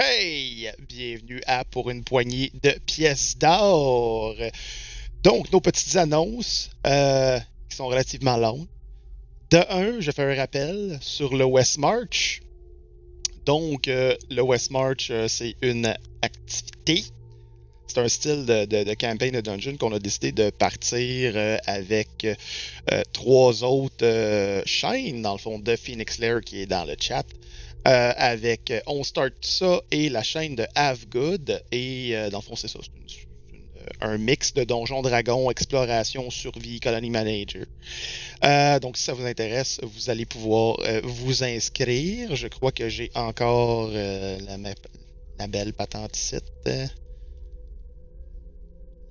Hey! Bienvenue à Pour une poignée de pièces d'or. Donc, nos petites annonces euh, qui sont relativement longues. De un, je fais un rappel sur le West March. Donc, euh, le West March, euh, c'est une activité. C'est un style de, de, de campaign de dungeon qu'on a décidé de partir avec trois autres chaînes, dans le fond, de Phoenix Lair qui est dans le chat. Euh, avec euh, On Start ça et la chaîne de Have Good. Et euh, dans le fond, c'est ça. C'est un mix de Donjon Dragon, exploration, survie, colony manager. Donc, si ça vous intéresse, vous allez pouvoir vous inscrire. Je crois que j'ai encore la, belle patente. Euh,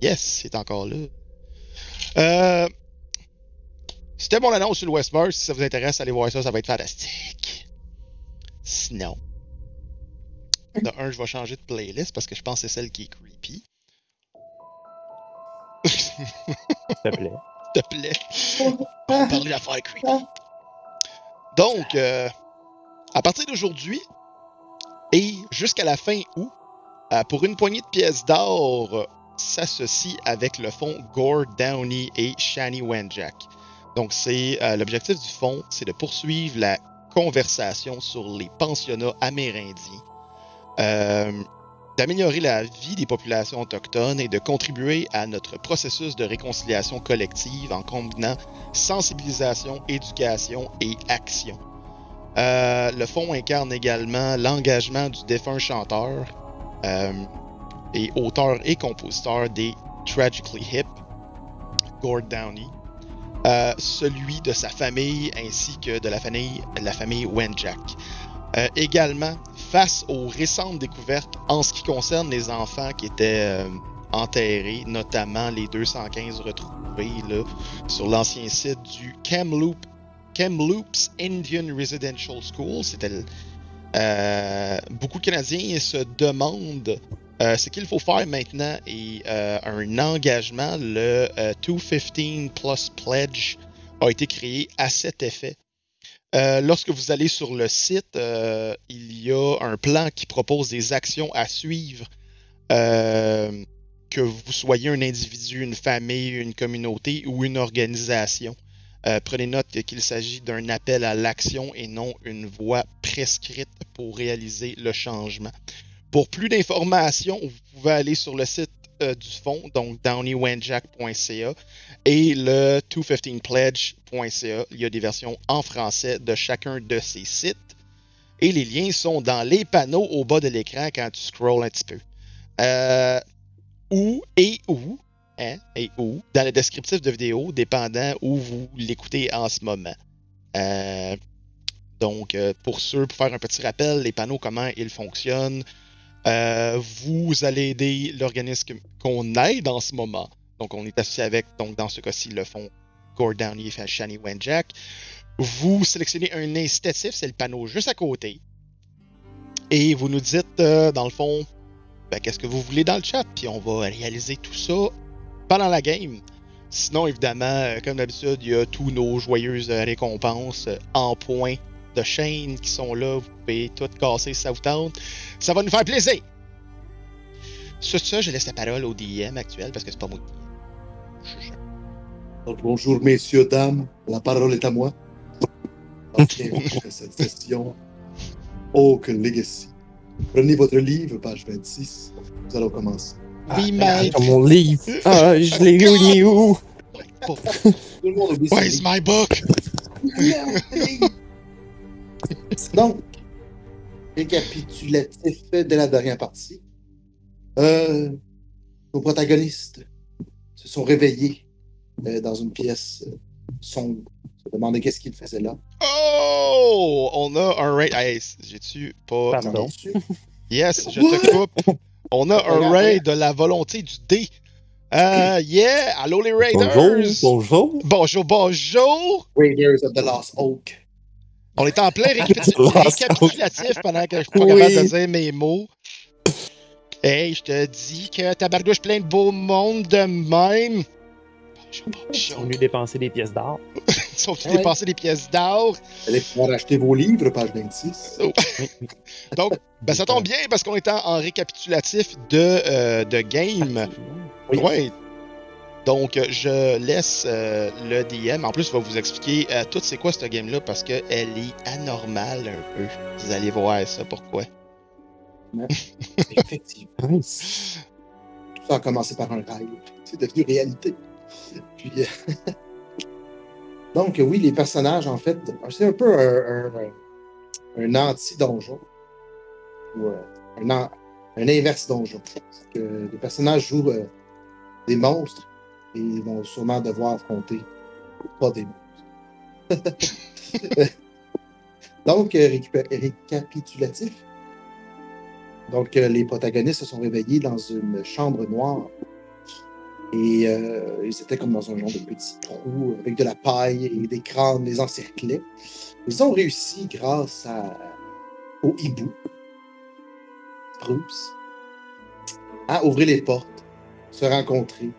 Yes, c'est encore là. C'était mon annonce sur le Westmore. Si ça vous intéresse, allez voir ça, ça va être fantastique. Sinon, de un, je vais changer de playlist parce que je pense que c'est celle qui est creepy. S'il te plaît. S'il te plaît. On va parler d'affaires creepy. Donc, euh, à partir d'aujourd'hui et jusqu'à la fin août, euh, pour une poignée de pièces d'or, euh, s'associe avec le fonds Gore Downey et Shani Wenjack. Donc, c'est euh, l'objectif du fonds, c'est de poursuivre la conversation sur les pensionnats amérindiens, euh, d'améliorer la vie des populations autochtones et de contribuer à notre processus de réconciliation collective en combinant sensibilisation, éducation et action. Euh, le fonds incarne également l'engagement du défunt chanteur euh, et auteur et compositeur des Tragically Hip, Gord Downey, euh, celui de sa famille ainsi que de la famille, la famille Wenjack. Euh, également, face aux récentes découvertes en ce qui concerne les enfants qui étaient euh, enterrés, notamment les 215 retrouvés là, sur l'ancien site du Kamloop, Kamloops Indian Residential School. C'était beaucoup de Canadiens se demandent euh, ce qu'il faut faire maintenant et euh, un engagement, le euh, 215 Plus Pledge, a été créé à cet effet. Euh, lorsque vous allez sur le site, euh, il y a un plan qui propose des actions à suivre. euh, que vous soyez un individu, une famille, une communauté ou une organisation. Euh, prenez note qu'il s'agit d'un appel à l'action et non une voie prescrite pour réaliser le changement. Pour plus d'informations, vous pouvez aller sur le site euh, du fonds, donc downeywenjack.ca et le 215pledge.ca. Il y a des versions en français de chacun de ces sites. Et les liens sont dans les panneaux au bas de l'écran quand tu scrolls un petit peu. Euh, ou et où, hein, et où, dans le descriptif de vidéo, dépendant où vous l'écoutez en ce moment. Euh, donc, euh, pour ceux, pour faire un petit rappel, les panneaux, comment ils fonctionnent, euh, vous allez aider l'organisme qu'on aide en ce moment. Donc, on est associé avec, donc dans ce cas-ci, le fonds Gord Downey et Shani Wenjack. Vous sélectionnez un incitatif, c'est le panneau juste à côté. Et vous nous dites, euh, dans le fond, ben, qu'est-ce que vous voulez dans le chat, puis on va réaliser tout ça pendant la game. Sinon, évidemment, euh, comme d'habitude, il y a tous nos joyeuses récompenses en points de chaîne qui sont là. Vous pouvez tout casser si ça vous tente. Ça va nous faire plaisir. Sur ça, je laisse la parole au DM actuel parce que c'est pas moi. Donc, bonjour, messieurs, dames. La parole est à moi. Donc, bienvenue à cette session Oak Legacy. Prenez votre livre, page 26. Nous allons commencer. Oui, mate. Dans mon livre. Ah, je l'ai eu, il est où? Tout le monde oublie Where's my book? Donc, récapitulatif de la dernière partie. Euh, nos protagonistes se sont réveillés euh, dans une pièce euh, sombre. Se demandaient qu'est-ce qu'ils faisaient là. Oh! On a un raid. Hey, j'ai-tu pas. Pardon. Yes, je te coupe. On a un raid de la volonté du dé. Euh, yeah! Allô les raiders! Bonjour, bonjour. Bonjour, bonjour! Raiders of the Lost Oak. On est en plein récapitulatif pendant que je suis pas Oui. capable de dire mes mots. Hey, je te dis que tabardouche plein de beau monde de même. Ils sont venus dépenser des pièces d'or. ils sont venus Ouais. dépenser des pièces d'or. Vous allez pouvoir acheter vos livres, page 26. Oui, oui. Donc, ben, ça tombe bien parce qu'on est en, en récapitulatif de, euh, de game. Oui. Ouais. Donc, je laisse euh, le DM. En plus, il va vous expliquer euh, tout c'est quoi cette game-là parce qu'elle est anormale un peu. Vous allez voir ça, pourquoi. Effectivement. Tout ça a commencé par un rêve. C'est devenu réalité. Puis, euh, Donc, oui, les personnages, en fait, c'est un peu un, un- un anti-donjon. Ou un, inverse donjon. Que les personnages jouent des monstres et ils vont sûrement devoir affronter pas des. Donc, euh, récapitulatif. Donc, euh, les protagonistes se sont réveillés dans une chambre noire. Et euh, ils étaient comme dans un genre de petit trou avec de la paille et des crânes les encerclaient. Ils ont réussi grâce à, au hibou, Bruce, à ouvrir les portes, se rencontrer.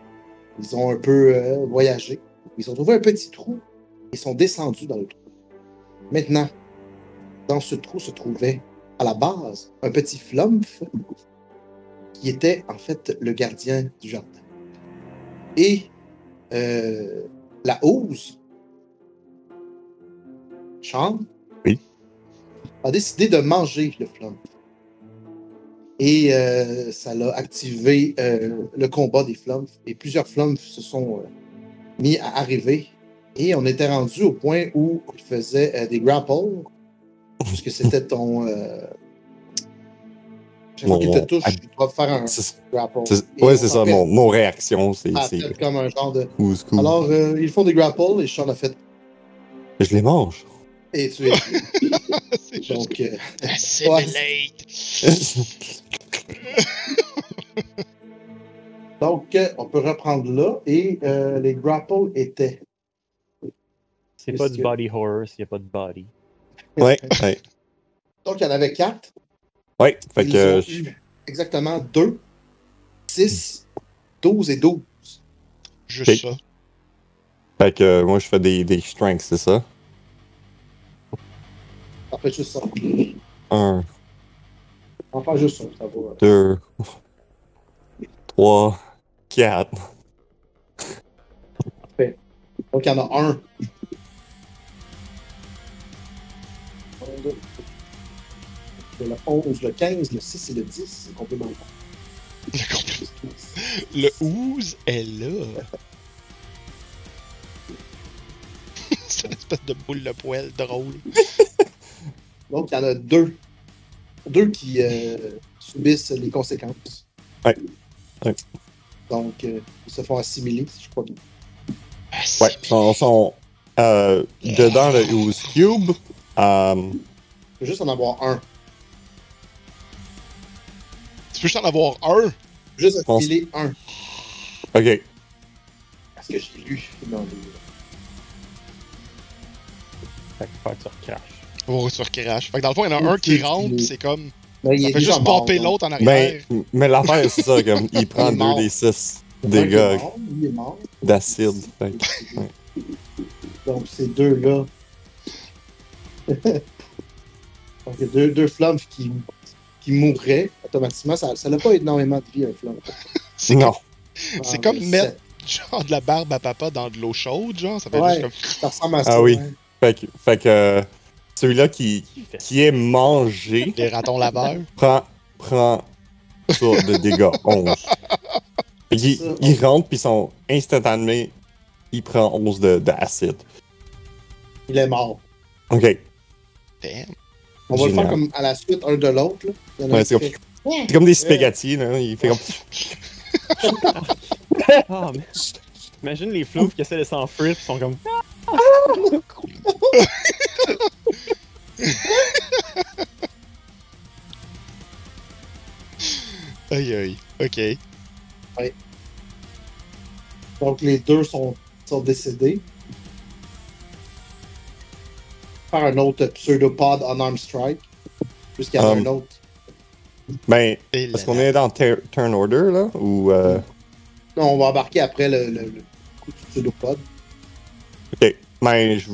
Ils ont un peu euh, voyagé. Ils ont trouvé un petit trou et sont descendus dans le trou. Maintenant, dans ce trou se trouvait à la base un petit flumph qui était en fait le gardien du jardin. Et euh, la hausse, Sean, Oui. a décidé de manger le flumph. Et euh, ça l'a activé euh, le combat des flumphs. Et plusieurs flumphs se sont euh, mis à arriver. Et on était rendu au point où il faisait des grapples. Puisque c'était ton. Chaque fois qu'il te touche, tu dois faire un grapple. on c'est ça. Mon, mon réaction, c'est. ah, c'est comme un genre de. cool. Alors, ils font des grapples et Sean a fait. Je les mange. Et tu es. Donc, euh, donc euh, on peut reprendre là. Et euh, les grapples étaient. C'est pas du que- body horror s'il n'y a pas de body. Ouais, ouais. Donc, il y en avait quatre. Ouais, fait Ils que. ont je- eu exactement 2, 6, 12 et 12. Juste ça. Fait que euh, moi, je fais des, des strengths, c'est ça? En fait, juste ça. Un, On fait juste ça. Ça va. deux, trois, quatre. Donc, il y en a un. Un, deux. Le 11, le 15, le 6 et le 10, c'est complémentaire. Le, compl- le ooze est là. c'est une espèce de boule de poêle drôle. Donc, il y en a deux. Deux qui euh, subissent les conséquences. Ouais. Ouais. Donc, euh, ils se font assimiler, si je crois bien. Ouais, sont, sont euh, dedans le Ooze Cube. Euh, Je peux juste en avoir un. Tu peux juste en avoir un? Juste pense- assimiler un. ok. Parce que j'ai lu dans les. Fait que tu recraches. Oh, sur crash. Fait que dans le fond, il y en a un qui rentre, pis c'est comme. Mais il Ça est fait juste pomper l'autre en Mais, arrière. mais l'affaire, c'est ça, comme il prend Il est mort. 2 des 6 Un qui est dégâts mort, lui est mort. d'acide. Fait que- Donc, ces deux-là. Donc, il y a deux, deux flumphs qui, qui mourraient automatiquement. Ça n'a pas énormément de vie, un flumph. C'est Non. C'est Ah, comme mais mettre genre de la barbe à papa dans de l'eau chaude, genre. Ça fait Ouais. juste comme. Ça ressemble à ça. Ah oui. Fait que, fait que euh, celui-là qui, Qui est mangé Les ratons laveurs. prend, prend ça de dégâts 11. Fait qu'il- Ça, il rentre, puis son instantanément, il prend 11 de- d'acide. Il est mort. Ok. Damn. On va le faire comme à la suite, un de l'autre. Il Ouais, c'est comme des spaghettis, là. Il fait comme. Mais... Imagine les floufs qui essaient de s'enfuir, puis sont comme. Aïe aïe. Ok. Donc, les deux sont, sont décédés. Faire un autre pseudopod unarmed strike. Puisqu'il y en a Um, un autre. Ben, est-ce qu'on est dans ter- turn order, là Ou. Euh... Non, on va embarquer après le, le- le coup de pseudopode. Ok. Mais je.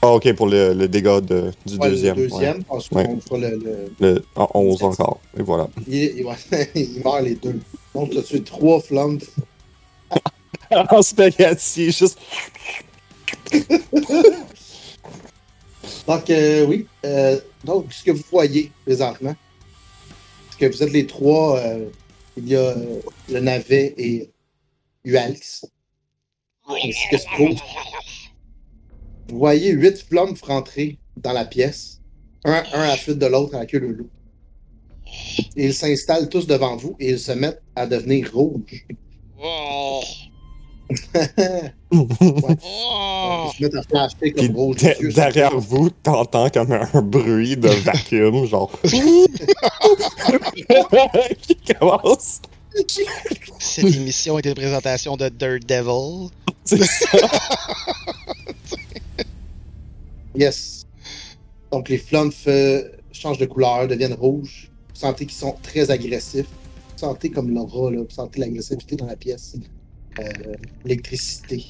Ah, ok, pour le, le dégât de, du Ouais, deuxième. Le deuxième, ensuite Ouais. on fera le. le- Le, en 11 encore. Et voilà. Il, il, ouais, il meurt les deux. Donc, tu as tué trois flammes. en spaghetti, juste. Donc, euh, oui. Euh, donc, ce que vous voyez présentement, c'est que vous êtes les trois. euh, il y a euh, le navet et Ualx. Ainsi que Sprout. Vous voyez huit flammes rentrer dans la pièce, un, un à la suite de l'autre à la queue le loup. Et ils s'installent tous devant vous et ils se mettent à devenir rouges. Oh. Ils Oh. se mettent à flasher comme rouges. de- yeux derrière vous, t'entends comme un bruit de vacuum, genre. qui commence? Cette émission était une présentation de Daredevil. C'est ça. Yes. Donc les flammes changent de couleur, deviennent rouges. Vous sentez qu'ils sont très agressifs. Vous sentez comme l'aura, là. Vous sentez l'agressivité dans la pièce. Euh, L'électricité.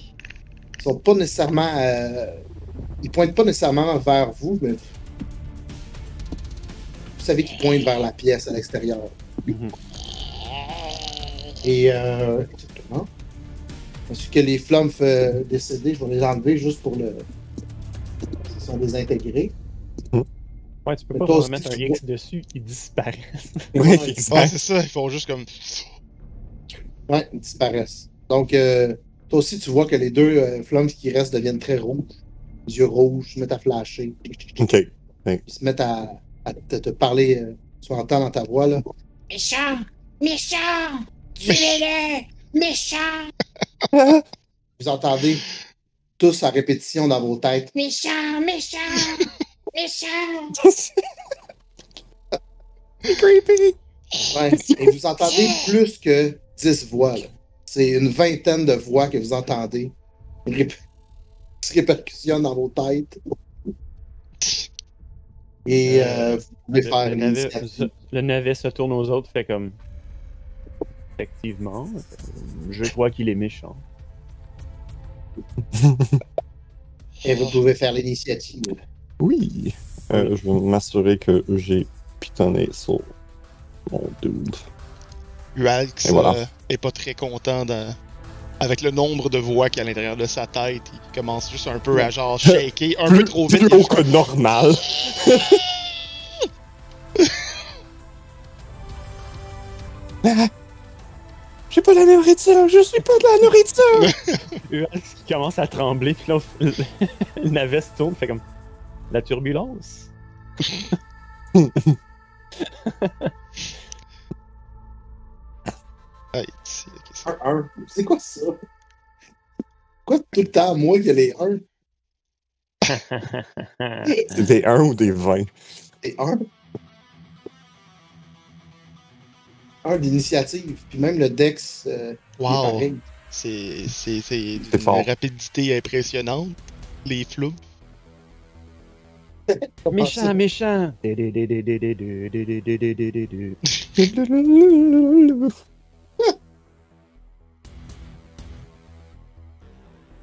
Ils sont pas nécessairement. euh, Ils pointent pas nécessairement vers vous, mais. Vous savez qu'ils pointent vers la pièce à l'extérieur. Mhm. Et euh, exactement. Ensuite que les flammes décédées, je vais les enlever juste pour le. Ils sont désintégrés. Ouais, tu peux Mais pas toi vraiment aussi, mettre un X dessus, il disparaît. Oui, Ouais. C'est ça, ils font juste comme. Ouais, ils disparaissent. Donc, euh, toi aussi, tu vois que les deux euh, flammes qui restent deviennent très rouges. Les yeux rouges, se mettent à flasher. Ok. Ils se mettent à, à te, te parler. euh, tu entends dans ta voix, là. Méchant! Méchant! Tuez-le! Méchant! Vous entendez tous à répétition dans vos têtes. Méchant! Méchant! Méchant! creepy. Ouais, et vous entendez plus que 10 voix. C'est une vingtaine de voix que vous entendez. Qui se répercussionnent dans vos têtes. Et euh, vous pouvez Le, faire le une navet, le navet se tourne aux autres, fait comme. Effectivement, euh, je crois qu'il est méchant. Et vous pouvez faire l'initiative. Oui. Euh, je vais m'assurer que j'ai pitonné sur mon dude. Ualx Et voilà. euh, est pas très content de- avec le nombre de voix qu'il y a à l'intérieur de sa tête. Il commence juste un peu à genre shaker un peu trop vite. Plus haut que normal. J'ai pas la nourriture, je suis pas de la nourriture. Qui commence à trembler, puis là, navet se tourne, fait comme. La turbulence? Ah, c'est- Un 1. C'est quoi ça? Quoi tout le temps, moi, qui a les 1 C'est des 1 ou des 20. et 1? d'initiative. Puis même le Dex. Euh, wow! C'est une rapidité impressionnante. Les flots. méchant, méchant!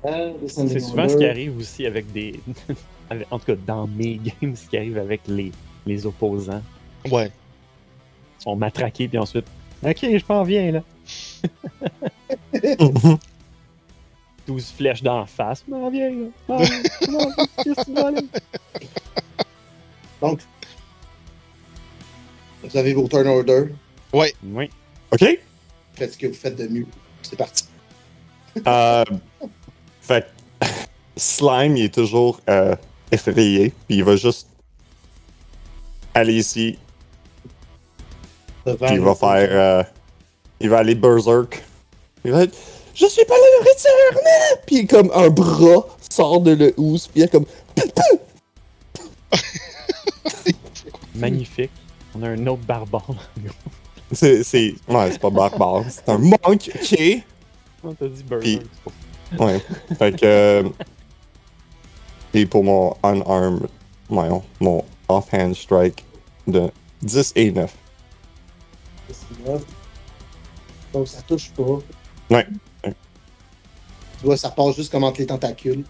Ah, c'est souvent ce qui arrive aussi avec des. en tout cas, dans mes games, ce qui arrive avec les, les opposants. Ouais. On m'a traqué, puis ensuite, Ok, je m'en viens là. 12 flèches d'en face, je m'en viens là. Qu'est-ce que aller? Donc, vous avez vos turn order. Oui. ok? Faites ce que vous faites de mieux? C'est parti. Euh, fait Slime, il est toujours euh, effrayé, puis il va juste aller ici, puis il le- va faire. euh, il va aller berserk. Il va être. Je suis pas la nourriture, non! Puis comme un bras sort de le housse, puis il y a comme. Magnifique. On a un autre barbare. C'est. c'est- Ouais, c'est pas barbare, c'est un monk, ok? On t'a dit. Puis- Ouais. Fait que. euh, Et pour mon unarmed. Voyons, mon offhand strike de 10 et 9. Donc, ça touche pas. Ouais. Tu vois, ça passe juste comme entre les tentacules.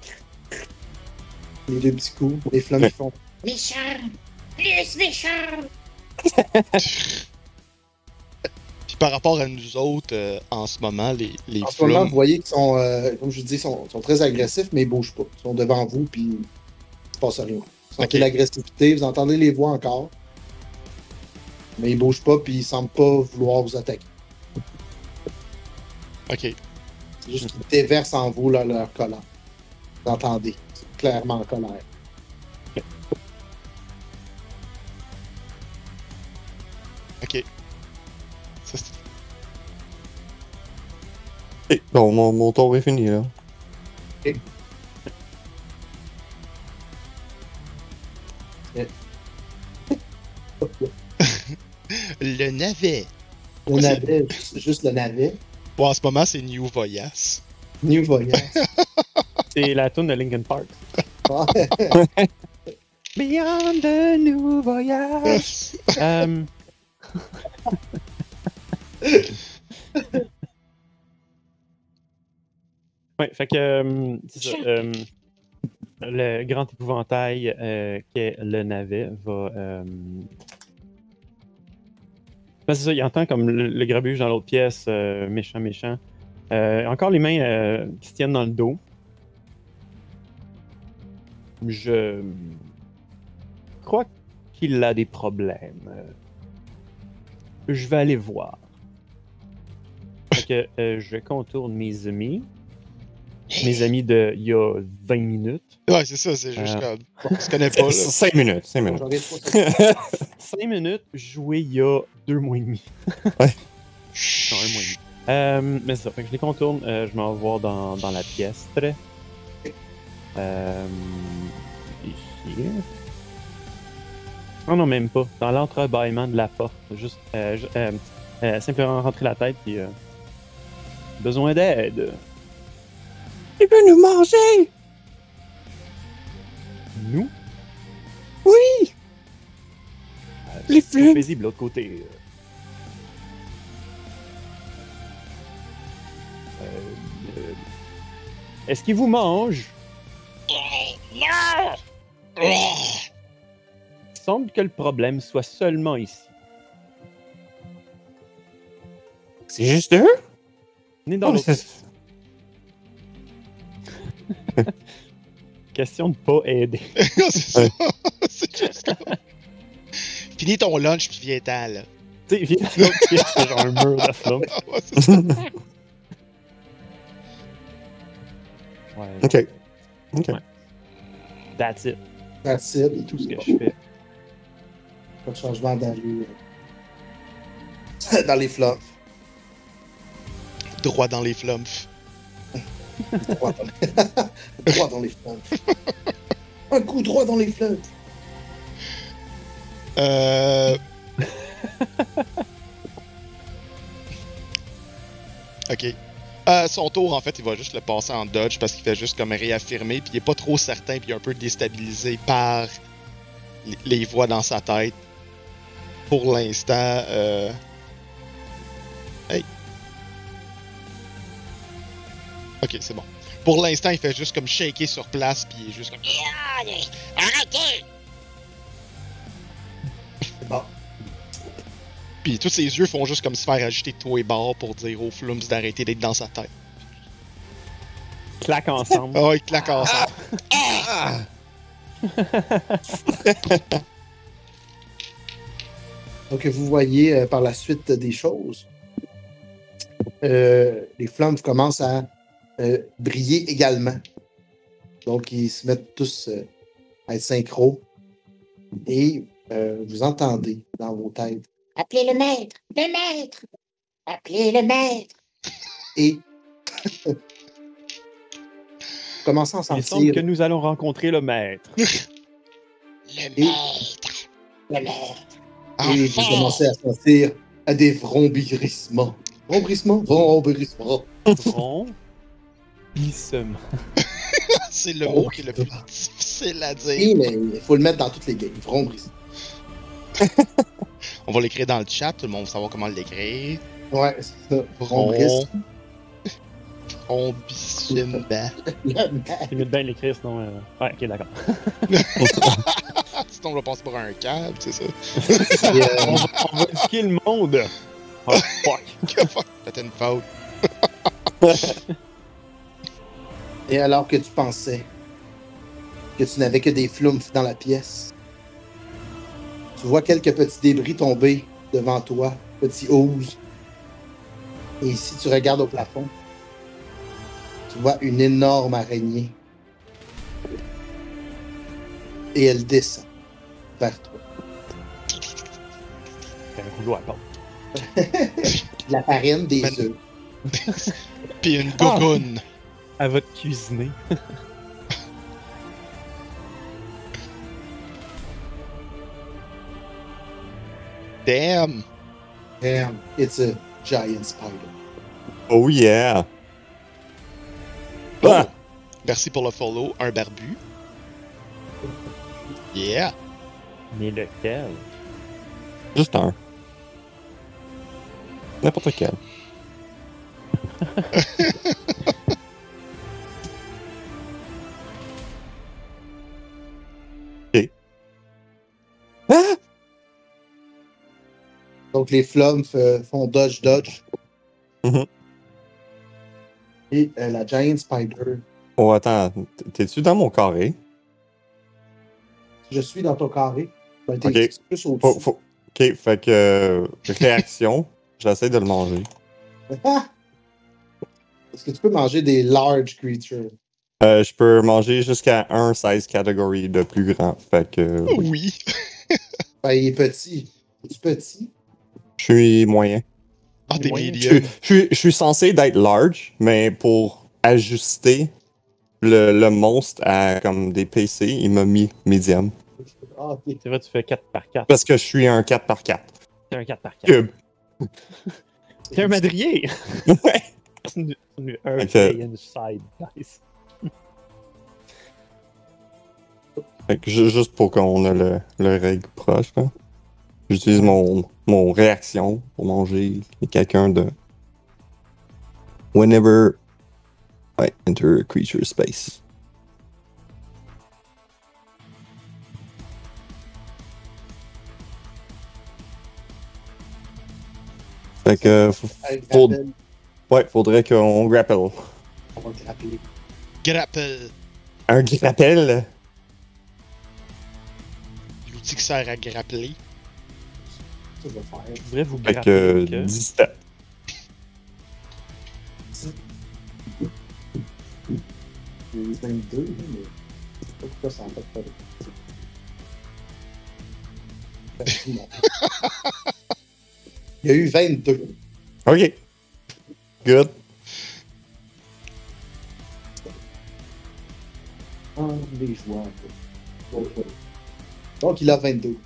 Les deux petits coups, les flammes qui font. Méchant. Plus méchant. Puis par rapport à nous autres, euh, en ce moment, les, les En ce moment, vous voyez qu'ils sont, euh, comme je vous dis, sont, sont très agressifs, mais ils bougent pas. Ils sont devant vous, puis il se passe rien. Vous sentez Ok. l'agressivité, vous entendez les voix encore. Mais ils bougent pas, puis ils semblent pas vouloir vous attaquer. Ok. C'est juste qu'ils déversent en vous là, leur colère. Vous entendez. C'est clairement en colère. Ok. Ça, c'est- Ok, bon, mon, mon tour est fini, là. Le navet. Le navet, juste, le navet. Bon, en ce moment, c'est New Voyas. New Voyage. C'est la tune de Linkin Park. Beyond the New Voyage. Euh, ouais, fait que euh, ça. euh, le grand épouvantail euh, qu'est le navet va. Ben, c'est ça, il entend comme le, grabuge dans l'autre pièce, euh, méchant, méchant. Euh, encore les mains euh, qui se tiennent dans le dos. Je crois qu'il a des problèmes. Je vais aller voir. Je contourne mes amis. Mes amis de il y a 20 minutes. Ouais, c'est ça, c'est juste Euh. comme. On se connaît pas, là. 5 minutes, 5 minutes. J'en ai trois secondes. 5 minutes joué il y a deux mois et demi. Ouais. Non, un mois et demi. Euh, mais c'est ça, fait que je les contourne, euh, je m'en vais voir dans, dans la pièce. Euh, ici. Oh non, même pas. Dans l'entrebâillement de la porte. Juste euh, je- euh, euh, simplement rentrer la tête puis. euh, besoin d'aide. Il veut nous manger! Nous? Oui! Euh, Les c'est flumes. paisible de l'autre côté. Euh, euh, Est-ce qu'il vous mange? Non. Il semble que le problème soit seulement ici. C'est juste eux? Dans Oh, l'autre. Question de pas aider. c'est ça. c'est juste comme. Finis ton lunch puis viens-t'en, là. Tu sais, viens c'est genre un mur de flamme. Ouais, c'est ça. Ouais. Ok. Ok. Ouais. That's it. That's it. C'est tout ce que je fais? Pas de changement dans les, dans les flammes. Droit dans les flammes. Droit dans les, droit dans les flammes. Un coup droit dans les flammes. Euh. ok. Euh, son tour, en fait, il va juste le passer en dodge parce qu'il fait juste comme réaffirmer, puis il est pas trop certain, puis il est un peu déstabilisé par les- les voix dans sa tête. Pour l'instant, euh... Hey. Ok, c'est bon. Pour l'instant, il fait juste comme shaker sur place, puis il est juste comme. Arrêtez. Bon. Puis tous ses yeux font juste comme se faire agiter de tous les bords pour dire aux Flums d'arrêter d'être dans sa tête. Claque ensemble. Ah, il claque ensemble. Donc, vous voyez euh, par la suite des choses, euh, les flammes commencent à euh, briller également. Donc, ils se mettent tous euh, à être synchro. Et euh, vous entendez dans vos têtes. Appelez le maître. Le maître. Appelez le maître. Et commencez à Il sentir. semble que nous allons rencontrer le maître. Le Et- maître. Le maître. Et vous commencez à sentir à des vrombissements. Vrombissements, vrombissements. Bron. C'est le mot qui est le plus difficile à dire. Et, mais il faut le mettre dans toutes les games. Vrombissements. On va l'écrire dans le chat, tout le monde va savoir comment l'écrire. Ouais, c'est ça. Vrom. Vrombissements. Ambitiement. Le maître. C'est mieux de bien l'écrire, sinon. euh, Ouais, ok, d'accord. Sinon, on va passer par un câble, c'est ça. Euh, on, va, on va éduquer le monde! Oh fuck! Que fuck, T'as une faute. Et alors que tu pensais que tu n'avais que des flumphes dans la pièce, tu vois quelques petits débris tomber devant toi, petits oses. Et si tu regardes au plafond, tu vois une énorme araignée. Et elle descend vers toi. C'est un rouleau à. La farine des Man- œufs. Pis une gogoune. Elle va te cuisiner. Damn. Damn, it's a giant spider. Oh yeah! Oh. Ah! Merci pour le follow, un barbu. Yeah. Mais lequel? Juste un. N'importe quel. Ah! Donc les flumphes euh, font dodge-dodge. Mhm. Et euh, la giant spider, Oh, attends. T'es-tu dans mon carré? je suis dans ton carré. Ben, t'es Ok. plus au-dessus. Faut, faut... Ok, fait que. euh, réaction, j'essaie de le manger. Ah! Est-ce que tu peux manger des large creatures? Euh, je peux manger jusqu'à un size category de plus grand. Fait que. oui. Oui. Ben, il est petit. Es-tu petit? Je suis moyen. Ah, t'es. Je je suis- je suis censé d'être large, mais pour ajuster le, le monstre à comme des PC, il m'a mis medium. Ah, ok. C'est vrai, tu fais 4 par 4. Parce que je suis un 4 par 4 C'est un 4 par 4. Cube. T'es un madrier! Ouais. C'est une- une Earth Ok. Day Fait que ju- juste pour qu'on ait le, le règle proche, là. J'utilise mon, mon réaction pour manger quelqu'un de. Whenever I enter a creature space. Fait que. Faut- Ouais, faudrait qu'on grapple. On va te rappeler. Grapple. Un grapple? Qui sert à grappler. Ça, je vais faire. Je voudrais vous Fait gratter que. que... 17. J'ai eu 22, là, mais je sais pas pourquoi ça en fait pas. Il y a eu 22. Ok. Good. Ah, les joueurs. Donc, il a 22.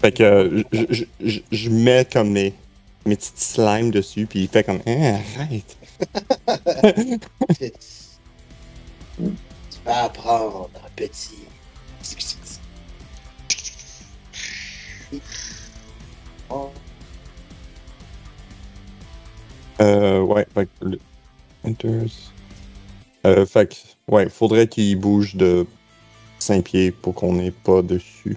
Fait que euh, je, je, je, je mets comme mes, mes petites slimes dessus, puis il fait comme Hein, arrête. Tu vas apprendre, petit. Oh, Euh, ouais, fait que le- enters. Euh, fait que, ouais, faudrait qu'il bouge de 5 pieds pour qu'on n'ait pas dessus.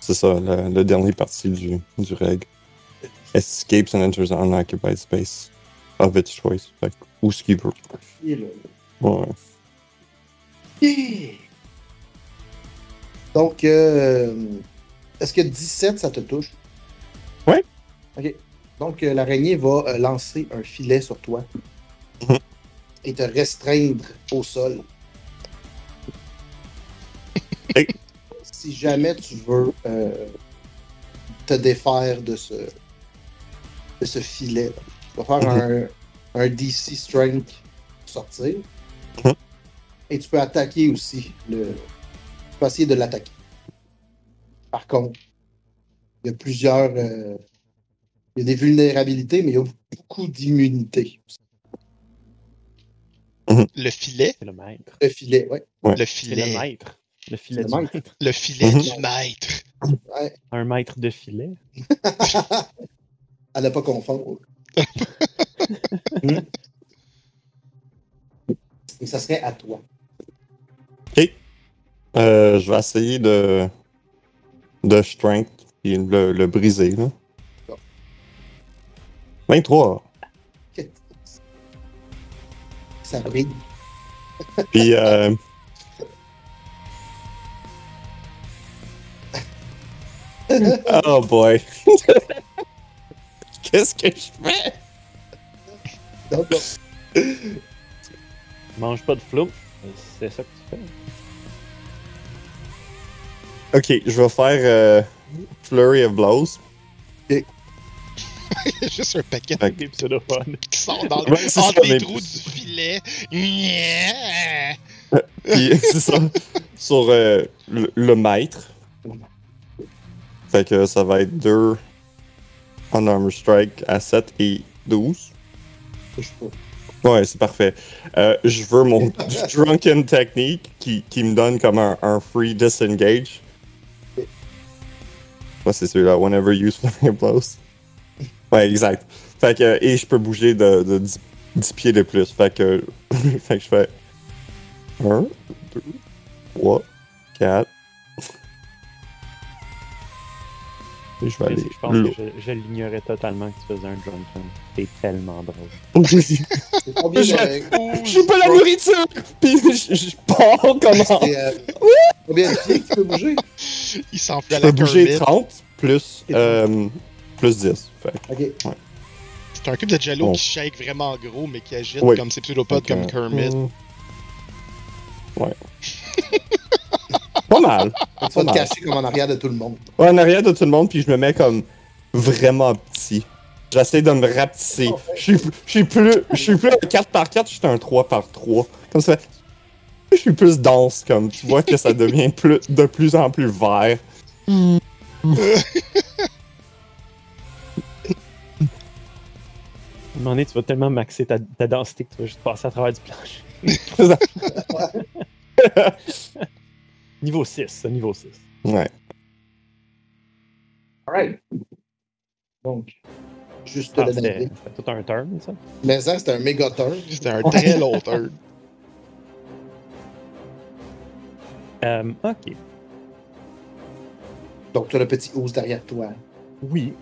C'est ça, la, la dernière partie du, du règle. Escapes and enters an unoccupied space of its choice. Fait où ce qu'il veut. Ouais. Yeah! Donc, euh, est-ce que 17, ça te touche? Ouais. Ok. Donc, euh, l'araignée va euh, lancer un filet sur toi Mhm. et te restreindre au sol. Hey. Si jamais tu veux euh, te défaire de ce, de ce filet, tu vas faire un, un DC Strength pour sortir. Mhm. Et tu peux attaquer aussi. Le... Tu peux essayer de l'attaquer. Par contre, il y a plusieurs. euh, Il y a des vulnérabilités, mais il y a beaucoup d'immunité. Le filet? C'est le maître. Le filet, ouais. Le C'est le filet. maître. Le filet Le du maître. maître. Le filet Mhm. du maître. ouais. Un maître de filet. à ne pas confondre. Et ça serait à toi. Euh, je vais essayer de. de strength et le, le briser, là. Bon. 23. Ça brille. Puis, euh... oh boy. Qu'est-ce que je fais? Mange pas de flou. C'est ça que tu fais. Ok, je vais faire euh, Flurry of Blows. Il y a juste un paquet Fait Des pseudophones. qui sort dans Ouais, ça, mais- trous du filet. Yeah! Puis, c'est ça. Sur euh, le, le maître. Fait que ça va être 2 en Armor Strike à 7 et 12. touche pas. Ouais, c'est parfait. Euh, je veux mon Drunken Technique qui, qui me donne comme un, un free disengage. Ouais, c'est celui-là. Whenever you use flying blows. Ouais, exact. Fait que, et je peux bouger de, de 10, 10 pieds de plus. Fait que, fait que je fais 1, 2, 3, 4. Je vais aller Je pense que je, je l'ignorais totalement que tu faisais un drunken. C'est tellement drôle. Je- de, J'ai pas la nourriture! Puis je, je pars comment? euh, combien de pieds tu peux bouger? Il s'enfuit à Je la peux bouger Kermit. 30 plus, euh, plus 10. Fait. Ok. C'est un cube de jello Bon. qui shake vraiment gros, mais qui agite Oui. comme ses pseudopodes, Fait comme Kermit. Ouais. pas mal. Tu vas te cacher comme en arrière de tout le monde. Ouais, en arrière de tout le monde, puis je me mets comme vraiment petit. J'essaie de me rapetisser. Je suis, je suis plus, je suis plus un 4 par 4, je suis un 3 par 3. Comme ça. Je suis plus dense, comme tu vois que ça devient plus, de plus en plus vert. À un moment donné, tu vas tellement maxer ta, ta densité que tu vas juste passer à travers du plancher. Niveau 6, ça, niveau 6. Ouais. Alright. Donc, juste Ah, c'était tout un turn, ça? Mais ça, c'était un méga turn. C'était un très long turn. Euh, ok. Donc, tu as le petit ours derrière toi. Oui.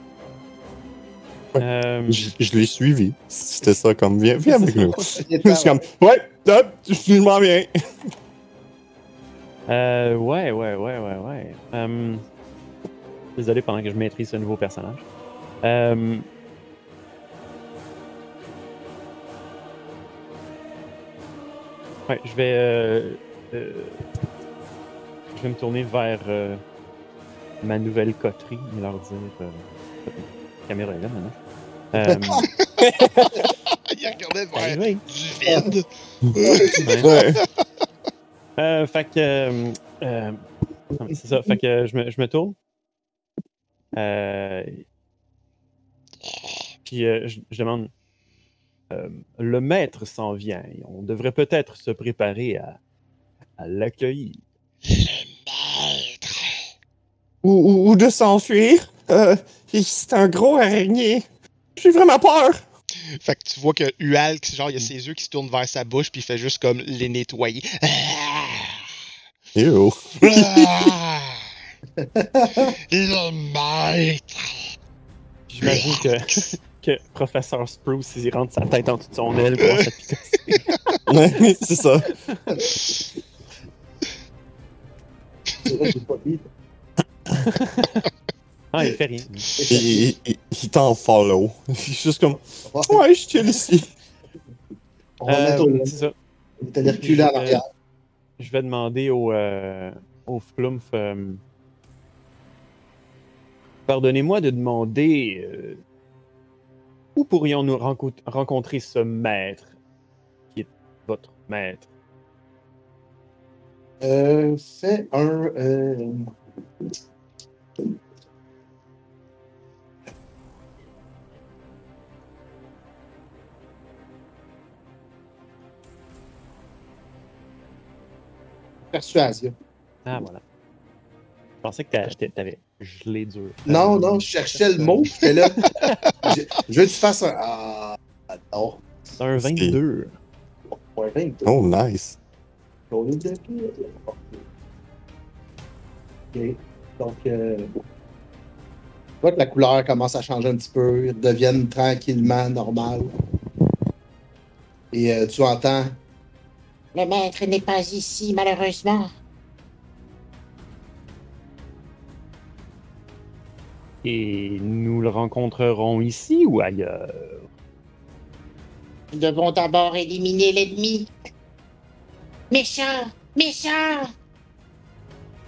Ouais. Euh, Je, je l'ai suivi. C'était ça, comme, viens, viens avec nous. Je suis comme, ouais, hop, je m'en viens. euh, ouais, ouais, ouais, ouais, ouais. Euh, désolé pendant que je maîtrise ce nouveau personnage. Euh, ouais, je vais. euh, euh, je vais me tourner vers euh, ma nouvelle coterie et leur dire. euh, la caméra est là maintenant. Euh, Il regardait vers arrivé. du vide. Ouais. Euh, fait que. euh, euh, c'est ça. Fait que je me, je me tourne. Euh, puis euh, je, je demande. euh, le maître s'en vient. On devrait peut-être se préparer à, à l'accueillir. Maître. Ou, ou, ou de s'enfuir. Euh, c'est un gros araignée. J'ai vraiment peur. Fait que tu vois que Ual, genre, il a ses yeux qui se tournent vers sa bouche, puis il fait juste comme les nettoyer. Ew. Le maître. J'imagine que, que Professeur Spruce, il rentre sa tête en dessous de son aile. à picasser. Ouais, c'est ça. C'est vrai, j'ai pas dit. Ah, il fait rien. Il, il, il- il t'en follow. Il est juste comme, ouais, je chill ici. On va mettre Euh, au- c'est ça. on est allé reculer en arrière. Je vais demander au, euh, Flumph. euh, Pardonnez-moi de demander euh, où pourrions-nous renco- rencontrer ce maître qui est votre maître? Euh, fais un. Persuasion. Ah, voilà. Je pensais que t'a- t'a- t'avais gelé dur. Non, non, je cherchais le mot. J'étais là. je, je veux que tu fasses un. Ah, Oh, C'est un 22. point 22. Oh, nice. On est de pied. Ok. Donc, euh, tu vois que la couleur commence à changer un petit peu. Ils deviennent tranquillement normales. Et euh, tu entends Le maître n'est pas ici, malheureusement. Et nous le rencontrerons ici ou ailleurs? Nous devons d'abord éliminer l'ennemi. Méchant! Méchant!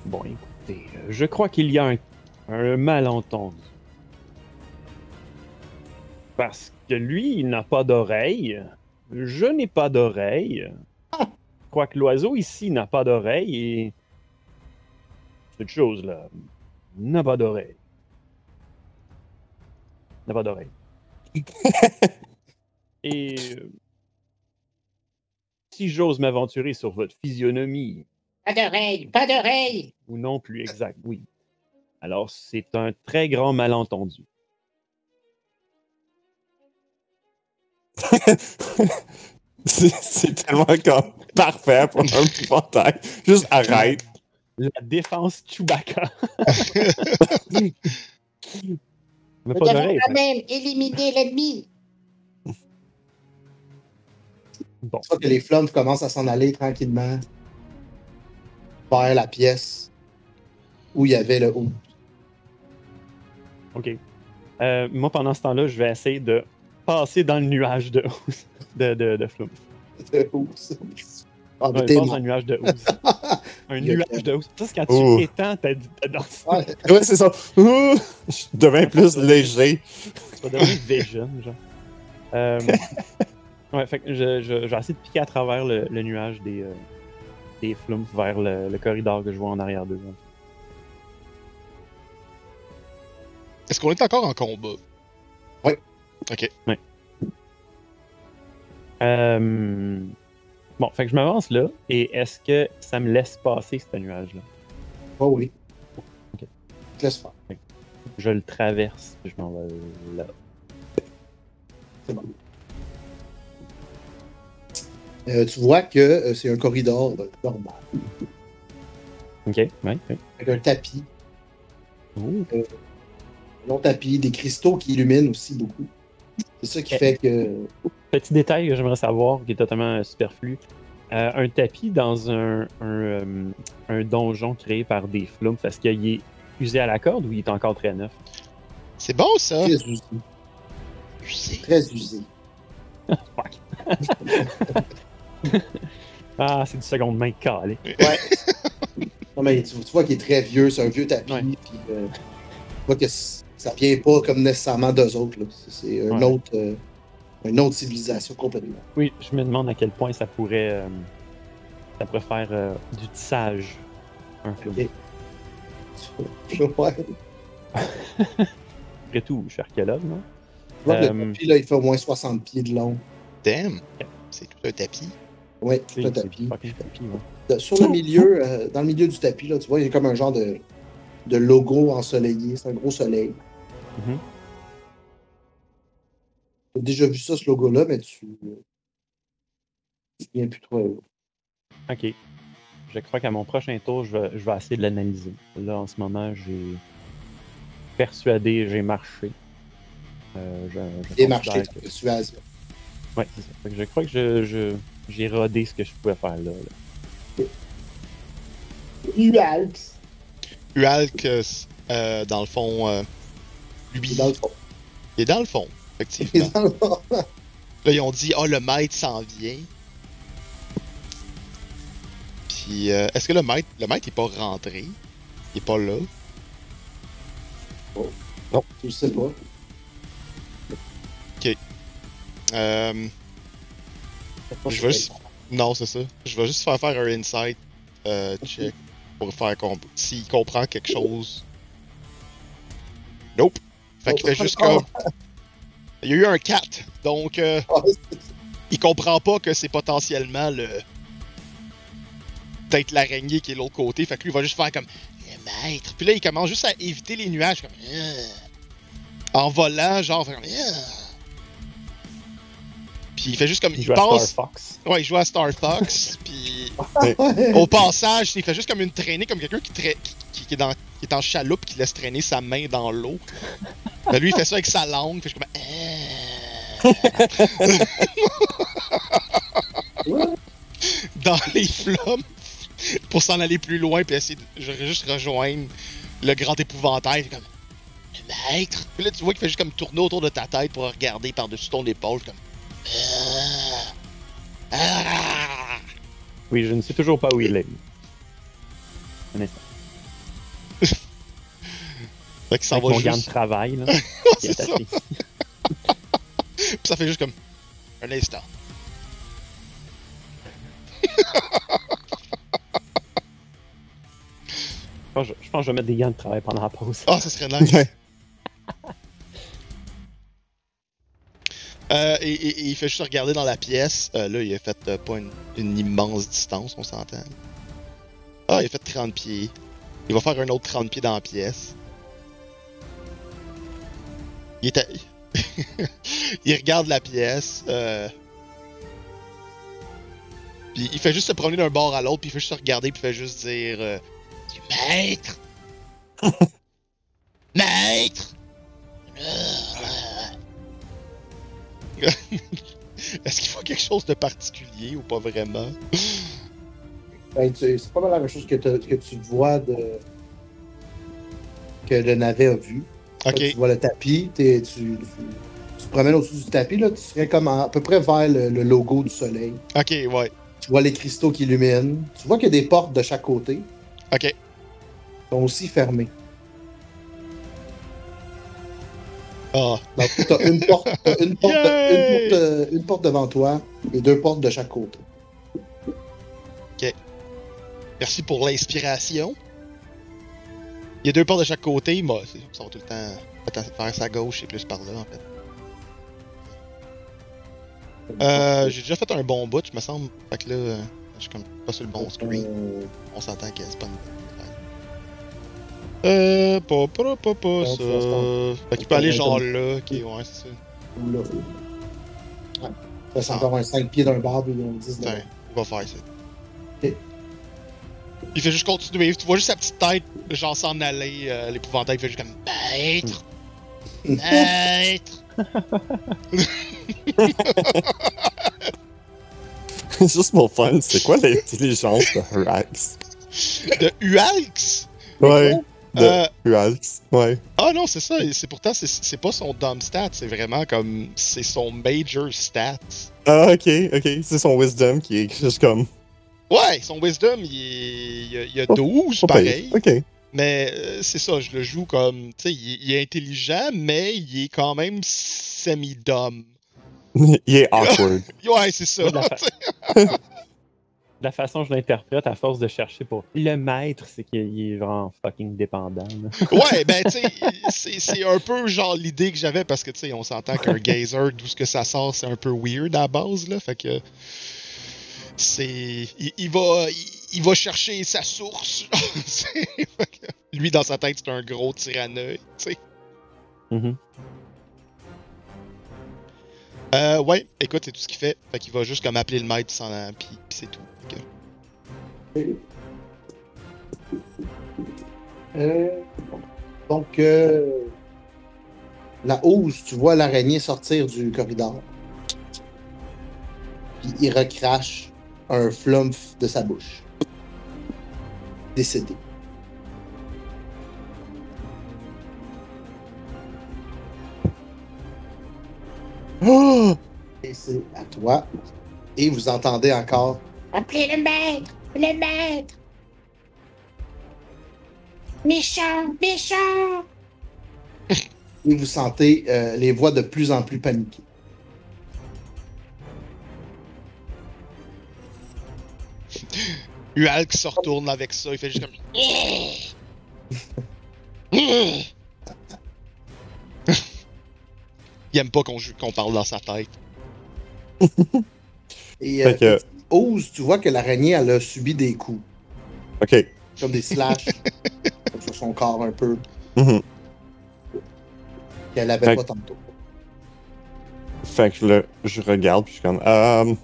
Bon, écoutez, euh, je crois qu'il y a un, un malentendu. Parce que lui, il n'a pas d'oreille. Je n'ai pas d'oreille. Je crois que l'oiseau ici n'a pas d'oreille et. Cette chose-là n'a pas d'oreille. N'a pas d'oreille. et. euh, Si j'ose m'aventurer sur votre physionomie, Pas d'oreille! Pas d'oreille! ou non plus exact, oui. Alors, c'est un très grand malentendu. C'est tellement comme parfait pour un épouvantail. Juste arrête. La défense Chewbacca. Mais Nous pas devons quand même éliminer l'ennemi. Bon, que les flammes commencent à s'en aller tranquillement vers la pièce où il y avait le haut. ok. Euh, moi, pendant ce temps-là, je vais essayer de passer dans le nuage de housse. De, de, de flume. Ça. Ah, passe dans le nuage de housse. Un nuage de housse. Ça, c'est quand Oh. tu étends ta, ta danse. Ouais. Ouais, c'est ça. Ouh, Je deviens plus léger. Ça va devenir Vision, genre. Euh, ouais, fait que je, je, je vais essayer de piquer à travers le, le nuage des, euh, des flumes vers le, le corridor que je vois en arrière d'eux. hein. Est-ce qu'on est encore en combat? Ok. Euh, Bon, fait que je m'avance là, et est-ce que ça me laisse passer ce nuage-là? Oh oui. Ok. Je te laisse faire. Je le traverse, je m'en vais là. C'est bon. Euh, tu vois que euh, c'est un corridor euh, normal, Ok, ouais, ouais. avec un tapis, Ouh. un long tapis, des cristaux qui illuminent aussi beaucoup. C'est ça qui Ok. fait que Petit détail que j'aimerais savoir, qui est totalement superflu. Euh, un tapis dans un, un, euh, un donjon créé par des flumes, est-ce qu'il est usé à la corde ou il est encore très neuf? C'est bon, ça. très usé. Très usé. Fuck. ah, c'est du seconde main calé. Ouais. non, mais tu, tu vois qu'il est très vieux, c'est un vieux tapis, Ouais. euh, tu vois que ça vient pas comme nécessairement d'eux autres. C'est- un Ouais. autre, euh, une autre civilisation complètement. Oui, je me demande à quel point ça pourrait, euh, ça pourrait faire euh, du tissage, un. Ouais. Après tout, je suis archéologue, non? Tu vois que le tapis, là, il fait au moins 60 pieds de long. Damn. C'est tout un tapis. Oui, tout un tapis. ouais. Sur le milieu, euh, dans le milieu du tapis, là, tu vois, il y a comme un genre de, de logo ensoleillé. C'est un gros soleil. Tu as déjà vu ça, ce logo-là, mais tu. Tu viens plus trop. Ok. Je crois qu'à mon prochain tour, je vais, je vais essayer de l'analyser. Là, en ce moment, j'ai persuadé, j'ai marché. Euh, je, je Et marcher considère ta que- persuasion. Ouais, c'est ça. Fait que je crois que je, je- j'ai rodé ce que je pouvais faire là. là. Ualx. Ualk, euh, dans le fond, euh, lui, Dans le fond. il est dans le fond, Il est effectivement. dans le fond. Là, ils ont dit, ah, le maître s'en vient. Puis, euh, est-ce que le maître, le maître est pas rentré? Il est pas là? Je sais pas. Euh, Je veux juste- non, c'est ça. Je vais juste faire faire un insight euh, check pour faire comp s'il comprend quelque chose. Nope. Fait qu'il fait juste comme. Il y a eu un 4, donc euh, Ah, il comprend pas que c'est potentiellement le. Peut-être l'araignée qui est de l'autre côté. Fait que lui, il va juste faire comme. Le maître. Puis là, il commence juste à éviter les nuages. Comme. Euh, en volant, genre. Comme, Euh. Puis il fait juste comme. Il Il joue à Star. Fox. Ouais, il joue à Star Fox. puis au passage, il fait juste comme une traînée, comme quelqu'un qui, tra- qui, qui- qui est dans, qui est en chaloupe, qui laisse traîner sa main dans l'eau. Mais lui, il fait ça avec sa langue. Il fait juste comme. Euh. dans les flammes pour s'en aller plus loin puis essayer de je- juste rejoindre le grand épouvantail. Il fait comme le maître. Puis là, tu vois qu'il fait juste comme tourner autour de ta tête pour regarder par-dessus ton épaule comme. Oui, je ne sais toujours pas où il est. Un instant. Fait que ça Avec va mon gant de travail, là. qui ça. Puis ça fait juste comme. Un instant. Je pense, que je je pense que je vais mettre des gants de travail pendant la pause. Ah, ça serait nice. Ouais. Euh, et, et- et il fait juste regarder dans la pièce. Euh, là, il a fait euh, pas une, une immense distance, on s'entend. Ah, il a fait 30 pieds. Il va faire un autre 30 pieds dans la pièce. Il est à- il regarde la pièce. Euh... Puis il fait juste se promener d'un bord à l'autre, puis il fait juste se regarder, puis il fait juste dire euh, Maître Maître Est-ce qu'il faut quelque chose de particulier ou pas vraiment? Ben, c'est pas mal la même chose que, tu vois de. que le navet a vu. Ok, Tu vois le tapis, tu, tu, tu te promènes au-dessus du tapis, là, tu serais comme à peu près vers le, le logo du soleil. ok, ouais. Tu vois les cristaux qui illuminent. Tu vois qu'il y a des portes de chaque côté. Ok. Sont aussi fermées. Ah, Donc, tu as une porte, t'as une, porte, une, porte, euh, une porte devant toi et deux portes de chaque côté. merci pour l'inspiration. Il y a deux portes de chaque côté, mais c'est- ça va tout le temps vers sa gauche et plus par là en fait. Euh, j'ai déjà fait un bon bout, je me semble. Fait que là, euh, je suis comme pas sur le bon screen. Euh, On s'entend que c'est pas une Euh, pas, pas, ça. Fait qu'il peut aller genre là, ok, ouais, c'est ça. ou là. Ouais. Ça, un 5 pieds d'un bar et un 10 de Putain, il va faire ça. Il fait juste continuer. Tu vois juste sa petite tête, genre s'en aller. L'épouvantail fait juste comme Maître! Maître! Juste pour fun, c'est quoi l'intelligence de Hurax? De Ualx! Ouais, de Euh, ouais. ah non, c'est ça. et C'est pourtant, c'est- c'est pas son dumb stat. C'est vraiment comme. C'est son major stat. Ah, ok, ok. C'est son wisdom qui est juste comme. Ouais, son wisdom, il, est, il, a, il a Pas- 12, Pas pareil. Ok. Mais euh, c'est ça, je le joue comme. Tu sais, il, il est intelligent, mais il est quand même semi-dumb. Il est awkward. Ouais, c'est ça. La fa- La façon dont je l'interprète, à force de chercher pour le maître, c'est qu'il est vraiment fucking dépendant. là. Ouais, ben tu sais, c'est- un peu genre l'idée que j'avais parce que tu sais, on s'entend qu'un gazer, d'où ce que ça sort, c'est un peu weird à la base là, fait que c'est, il, il va, il, il va chercher sa source. Lui dans sa tête, c'est un gros tyranneuil, tu sais. Mhm. Euh, ouais, écoute, c'est tout ce qu'il fait. Fait qu'il va juste comme appeler le maître sans puis, puis c'est tout. Euh, donc, euh, la housse, tu vois l'araignée sortir du corridor. Puis il recrache un flumph de sa bouche. Décédé. Oh! Et c'est à toi. Et vous entendez encore Appelez le maître, le maître. Méchant, méchant. et vous sentez euh, les voix de plus en plus paniquées. Ualk se retourne avec ça, il fait juste comme. il aime pas qu'on parle dans sa tête. Et Fait que- euh, Ose, tu vois que l'araignée, elle a subi des coups, Ok. comme des slash sur son corps un peu, Mhm. qu'elle avait Fait pas tantôt. Fait que là, je regarde, puis je suis comme. Euh.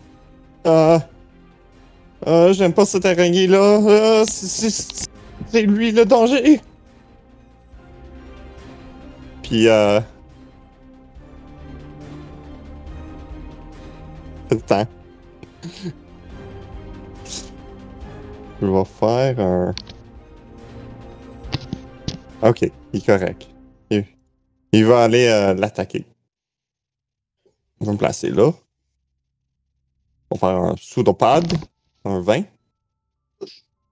Euh. euh, J'aime pas cette araignée-là. Euh, c'est- c'est c'est lui le danger. Puis, euh. Attends. Je vais faire un. Ok, il est correct. Il, va aller euh, l'attaquer. Je vais me placer là. On va faire un pseudopad, un 20.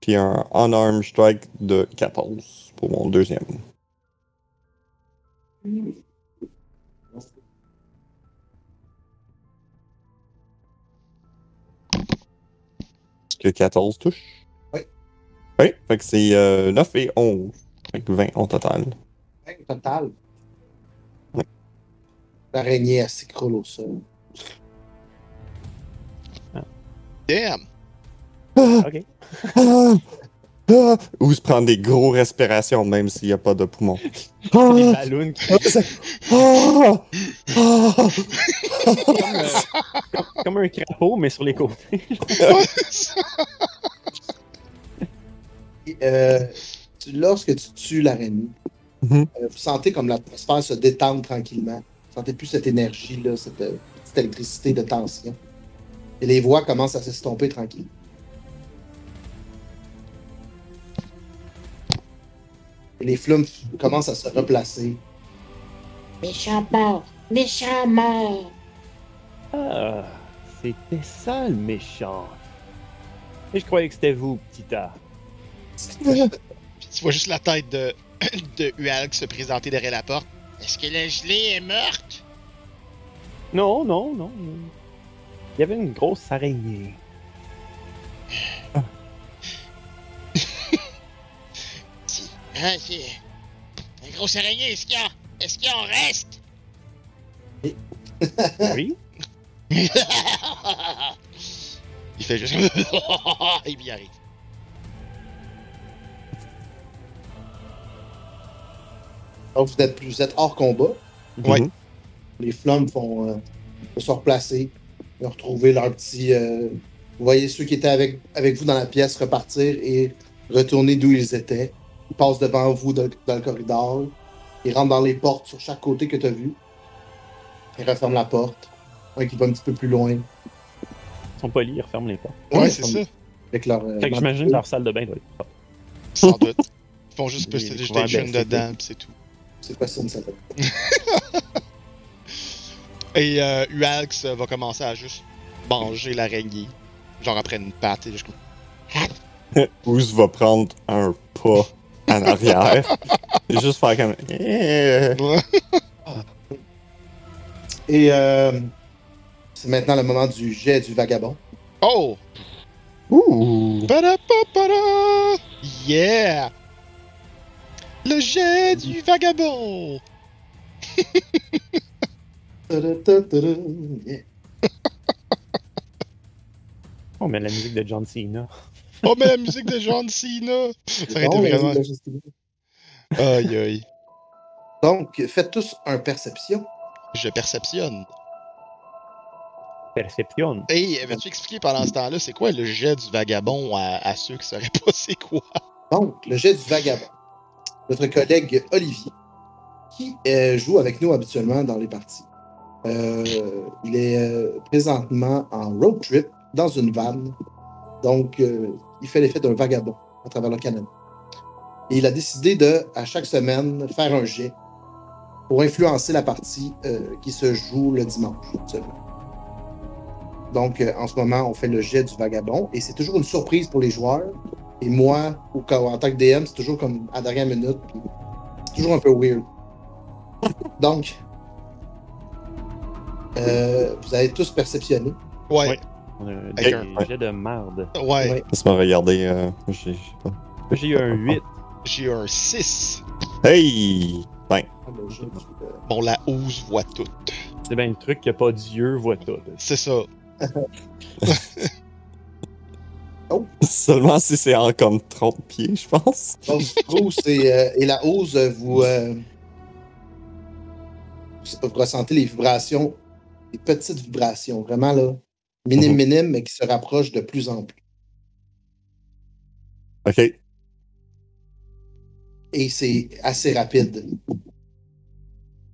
Puis un unarmed strike de 14 pour mon deuxième. Est-ce que 14 touche? Oui. Oui, fait que c'est euh, 9 et 11. Fait que 20 au total. Hein, total? Ouais. L'araignée, elle s'écroule au sol. Damn! Ok. Ah! Ah! Ou se prendre des gros respirations même s'il n'y a pas de poumon. C'est des ballons qui Ah! Ah! comme, euh, comme un crapaud, mais sur les côtés. Et, euh, tu- lorsque tu tues l'araignée, Mhm. euh, vous sentez comme l'atmosphère se détendre tranquillement. Vous sentez plus cette énergie-là, cette euh, petite électricité de tension. Et les voix commencent à s'estomper tranquillement. Et les flumes commencent à se replacer. Méchant mort. Méchant mort. Ah, c'était ça le méchant. Et je croyais que c'était vous, petit tas. Puis tu vois juste la tête de, de Ualk se présenter derrière la porte. Est-ce que la gelée est morte? Non, non, non. non. Il y avait une grosse araignée. Si. Ah, c'est. Une grosse araignée, est-ce qu'il y a. Est-ce qu'il y en reste? Oui. Il fait juste. Il y arrive. Donc vous êtes, vous êtes hors combat. Ouais. Mhm. Les flammes font, euh, se sont replacés. Ils ont retrouvé leur petit. euh, vous voyez ceux qui étaient avec, avec vous dans la pièce repartir et retourner d'où ils étaient. Ils passent devant vous dans, dans le corridor. Ils rentrent dans les portes sur chaque côté que tu as vu. Ils referment la porte. Un qui va un petit peu plus loin. Ils sont polis, ils referment les portes. Ouais, Ouais, c'est ça. Avec leur. euh, Fait que j'imagine que leur salle de bain doit être. Sans doute. Ils font juste PlayStation couvert d'air, dedans, c'est tout. C'est quoi ça, de- Et euh, Ualx va commencer à juste manger l'araignée. Genre après une patte et juste comme. Ouz va prendre un pas en arrière. et juste faire comme. Et euh, c'est maintenant le moment du jet du vagabond. Oh! Ouh! Yeah! Le jet du vagabond! Oh, mais la musique de John Cena. Oh, mais la musique de John Cena! Ça aurait été vraiment. Aïe aïe. Donc, faites tous un perception. Je perceptionne. Perception. Hey, veux-tu expliquer pendant ce temps-là, c'est quoi le jet du vagabond à, à ceux qui sauraient pas c'est quoi? Donc, le jet du vagabond. Notre collègue Olivier, qui euh, joue avec nous habituellement dans les parties. Euh, il est euh, présentement en road trip dans une vanne. Donc, il fait l'effet d'un vagabond à travers le Canada. Et il a décidé de, à chaque semaine, faire un jet pour influencer la partie qui se joue le dimanche. Donc, en ce moment, on fait le jet du vagabond et c'est toujours une surprise pour les joueurs. Et moi, ou quand- en tant que DM, c'est toujours comme à la dernière minute. C'est toujours un peu weird. Donc, euh, vous avez tous perceptionné. Ouais, Ouais. On a Avec des un- de merde. ouais. Ouais. Laisse-moi regarder. euh, j'ai- J'ai eu un 8. J'ai un 6. Hey! Ah, le jet du, euh, Bon, la housse voit tout. C'est bien le truc que pas Dieu voit tout. C'est ça. Seulement si c'est en comme 30 pieds, je pense. Donc, euh, et la hausse, euh, vous, euh, vous ressentez les vibrations des petites vibrations, vraiment là, minime, Mhm. minime, mais qui se rapprochent de plus en plus. Ok. Et c'est assez rapide.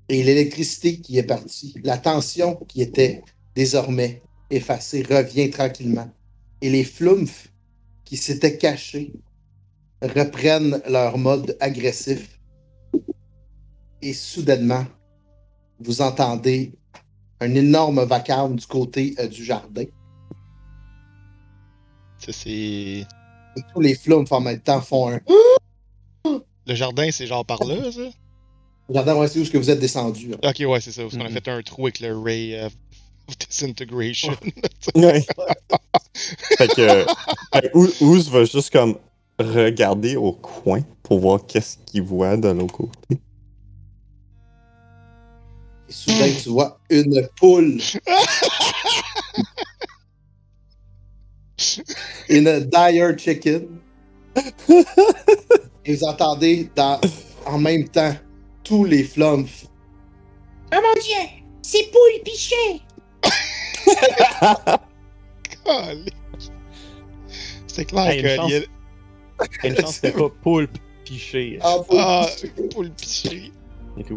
Et l'électricité qui est partie, la tension qui était désormais effacée, revient tranquillement. Et les flumphes qui s'étaient cachés reprennent leur mode agressif. Et soudainement, vous entendez un énorme vacarme du côté euh, du jardin. Ça, c'est. Et tous les flumphes en même temps font un. Le jardin, c'est genre par là, ça? Le jardin, ouais, c'est où est-ce que vous êtes descendu. là. Ok, ouais, c'est ça. Parce qu'on a Mhm. fait un trou avec le Ray of Disintegration. Ouais. fait que que Ouz- va juste comme regarder au coin pour voir qu'est-ce qu'il voit de l'autre côté. Et soudain, tu vois une poule. une dire chicken. Et vous entendez dans, en même temps tous les flumphes. Oh mon dieu! C'est poule piché! C'est clair Hey, une que. chance. il y a- une chance que c'était pas poulpe piché. Ah, poule Ah, pour tout.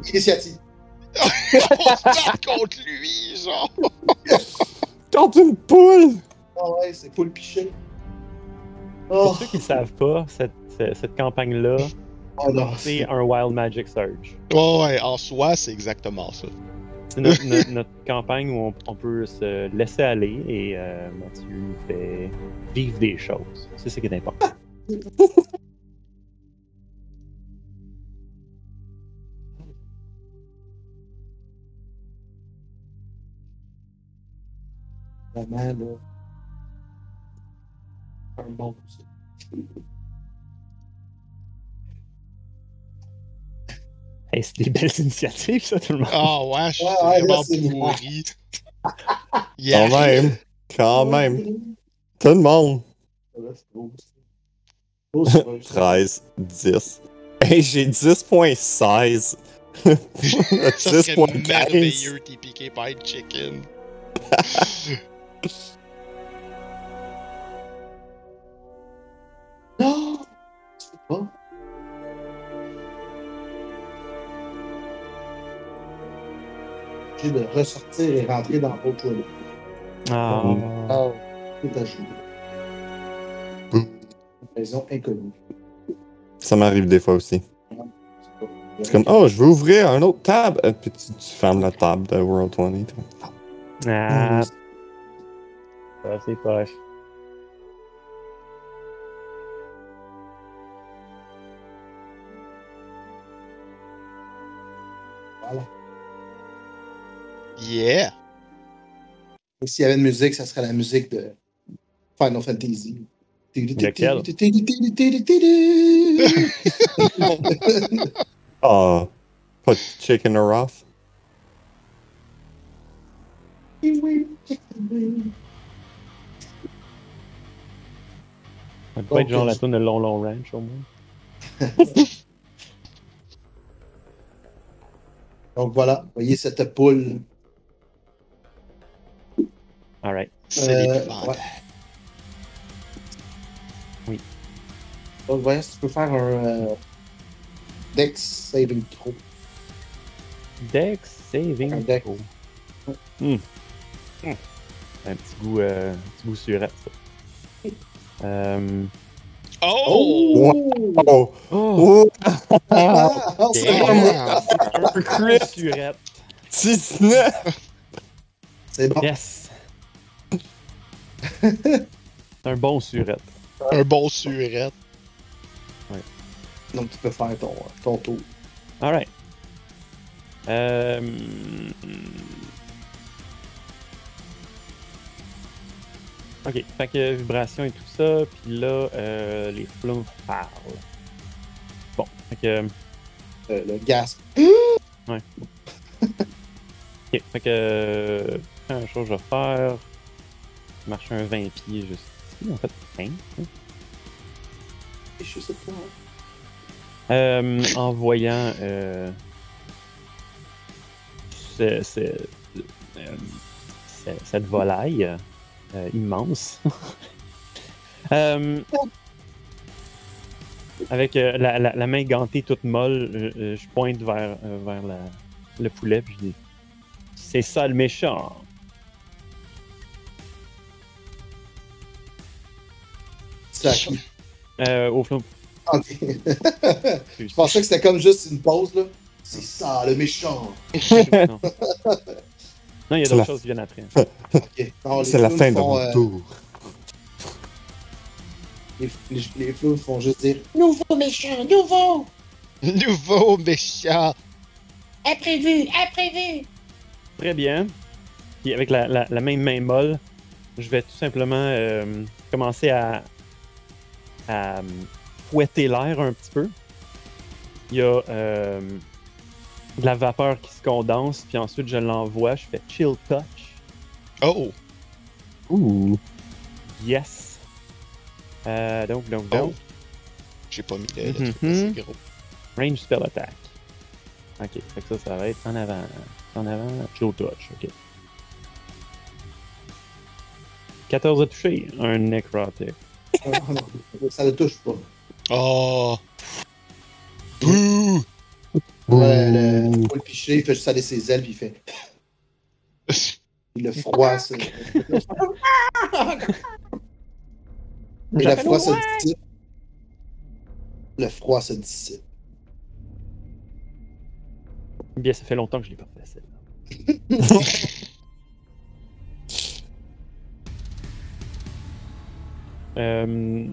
Initiative. On se bat contre lui, genre. Quand une poule! Ah ouais, c'est poule piché. Pour Oh, ceux qui ne savent pas, cette, cette, cette campagne-là, oh c'est c'est un Wild Magic Surge. Ouais, ouais, en soi, c'est exactement ça. C'est notre, notre- campagne où on, peut se laisser aller et euh, Mathieu nous fait vivre des choses. C'est ce qui est important. vraiment là. Un. Hey, c'est des belles initiatives, ça, tout le monde. Ah, ouais, je suis Ouais, vraiment pourri. Quand Yeah. même! Quand même! Tout le monde! Ouais, c'est beau, ça. Beau, c'est beau, ça. 13. 13, 10. Hey, j'ai 10.16. Ça serait 10.15. merveilleux, TPK Pie Chicken. Non! De ressortir et rentrer dans l'autre toilette. Ah. Ah, tout à jouer. Boum. Raison inconnue. Ça m'arrive des fois aussi. C'est pas- C'est comme, oh, je veux ouvrir un autre tab. Euh, Puis tu, tu fermes la table de World 20. t'es comme, Ah, c'est poche. Yeah. Et s'il y avait une musique, ça serait la musique de Final Fantasy. Ah, pas de chicken or off. Ça peut être Donc, genre la tune de Long Long Ranch, au moins. Donc voilà, vous voyez cette poule. Alright. C'est Euh, l'épouvantable. ouais. Oui. Donc voilà, si tu peux faire un euh, Dex Saving Throw. Dex Saving Un dex. throw. Hmm. Hmm. Un petit goût, euh, un petit goût surette, ça. Euh... Oh! Oh! Oh! Oh! Ah, oh, c'est. Un crit surette. 19! C'est bon. Yes! Un bon surette. Un bon surette. Donc tu peux faire ton, ton tour. Alright. Euh... Ok, fait que vibration et tout ça, puis là, euh, les flumes parlent. Bon, fait que. Euh, le gasp. Ok, fait que. euh, Première chose que je vais faire. Marcher un 20 pieds juste ici, en fait, 15. hein. Je sais pas. Euh, en voyant euh, ce, ce- euh, ce- cette volaille euh, immense. Euh, avec la, la- la main gantée toute molle, je pointe vers, vers la- le poulet puis je dis C'est ça le méchant. Euh, au. Ok. Je pensais que c'était comme juste une pause, là. C'est ça, le méchant. non. Non, il y a d'autres la- choses qui viennent après. C'est la fin de mon euh, tour. Les, les, font juste dire Nouveau méchant, nouveau. Nouveau méchant. Imprévu, imprévu. Très bien. Puis avec la, la, la même main molle, je vais tout simplement euh, commencer à, à euh, fouetter l'air un petit peu. Il y a euh, de la vapeur qui se condense, puis ensuite je l'envoie, je fais chill touch. Oh. Ouh. Yes. Euh, donc, donc, Oh. donc. J'ai pas mis le, assez gros. Range spell attack. Ok, fait que ça, ça va être en avant. En avant, chill touch, ok. 14 à toucher, un necrotic. Ah, Ça le touche pas. Oh. Bouh. Le, le, le piché, il fait juste aller ses ailes, puis il fait. Le froid, c'est. Et le froid se dissipe. Le froid se dissipe. Bien, ça fait longtemps que je l'ai pas fait, celle-là. Euh,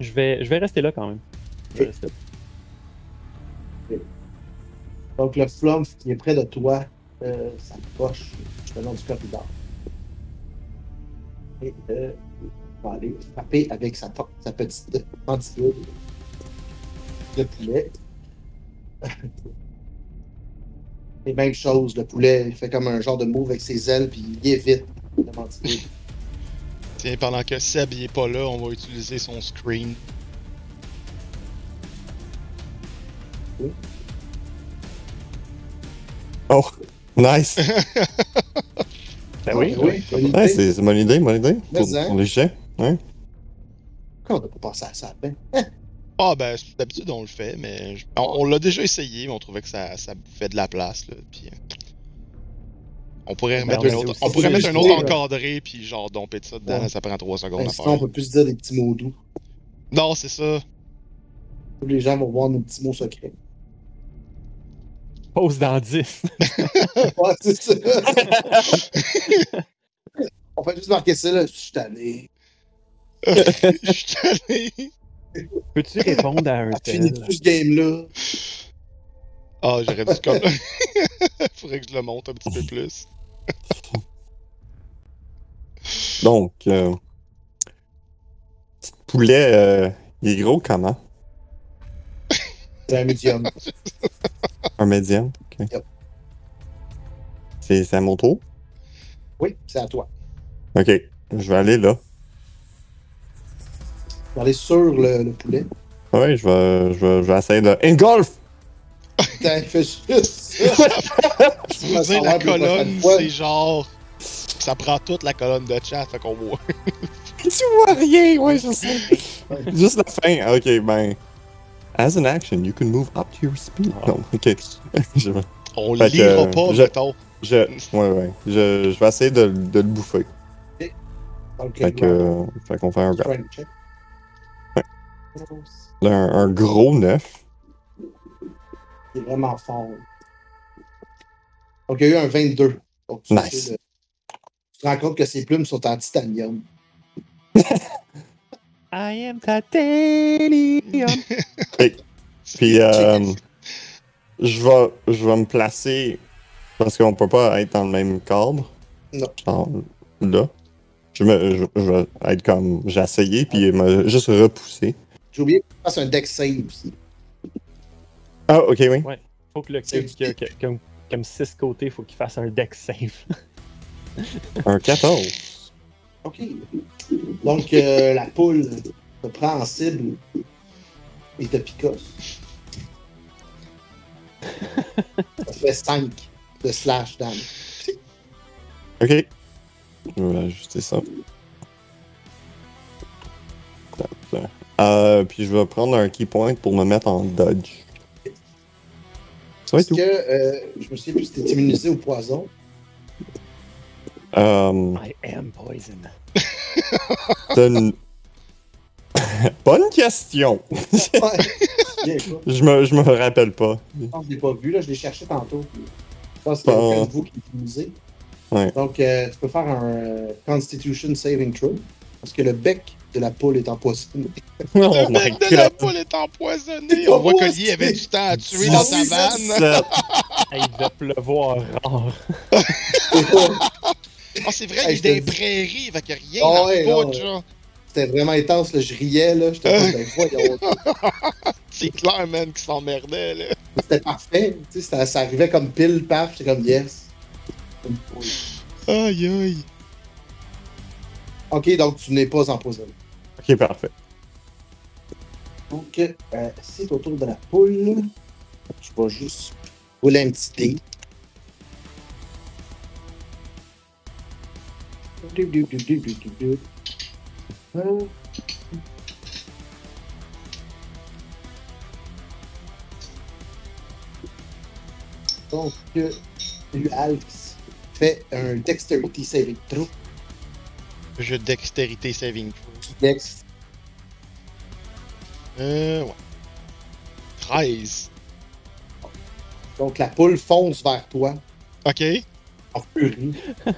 Je vais, je vais rester là quand même. Je vais rester là. Donc le flump qui est près de toi euh, s'approche du long du corridor. Et euh, va aller frapper avec sa, petite mandibules de poulet. Et même chose, le poulet il fait comme un genre de move avec ses ailes, puis il évite Tiens, pendant que Seb il est pas là, on va utiliser son screen. Oh, nice. Ben oui. Oui, idée. Ouais, c'est idée, bonne idée. Pour, hein? pour les jets. Ouais. Comment on n'a pas pensé à ça? Ben, Ah ben, d'habitude on le fait, mais je- on, on l'a déjà essayé, mais on trouvait que ça, ça bouffait de la place, là, puis... euh, On pourrait Ben, un autre, on pourrait mettre un autre encadré, puis genre domper de ça dedans, Ouais. ça prend 3 secondes ben, à sinon, on faire. peut plus dire des petits mots doux. Non, c'est ça. Tous les gens vont voir nos petits mots secrets. Pause dans 10. Ouais, c'est ça. On fait juste marquer ça, là. Je suis tanné. Je suis allé. Peux-tu répondre à un Finis tel? plus ce game-là. Ah, j'aurais dû comme... Faudrait que je le monte un petit peu plus. Donc, euh, petit poulet, euh, il est gros comment? C'est un médium. Un médium? Ok. Yep. C'est c'est à mon tour? Oui, c'est à toi. Ok, je vais aller là. On va aller sur le, le poulet. Ouais, je vais, je vais, je vais essayer de. Engulf! Putain, fais juste. Je veux dire, la colonne, c'est genre... Ça prend toute la colonne de chat, fait qu'on voit. Tu vois rien, ouais, je sais. Juste la fin. Ah, Ok, ben. As an action, you can move up to your speed. Ah. Non, ok. je, On Fait que, lira euh, pas, je- mettons. je, ouais, ouais. Je, je vais essayer de, de le bouffer. Donc, Fait que, euh, fait qu'on fait un. Ouais. un, un gros 9. Il est vraiment fort. Donc, il y a eu un 22. Donc, tu, Nice. sais, le- tu te rends compte que ses plumes sont en titanium. I am titanium. Puis, euh, je vais, je vais me placer parce qu'on peut pas être dans le même cadre. Non. Genre, là. Je, me, je, je vais être comme. J'ai essayé, puis me juste repousser. J'ai oublié que tu fasses un deck save aussi. Ah, ok, oui. Faut que le cube, comme, comme six côtés, faut qu'il fasse un deck save. Un 14. OK. Donc, euh, la poule te prend en cible et te picosse. Ça fait 5. de slash damage. Ok. Je vais ajuster ça. Euh, puis je vais prendre un key point pour me mettre en dodge. Ça va Est-ce être que euh, je me souviens plus si t'es immunisé au poison? Euh, I am poison. une- Bonne question. Je me. Je me, rappelle pas. Je pense que je l'ai pas vu, là, je l'ai cherché tantôt. Je pense Pas- qu'il y a aucun de vous qui est immunisé. Ouais. Donc, euh, tu peux faire un Constitution Saving Throw. Parce que le bec de la poule est empoisonné. Oh Le my mec de la poule est empoisonné. On voit que Lee avait du temps à tuer dans sa vanne. 17. Hey, il devait pleuvoir rare. Ah, c'est vrai, Hey, il est des dis- prairies, fait qu'il a rien dans ouais, le non, bout, ouais. genre. C'était vraiment intense, là. je riais, là. J'étais ben voyons. C'est clair, man, qui s'emmerdait, là. C'était parfait. Tu sais, ça, arrivait comme pile, paf. J'étais comme, yes. Une poule. Aïe, aïe. Ok, donc tu n'es pas empoisonné. Parfait. Donc, euh, c'est au tour de la poule. Je vais juste rouler un petit dé. Du, du, du, du, du, du, du. Donc, euh, Alex fait un Dexterity Saving Throw. Jeu de dextérité saving throw. Dex, Euh, ouais. 13. Donc, la poule fonce vers toi Ok. en furie.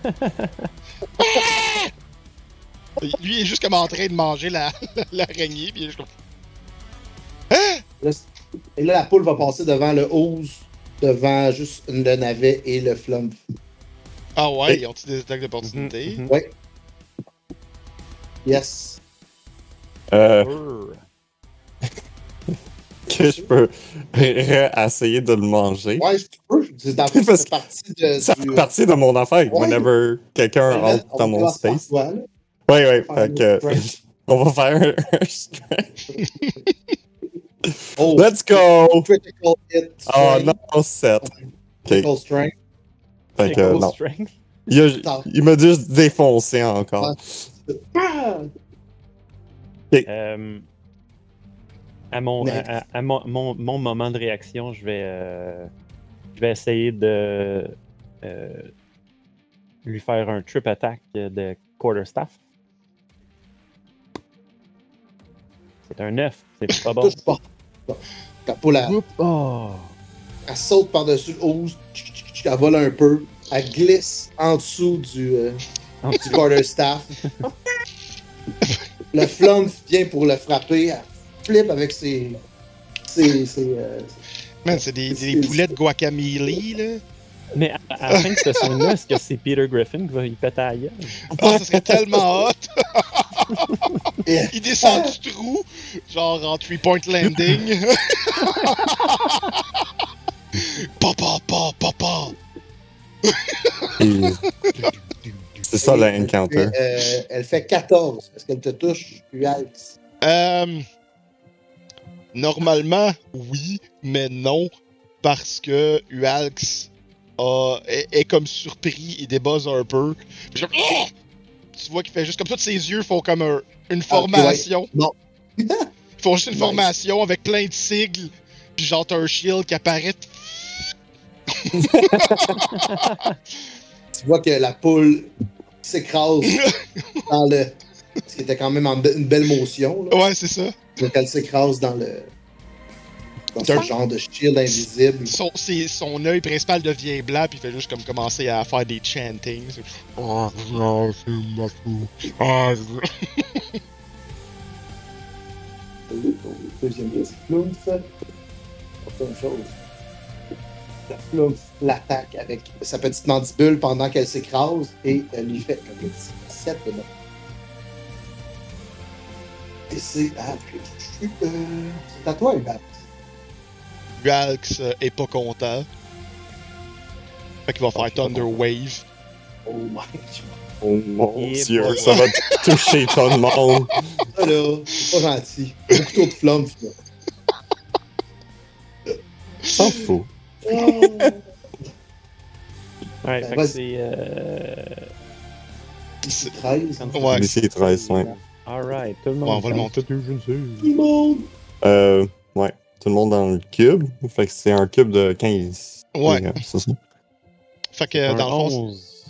Lui, il est juste comme en train de manger la- l'araignée, puis il est juste comme... C- et là, la poule va passer devant le 11, devant juste le navet et le flump. Ah ouais, ils ont-ils des attaques d'opportunité? Mhm. Ouais. Yes. Euh, Brrr. que je peux essayer de le manger. Ouais, je peux. C'est dans Parce partie de. Ça du- fait partie de mon affaire. Ouais. Whenever quelqu'un on va- entre on dans mon space. Ouais, Fait que strength. on va faire un, strength. Oh, Let's go! critical hit. Oh non, 7. Ok. Critical strength. Fait que Critical non. strength? Il, a- il m'a juste défoncé encore. Ah! Euh, à mon, à, à mon, mon, mon moment de réaction, je vais, euh, je vais essayer de euh, lui faire un trip attack de quarterstaff. C'est un 9, c'est pas bon. Touche pas. Poule, elle, Oups. Oh. elle saute par-dessus le 11. tchic, tchic, tchic, Elle vole un peu. Elle glisse en dessous du, euh, En du quarterstaff. le flump vient pour le frapper. Elle flippe avec ses. ses, ses, euh, Man, c'est des, des poulets de guacamole, là. Mais à, à la fin de ce scène-là, est-ce que c'est Peter Griffin qui va y péter à gueule? Ah, ça serait tellement hot! Et- Il descend du trou, genre en three-point landing. papa, papa, papa! C'est ça l'encounter. Euh, elle fait 14. Est-ce qu'elle te touche, Alex? Euh, normalement, oui, mais non, parce que Ualx a- est, est comme surpris, il débuzz un peu. Puis Ah! Tu vois qu'il fait juste comme ça, ses yeux font comme un- une formation. Non. Ils font juste une Nice. formation avec plein de sigles, puis genre t'as un shield qui apparaît. Tu vois que la poule s'écrase dans le. Ce qui était quand même en be- une belle motion. Là. Ouais, c'est ça. Donc elle s'écrase dans le. Dans ce un- genre de shield invisible. Son, c'est- son œil principal devient blanc, puis il fait juste comme commencer à faire des chantings. C'est- Ah, non, c'est ma fou. Ah, c'est- Deuxième. Autre chose. La plouf l'attaque avec sa petite mandibule pendant qu'elle s'écrase et elle lui fait un petit 7 de. Et c'est à... c'est à toi, Hubert. Ualx euh, est pas content. Fait qu'il va faire Thunder Wave. Oh my god. Oh mon Et dieu, voilà. ça va toucher le monde. Ça là, c'est pas gentil. Beaucoup trop de flump, là. S'en fout. Ouais, Ben, fait que c'est. Euh... Ici 13. Ouais. DC 13, ouais. Alright, tout le monde. Ouais, on va le monter. que je ne sais. Tout le monde. Euh, ouais. Tout le monde dans le cube. Fait que c'est un cube de 15. Ouais. Et, euh, c'est ça. Fait que euh, Un dans le fond, 11.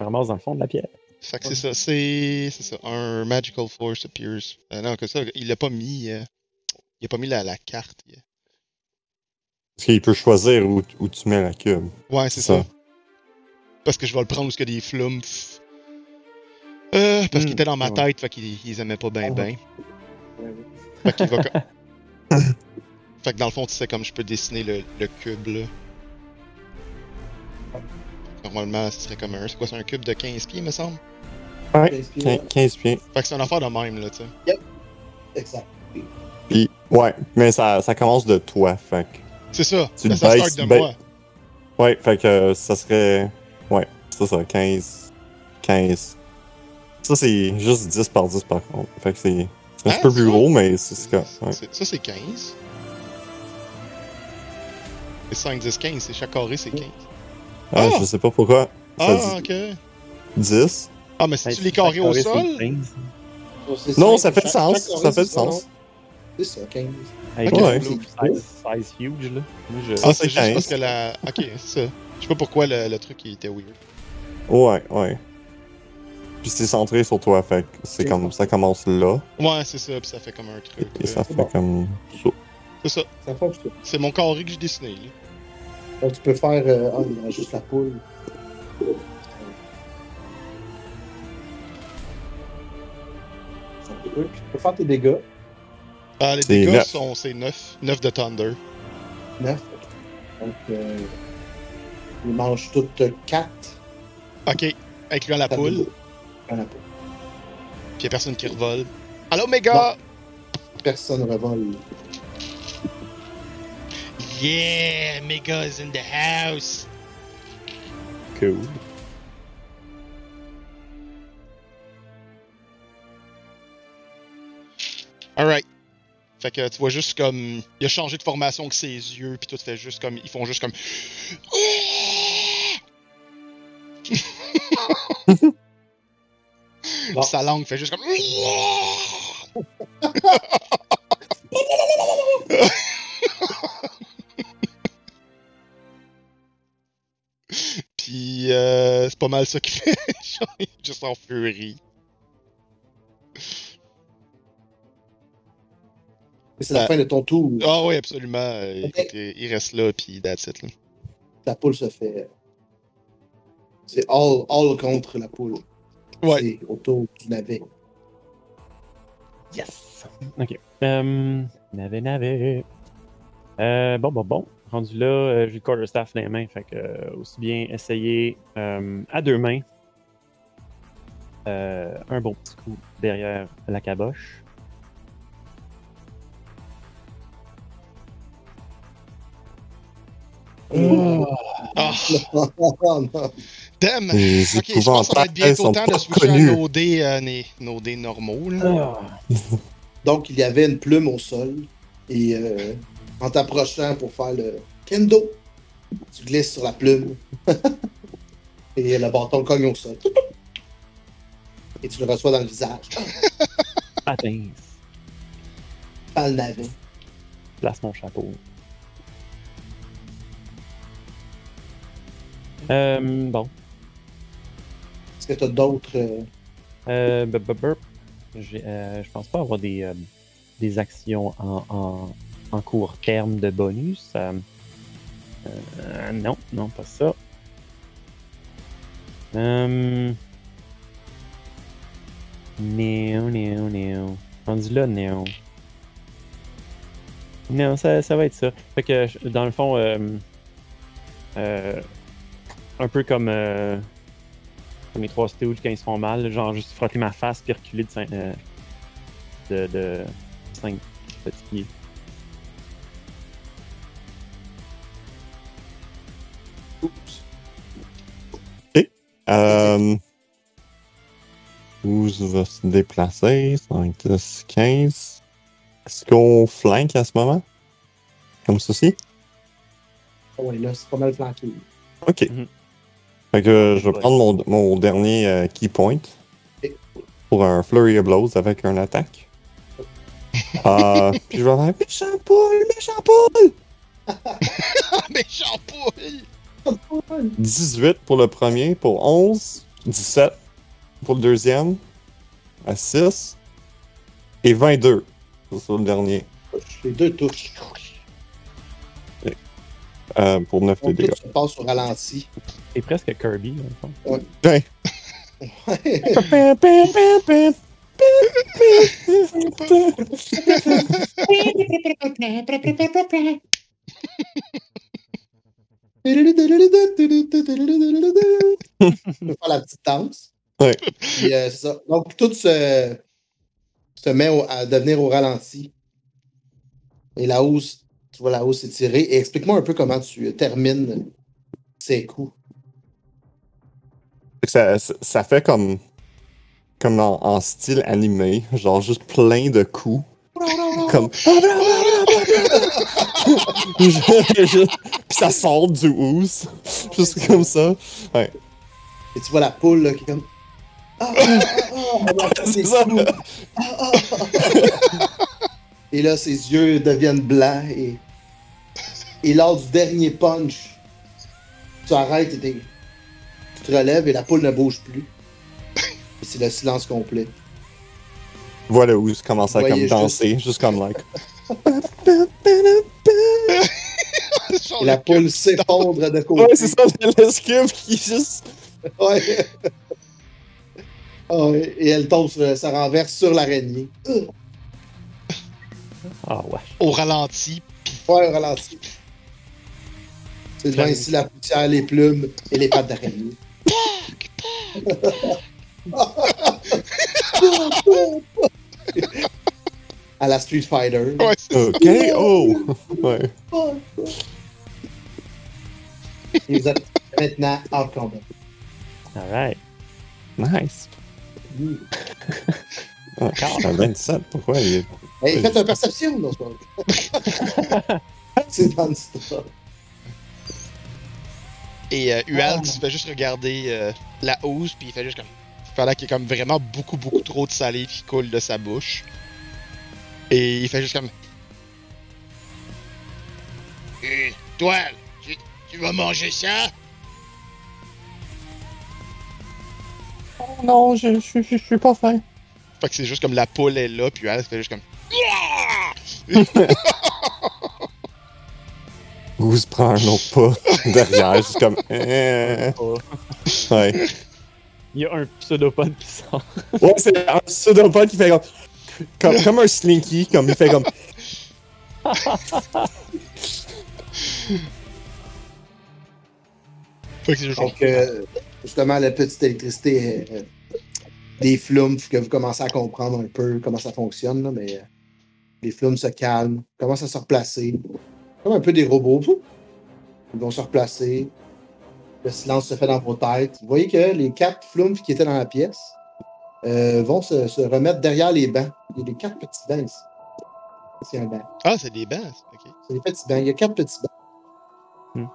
On ramasse dans le fond de la pierre. fait que c'est ça. C'est c'est ça. Un Magical Force appears. Euh, non, que ça, il l'a pas mis. euh, il a pas mis la, la carte. Parce qu'il peut choisir où, où tu mets la cube. Ouais, c'est Ça. ça. Parce que je vais le prendre où il y a des flumph. Euh, parce Hmm, qu'il était dans ma ouais. tête, fait qu'ils ils aimaient pas bien Ah ouais. Fait qu'il va. fait que dans le fond, tu sais comme je peux dessiner le, le cube là. Normalement, ce serait comme un. C'est quoi, c'est un cube de 15 pieds, me semble? Ouais. 15 pieds, 15, 15 pieds. Fait que c'est une affaire de même, là, tu sais. Exact. Puis, ouais. Mais ça, ça commence de toi. Fait que. C'est ça. Tu Ben, le ça start de ben- moi. Ouais, fait que euh, ça serait. Ouais, c'est ça, 15. 15. Ça, c'est juste 10 par 10 par contre. Fait que c'est. C'est un Hein, petit peu plus ça? gros, mais c'est ce que. Ouais. C'est- Ça, c'est 15. Et 5, 10, 15. C'est chaque carré, c'est 15. Ah, Ah! je sais pas pourquoi. Ça Ah, dit ok. 10. Ah, mais c'est Hey, tu les carrés au c'est sol? 15. C'est Non, ça, fait du sens. carré, Ça fait c'est du sens. C'est ça, 15. Hey, Ok. ouais. Size, size huge, là. Moi, je... Ah, c'est c'est juste 15. parce que la. Ok, c'est ça. Je sais pas pourquoi le, le truc il était weird. Ouais, ouais. Puis c'est centré sur toi, fait que c'est comme. ça. Ça commence là. Ouais, c'est ça, puis ça fait comme un truc. Et ça c'est fait bon. comme. ça. C'est ça. Ça fonctionne. C'est mon carré que j'ai dessiné, là. Donc, tu peux faire. euh, ah, il y a juste la poule. Tu peux faire tes dégâts. Ah, les dégâts neuf. sont. C'est 9. 9 de Thunder. 9. Donc, euh, il mange toutes 4. Ok. Incluant la poule. La poule. Puis y'a personne qui revole. Allô, méga! Personne revole. Yeah, Mega's in the house. Cool. Alright. Fait que tu vois juste comme. Il a changé de formation que ses yeux, puis tout fait juste comme. Ils font juste comme. Bon. Sa langue fait juste comme. Puis euh, c'est pas mal ça qu'il fait. Genre, il est juste en furie. C'est la Euh, fin de ton tour. Ah oui, absolument. Euh, il reste là, puis that's it. Là. La poule se fait. C'est all, all contre la poule. Ouais. Autour du navet. Yes! Ok. Euh, navet, navet. Euh, bon, bon, bon. Rendu là, euh, j'ai le quarterstaff dans les mains. Fait que, euh, aussi bien essayer à deux mains. Un bon petit coup derrière la caboche. Ah, Oh, damn! Les Ok, je pense que ça va être bientôt temps de switcher à connus. nos dés, euh, nos dés normaux. Là. Donc, il y avait une plume au sol. Et euh, en t'approchant pour faire le kendo, tu glisses sur la plume. et le bâton cogne au sol. Et tu le reçois dans le visage. Atteins. Pas le navet. Place mon chapeau. Euh, bon. Est-ce que tu as d'autres. euh, Euh, euh, je pense pas avoir des, euh, des actions en, en, en court terme de bonus. Euh, euh, non, non, pas ça. Euh, non, non, non. Rendu là, non. Non, ça, ça va être ça. Fait que, dans le fond, euh, euh, un peu comme, euh, comme les trois stooges quand ils se font mal, genre juste frotter ma face puis reculer de 5 de, de cinq petits pieds. Oups. Euh, où va se déplacer? 5, 10, 15. Est-ce qu'on flanque à ce moment? Comme ceci? Ah ouais, là, c'est pas mal flanqué. Ok. Mhm. Fait que je vais prendre mon, mon dernier euh, key point pour un flurry of blows avec un attaque. Euh, puis je vais faire méchant poule, méchant poule! Mais champouille! 18 pour le premier, pour 11, 17 pour le deuxième, à 6, et 22 pour le dernier, Les deux touches. euh, pour 9 de dégâts. se passe au ralenti. C'est presque Kirby, dans le fond. Ben, Je vais faire la petite danse. Ouais. Puis, euh, c'est ça. Donc, tout se, se met au- à devenir au ralenti. Et la hausse, tu vois la hausse s'étirer. Et explique-moi un peu comment tu euh, termines ces coups. Ça, ça- ça fait comme, comme en, en style animé, genre juste plein de coups. Comme. Puis ça sort du ooze. Juste comme ça. Et tu vois la poule là, qui est comme. Ah, ah, ah. Et là, ses yeux deviennent blancs et. Et lors du dernier punch, tu arrêtes et t'es- te relèves et la poule ne bouge plus. Et c'est le silence complet. Voilà où je commence à comme danser, juste comme like. Et la le poule s'effondre de côté. Ouais, c'est ça, l'esquive qui juste. Ouais. Ah ouais, Et elle tombe, sur- ça renverse sur l'araignée. Ah ouais. Au ralenti. Ouais, au ralenti. C'est devant ici la poussière, les plumes et les pattes d'araignée. À la Street Fighter. Ouais, c'est ça. Ok, oh! Ouais. Et vous êtes maintenant en combat. Alright. Nice. Ah, un 27, pourquoi il est. Hey, faites une perception, non, c'est pas vrai. C'est dans le style. Et euh, Uald, il fait juste regarder euh, la housse, puis il fait juste comme. Pendant qu'il y a comme vraiment beaucoup, beaucoup trop de salive qui coule de sa bouche. Et il fait juste comme. Euh, toi, tu, tu vas manger ça? Non, je, je, je, je suis pas fin. Fait que c'est juste comme la poule est là, puis Uald fait juste comme. Ou se prend un autre pas derrière, juste comme. eh. Ouais. Il y a un pseudopode qui sort. Ouais, c'est un pseudopode qui fait comme. Comme, comme un slinky, comme il fait comme. Donc, euh, justement, la petite électricité euh, des flumes, que vous commencez à comprendre un peu comment ça fonctionne, là, mais euh, les flumes se calment, commencent à se replacer. Comme un peu des robots. Ils vont se replacer. Le silence se fait dans vos têtes. Vous voyez que les quatre flumes qui étaient dans la pièce euh, vont se, se remettre derrière les bancs. Il y a des quatre petits bancs ici. C'est un banc. Ah, c'est des bancs. Ok. C'est des petits bancs. Il y a quatre petits bancs. Hmm.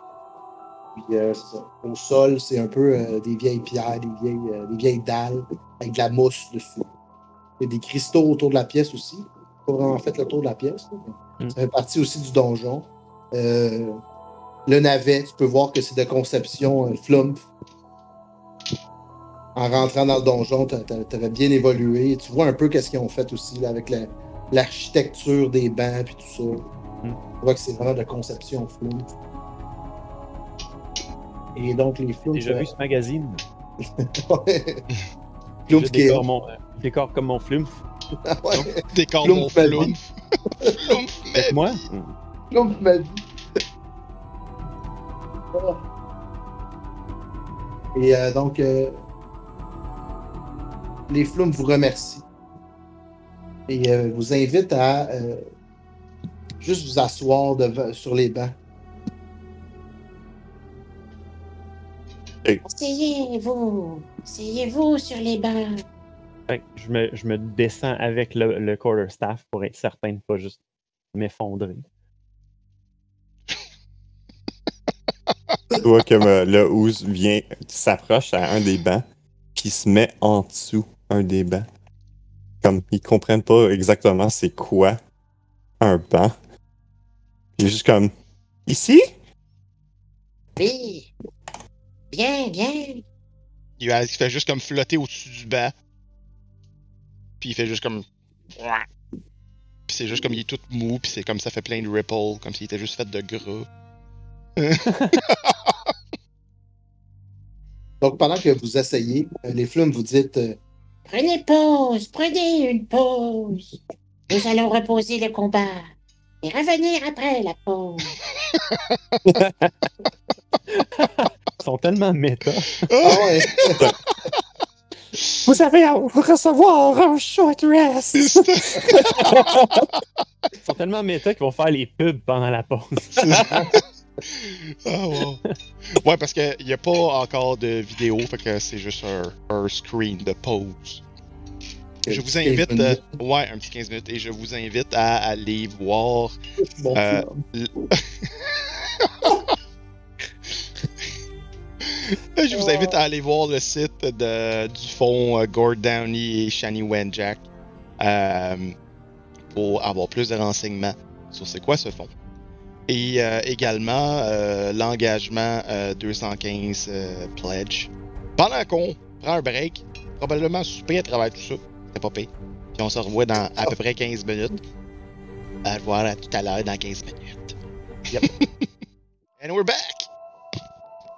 Puis, euh, c'est ça. Au sol, c'est un peu euh, des vieilles pierres, des vieilles, euh, des vieilles dalles avec de la mousse dessus. Il y a des cristaux autour de la pièce aussi. Pas vraiment fait le tour de la pièce. là, Hmm. Ça fait partie aussi du donjon. Euh, le navet, tu peux voir que c'est de conception euh, Flumph. En rentrant dans le donjon, tu avais bien évolué. Tu vois un peu qu'est-ce qu'ils ont fait aussi là, avec la- l'architecture des bancs et tout ça. Hmm. Tu vois que c'est vraiment de conception Flumph. Et donc les Flumph. J'ai déjà euh, vu ce magazine. ouais. Je Flumph qui est- décore, mon, euh, décore comme mon flumph. Ouais. Décore Floum mon. Floum, mais. Ma vie. Et euh, donc, euh, les Flumes vous remercient et euh, vous invitent à euh, juste vous asseoir devant- sur les bancs. Asseyez-vous. Asseyez-vous sur les bancs. Fait que je, me, je me descends avec le, le quarterstaff pour être certain de pas juste m'effondrer. Tu vois comme euh, le Ouz vient, s'approche à un des bancs, puis se met en dessous un des bancs. Comme ils comprennent pas exactement c'est quoi un banc. Il est juste comme ici? Oui. Bien, bien. Il, il fait juste comme flotter au-dessus du banc. Puis il fait juste comme. Puis c'est juste comme il est tout mou, puis c'est comme ça fait plein de ripples, comme s'il était juste fait de gras. Donc, pendant que vous asseyez, euh, les flammes vous dites euh, Prenez pause, prenez une pause. Nous allons reposer le combat et revenir après la pause. Ils sont tellement méta. Ah ouais, Vous allez recevoir un short rest. Ils sont tellement méta qu'ils vont faire les pubs pendant la pause. Ah, wow. Ouais, parce qu'il n'y a pas encore de vidéo, fait que c'est juste un, un screen de pause. Je vous 15 invite, euh, ouais, un petit 15 minutes, et je vous invite à aller voir. Bon, euh. Je vous invite à aller voir le site de, du fond euh, Gord Downey et Shani Wenjack euh, pour avoir plus de renseignements sur c'est quoi ce fond. Et euh, également euh, l'engagement euh, 215 euh, Pledge. Pendant qu'on prend un break, probablement souper à travers tout ça, c'est pas pire. Puis on se revoit dans à peu près 15 minutes. À voir à tout à l'heure dans 15 minutes. Yep. And we're back!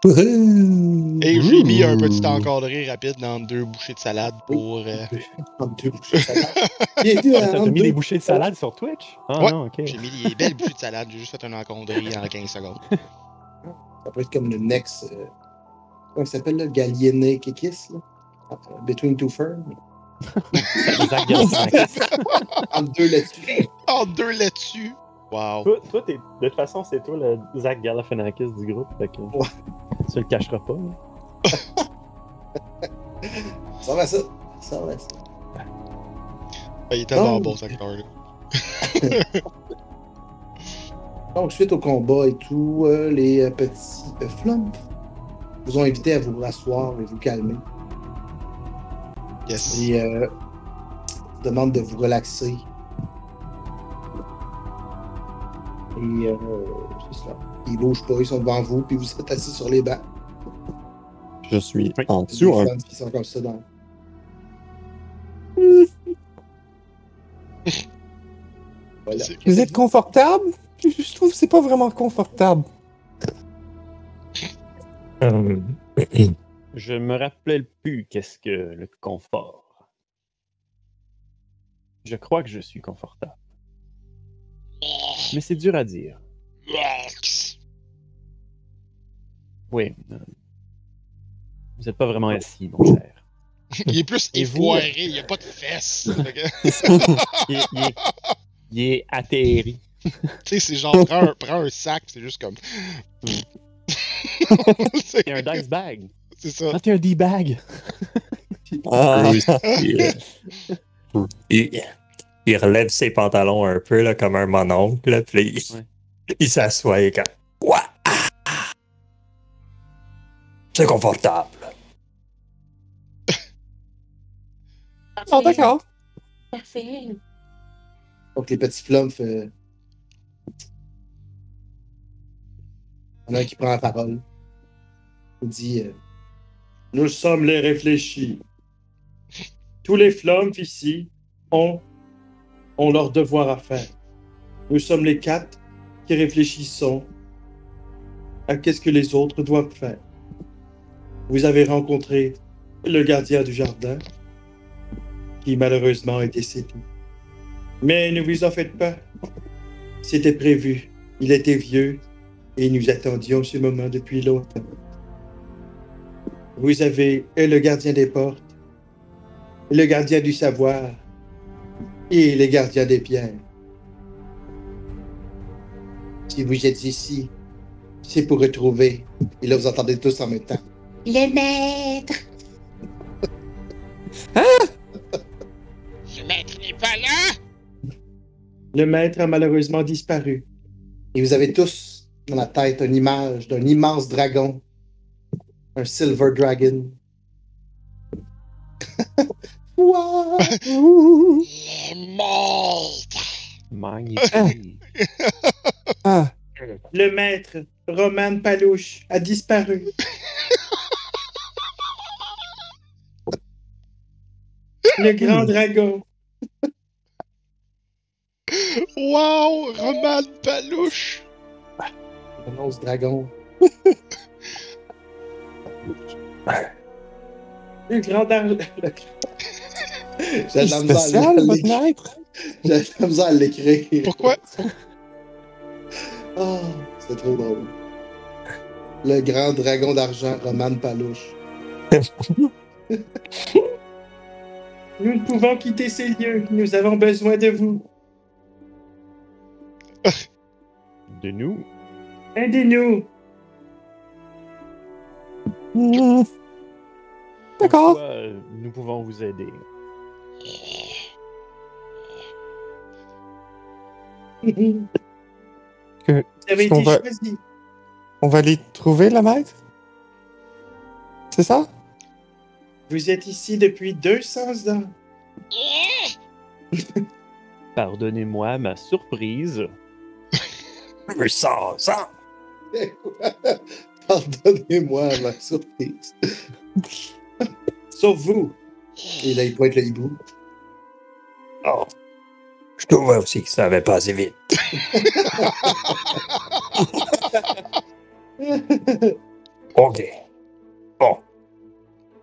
Et j'ai mis un petit encadré rapide dans deux bouchées de salade pour. euh, deux bouchées de salade. Bienvenue à T'as mis deux des bouchées de salade sur Twitch? Ah Ouais. non, ok. j'ai mis des belles bouchées de salade, j'ai juste fait un encadré en 15 secondes. Ça peut être comme le next. Euh, comment ça s'appelle, là? Gallienne Kikis, là? Euh, Between Two Ferns. Entre deux là-dessus. En deux là-dessus! Wow! toi, toi t'es- de toute façon, c'est toi le Zach Galifianakis du groupe. Fait que Ouais. tu le cacheras pas. hein. Ça va ça. Ça va ça. Il est tellement Oh. bon cet acteur-là. Donc, suite au combat et tout, euh, les euh, petits euh, flumps vous ont invité à vous rasseoir et vous calmer. Yes. Et euh, vous demandent de vous relaxer. Et euh, c'est ça. Ils bougent pas, ils sont devant vous, puis vous êtes assis sur les bancs. Je suis Oui. en dessous flumps qui sont comme ça dans. voilà. C'est- Vous êtes confortable? Je trouve que c'est pas vraiment confortable. Euh, Je me rappelle plus qu'est-ce que le confort. Je crois que je suis confortable. Mais c'est dur à dire. Oui. Vous n'êtes pas vraiment assis, mon cher. Il est plus effoiré, il n'y a pas de fesses. Il, est- il est, il est atterri. Tu sais, c'est genre, prends un, prends un sac, c'est juste comme. c'est un dice bag. c'est ça. Ah, t'es un D-bag. Ah, oui, il- il relève ses pantalons un peu là, comme un mononcle, là, puis il, Ouais. il s'assoit et comme Ouah! ah! C'est confortable. oh, d'accord. Parfait. Donc, les petits flumps. Euh... Il y en a un qui prend la parole. Il dit euh, Nous sommes les réfléchis. Tous les flumps ici ont, ont leur devoir à faire. Nous sommes les quatre qui réfléchissons à qu'est-ce que les autres doivent faire. Vous avez rencontré le gardien du jardin, qui malheureusement est décédé. Mais ne vous en faites pas. C'était prévu. Il était vieux et nous attendions ce moment depuis longtemps. Vous avez le gardien des portes, le gardien du savoir et le gardien des pierres. Si vous êtes ici, c'est pour retrouver. Et là, vous entendez tous en même temps. Le maître. Le maître n'est pas là. Le maître a malheureusement disparu. Et vous avez tous dans la tête une image d'un immense dragon. Un Silver Dragon. Wow! Morts. Magnifique. Ah, Le maître, Roman Palouche, a disparu. Le grand dragon. Wow! Roman Palouche! Immense dragon. Le grand le- J'ai de la misère à l'écrire. J'ai de la misère à l'écrire. Pourquoi? Ah, c'était trop drôle. Le grand dragon d'argent, Roman Palouche. Nous ne pouvons quitter ces lieux. Nous avons besoin de vous. De nous? Aidez-nous. Hmm. D'accord. Euh, nous pouvons vous aider? Que- été va- choisi. On va aller trouver le maître? C'est ça? Vous êtes ici depuis 200 ans. Pardonnez-moi ma surprise. Ça, ça. Pardonnez-moi ma surprise. Sauf vous. Et là, il pointe le hibou. Oh. Je trouvais aussi que ça avait pas assez vite. OK. Bon.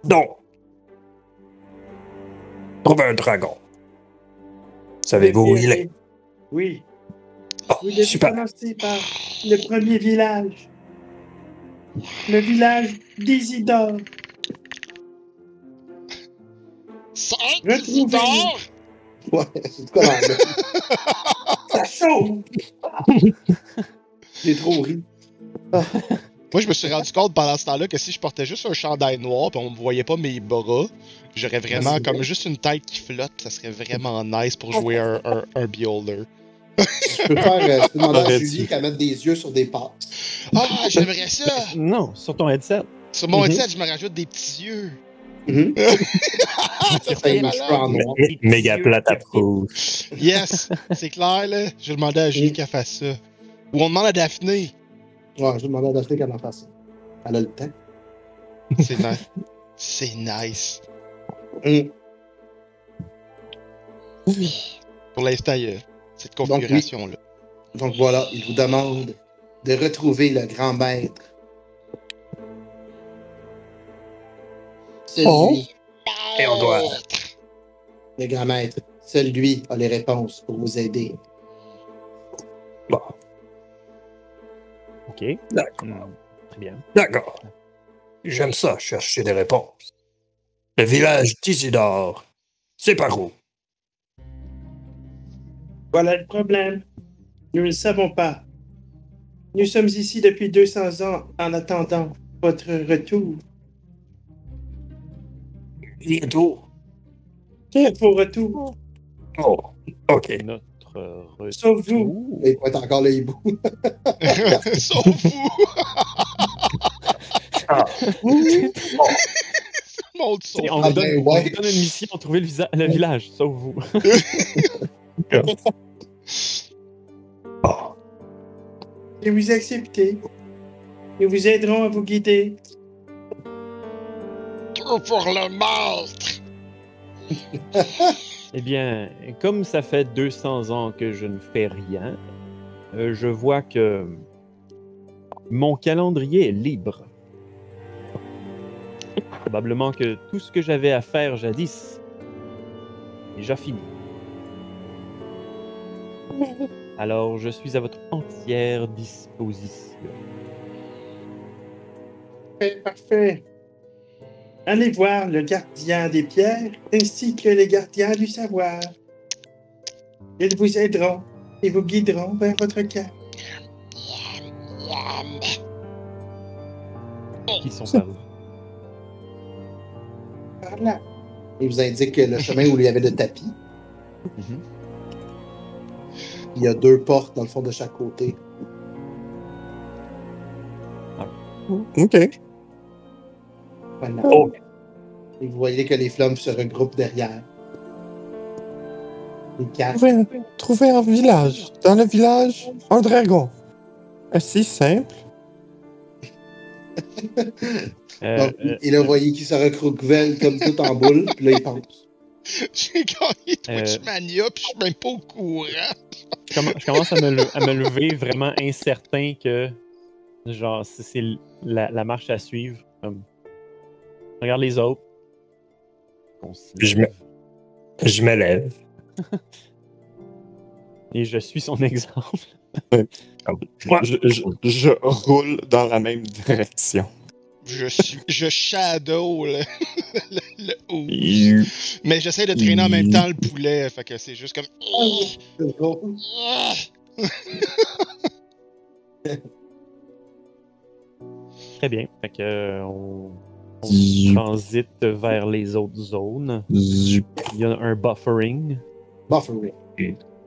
Donc. Trouver un dragon. Savez-vous où il est? Oui. Oh, Vous devez super. commencer par le premier village. Le village d'Isidore. Cinq Retrouvez-les. Isidore. Ouais, c'est quoi Ça chauffe. J'ai trop ri. Moi, je me suis rendu compte pendant ce temps-là que si je portais juste un chandail noir et on me voyait pas mes bras, j'aurais vraiment comme juste une tête qui flotte. Ça serait vraiment nice pour jouer un, un, un beholder. Je peux faire. euh, demander à Julie qu'elle mette des yeux sur des pattes. Ah, j'aimerais ça! Non, sur ton headset. Sur mon Mhm. headset, je me rajoute des petits yeux. Mhm. Méga plate à rouge. Yes, c'est clair, là. Je vais demander à Julie qu'elle fasse ça. Ou on demande à Daphné. Ouais, je vais demander à Daphné qu'elle en fasse ça. Elle a le temps. C'est nice. C'est nice. Hum. Pour l'instant, il y a cette Donc, oui. configuration-là. Donc voilà, il vous demande de retrouver le grand maître. C'est Oh. lui, Et on doit- le grand maître. Seul lui a les réponses pour vous aider. Bon, OK. d'accord. Hmm, Très bien. D'accord. J'aime ça, chercher des réponses. Le village d'Isidore, c'est par où? Voilà le problème. Nous ne le savons pas. Nous sommes ici depuis 200 ans en attendant votre retour. Bientôt. Vos retours. Oh, ok. Notre euh, retour. Sauf vous. Et il pointe encore le hibou. Sauf vous! Ah. Mon C'est- son. On Ah vous donne, ben on ouais. vous donne une mission, trouver le, visa- le village, sauf vous. Oh, Et vous acceptez. Nous vous aiderons à vous guider. Pour le maître. Eh bien, comme ça fait 200 ans que je ne fais rien, euh, je vois que mon calendrier est libre. Probablement que tout ce que j'avais à faire jadis est déjà fini. Alors, je suis à votre entière disposition. Parfait, parfait. Allez voir le gardien des pierres ainsi que les gardiens du savoir. Ils vous aideront et vous guideront vers votre yam. Qui sont par où? Par là. Il vous indique le chemin où il y avait le tapis. Mhm. Il y a deux portes dans le fond de chaque côté. Ok. Voilà. Oh. Et vous voyez que les flammes se regroupent derrière. Les quatre. Trouver un, trouver un village. Dans le village, un dragon. Assez simple. Euh, Donc, euh, et là, vous voyez qu'il se recroquevelle comme tout en boule, puis là, il pense. J'ai gagné Twitch Euh. Mania, puis je suis même pas au courant. je, commen- je commence à me, le- à me lever vraiment incertain que genre c'est c'est la, la marche à suivre. Comme, regarde les autres. Je me- lève. Je me lève. Et je suis son exemple. Ouais. Je, je- je roule dans la même direction. Je suis. Je shadow le, le. You- Mais j'essaie de traîner en même temps le poulet, fait que c'est juste comme. Ah! Très bien. Fait que euh, on, on transite vers les autres zones. Il y a un buffering. Buffering.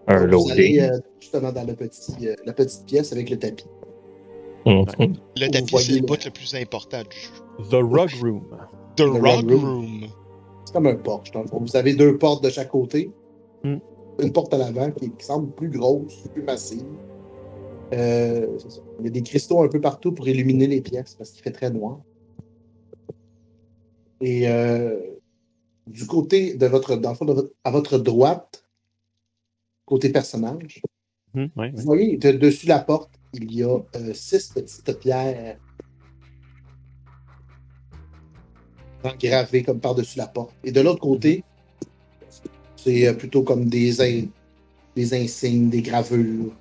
Un Vous allez loading. euh, justement dans le petit, euh, la petite pièce avec le tapis. Mhm. Le Vous tapis, c'est le le- bout le plus important du jeu. The Rug Room. The rug Rug room. Room. C'est comme un porche. dans le fond. Vous avez deux portes de chaque côté. Hmm. Une porte à l'avant qui, qui semble plus grosse, plus massive. Euh, ça. Il y a des cristaux un peu partout pour illuminer les pièces parce qu'il fait très noir. Et euh, du côté de votre, dans le fond, de votre- à votre droite, côté personnage, ouais, vous voyez, de- dessus la porte, il y a euh, six petites pierres gravées comme par-dessus la porte. Et de l'autre côté, c'est euh, plutôt comme des, in- des insignes, des gravures.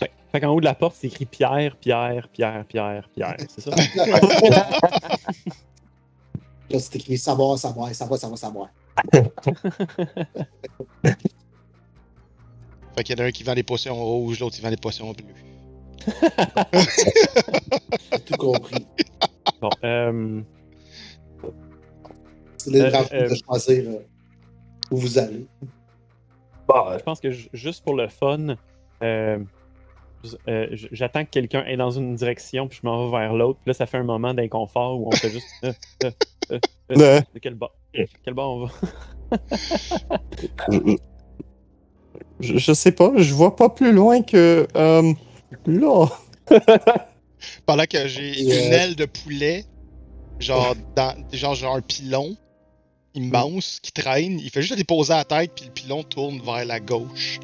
Fait, fait qu'en haut de la porte, c'est écrit Pierre, Pierre, Pierre, Pierre, Pierre. C'est ça? Là, c'est écrit savoir, savoir, savoir, savoir, savoir. Fait qu'il y en a un qui vend des potions rouges, l'autre qui vend des potions bleues. J'ai tout compris. Bon, euh, C'est les Euh, euh, de choisir euh, où vous allez. Bah, je pense que ju- juste pour le fun, euh, euh, j'attends que quelqu'un aille dans une direction, puis je m'en vais vers l'autre. Puis là, ça fait un moment d'inconfort où on fait juste. euh, euh, euh, euh, Euh, de quel bas Quel bas on va? Je, je- je sais pas, je vois pas plus loin que. euh, là. Pendant que j'ai une euh, aile de poulet, genre, dans, genre, genre un pilon immense qui traîne, il fait juste le déposer à la tête, puis le pilon tourne vers la gauche.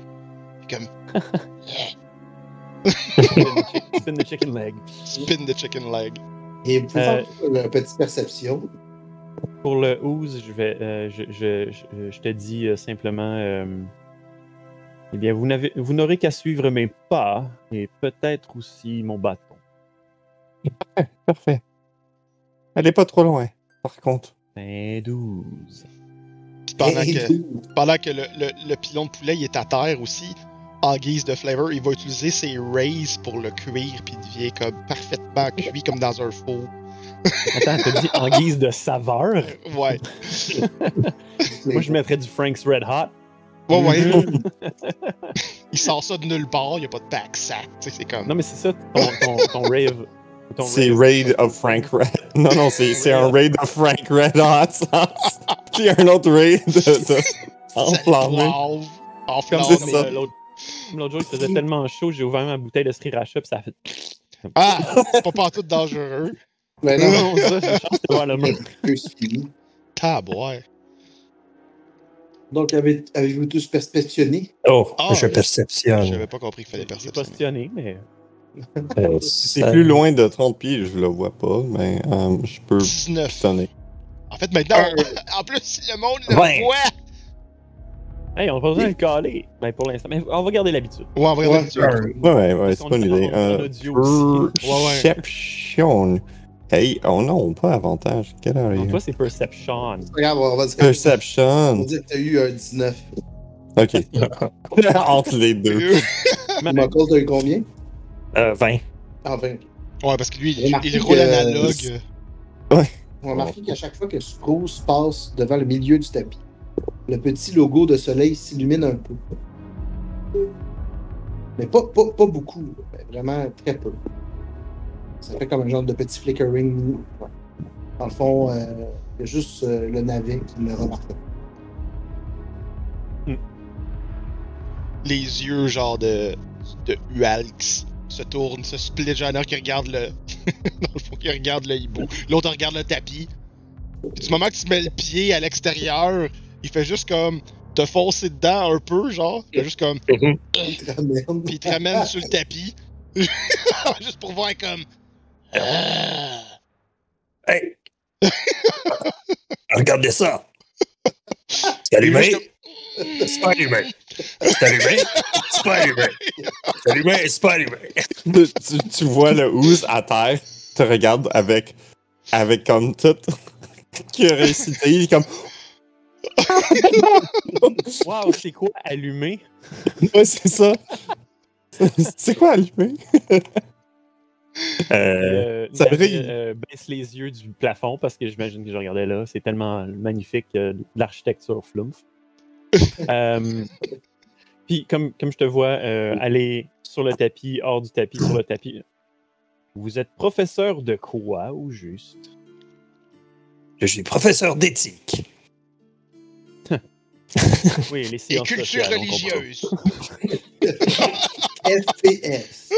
Comme Spin the chicken leg. spin the chicken leg. Et vous Euh, une petite perception. Pour le ooze, je vais, euh, je, je- je- je te dis euh, simplement, euh, eh bien, vous n'avez, vous n'aurez qu'à suivre mes pas et peut-être aussi mon bâton. Parfait. Elle est pas trop loin, par contre. Ben 12. Puis pendant que, pendant que le, le, le pilon de poulet il est à terre aussi, en guise de flavor, il va utiliser ses rays pour le cuire, puis il devient comme parfaitement cuit comme dans un four. Attends, t'as dit en guise de saveur? Ouais. Moi, je mettrais du Frank's Red Hot. Ouais, ouais. Mhm. il sort ça de nulle part, il n'y a pas de pack sac. C'est comme. Non, mais c'est ça, ton, ton, ton rave. Ton C'est rave. Raid of Frank Red. Non, non, c'est c'est un Raid of Frank Red Hot. Puis un autre Raid de. de... enflammé. Enflammé. L'autre l'autre jour, il faisait tellement chaud, j'ai ouvert ma bouteille de sriracha, puis ça a fait. Ah, c'est pas partout dangereux. Mais non, Non, ça, j'ai chance de voir le mur. Taboire. Donc, avez- avez-vous tous perceptionné? Oh, Ah, je perceptionne. J'avais pas compris qu'il fallait J'ai perceptionner. mais. Euh, C'est ça- plus loin de 30 pieds, je le vois pas, mais euh, je peux 19. sonner. En fait, maintenant, en plus, le monde le Ouais. voit. Hey, on va besoin de le caler. Ben, pour l'instant. Mais on va garder l'habitude. Ouais, on va Ouais. Un- Ouais, ouais, ouais, Parce c'est qu'on pas une est idée. en- en Euh, audio aussi. Ouais, ouais. Perception. Hey, oh non, pas avantage. Quelle heure Donc, il toi, est? c'est Perception. Regarde, on va dire, on va Perception. dire que tu as eu un 19. Ok. Entre les deux. Mais- Michael, tu as eu combien? Euh, 20. Ah, 20. Ouais, parce que lui, il, roule que- analogue. On va remarquer qu'à chaque fois que Spruce passe devant le milieu du tapis, le petit logo de soleil s'illumine un peu. Mais pas, pas, pas beaucoup, vraiment très peu. Ça fait comme un genre de petit flickering. Ouais. Dans le fond, euh, il y a juste euh, le navet qui le remarque. Les yeux, genre de, de Ualx, se tournent, se split. Genre, qui regarde le. Dans le fond, qui regarde le hibou. L'autre regarde le tapis. Puis du moment que tu mets le pied à l'extérieur, il fait juste comme te foncer dedans un peu, genre. Il fait juste comme. Puis il te ramène sur le tapis. juste pour voir comme. Ah. Hey! Regardez ça! C'est allumé? C'est pas allumé. C'est allumé? C'est pas allumé. C'est allumé, c'est pas allumé. tu, tu vois le ooze à terre, te regarde avec, avec comme tout curiosité, il est comme Wow, c'est quoi allumé? ouais c'est ça. C'est quoi allumé? Euh, Euh, ça brille. euh, baisse les yeux du plafond parce que j'imagine que je regardais là. C'est tellement magnifique, euh, l'architecture flumph. Euh, Puis, comme, comme je te vois euh, aller sur le tapis, hors du tapis, sur le tapis, vous êtes professeur de quoi au juste? je suis professeur d'éthique. Oui, les Et sciences culture sociales, religieuse. FPS.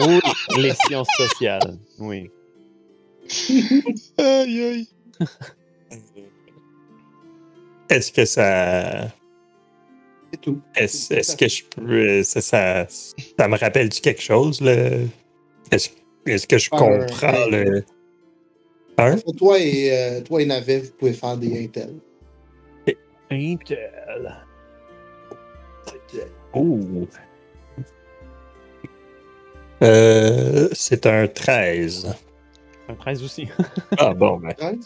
Oui, les sciences sociales, oui. Aïe aïe. Est-ce que ça. C'est tout. Est-ce que je peux. Ça, ça, ça me rappelle-tu quelque chose, le. Est-ce que je comprends le. Hein? Toi et, euh, toi et Navet, vous pouvez faire des intels. Intel. Oh! Euh, c'est un 13. Un 13 aussi. Ah bon, ben. Ouais,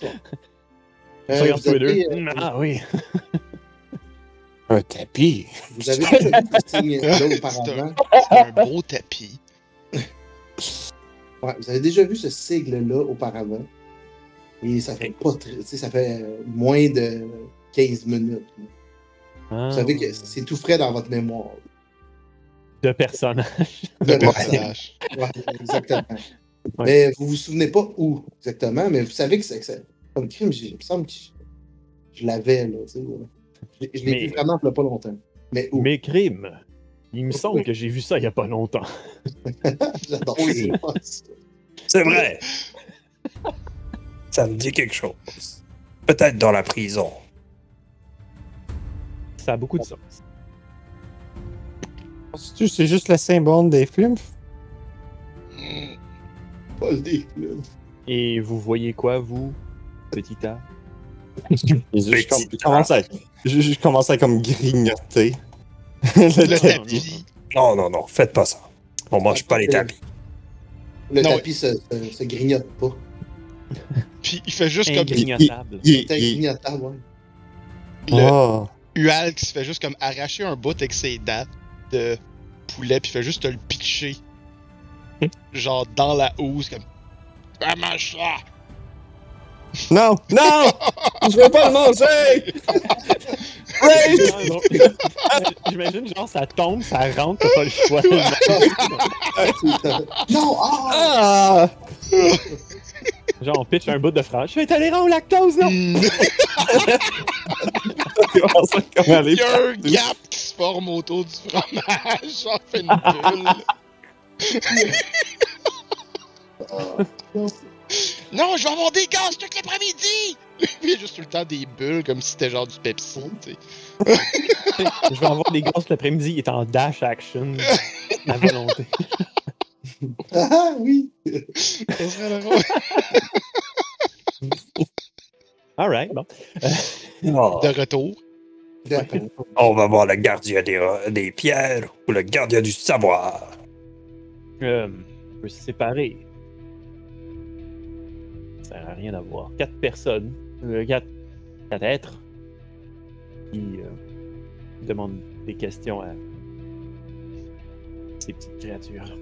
Euh, regarde vous, tous les deux. euh, Ah oui. Un tapis. vous avez déjà vu ce signe-là C'est auparavant? un, c'est un beau tapis. Ouais, vous avez déjà vu ce sigle-là auparavant? Et ça fait pas très, ça fait euh, moins de 15 minutes. Ah, Vous savez que c'est tout frais dans votre mémoire. De personnages. De personnage. Ouais, exactement. Ouais. Mais vous vous souvenez pas où exactement, mais vous savez que c'est comme crime, il me semble que je, je l'avais là, tu sais. Je, je l'ai Mais- vu vraiment il y a pas longtemps. Mais où? Mes crimes. Il me semble que j'ai vu ça il y a pas longtemps. J'adore Oui. C'est vrai! Ça me dit quelque chose. Peut-être dans la prison. Ça a beaucoup de sens. Penses-tu que c'est juste le symbole des flumph? Hmm. Pas le dé, là. Et vous voyez quoi, vous, petit A? Je, je commence à, je, je commence à comme grignoter. le Le tapis. tapis. Non, non, non, faites pas ça. On mange pas les tapis. Le Non, tapis se, se, se grignote pas. Puis il fait juste comme. Ingrignotable. Il, C'est il, grignotable, ouais. Le Oh. Ualx fait juste comme arracher un bout avec ses dents de poulet, puis il fait juste te le pitcher. Genre dans la housse, comme. Ah, mange ça! Non, non! je veux pas le manger! Ah. J'imagine, genre, ça tombe, ça rentre, t'as pas le choix. non! Ah! Genre, on pitch un bout de fromage. Je suis intolérant au lactose, non? Il y a un gap qui se forme autour du fromage, genre fait une bulle. Non, je vais avoir des gaz tout l'après-midi! Il y a juste tout le temps des bulles comme si c'était genre du Pepsi, tu sais. Je vais avoir des gosses l'après-midi. Il est en dash action. À volonté. Ah oui! Ça serait drôle. Alright, bon. Oh. De retour. D'accord. On va voir le gardien des, des pierres ou le gardien du savoir. Euh, on peut se séparer. Ça sert à rien d'avoir quatre personnes, euh, quatre, quatre êtres qui euh, demandent des questions à ces petites créatures.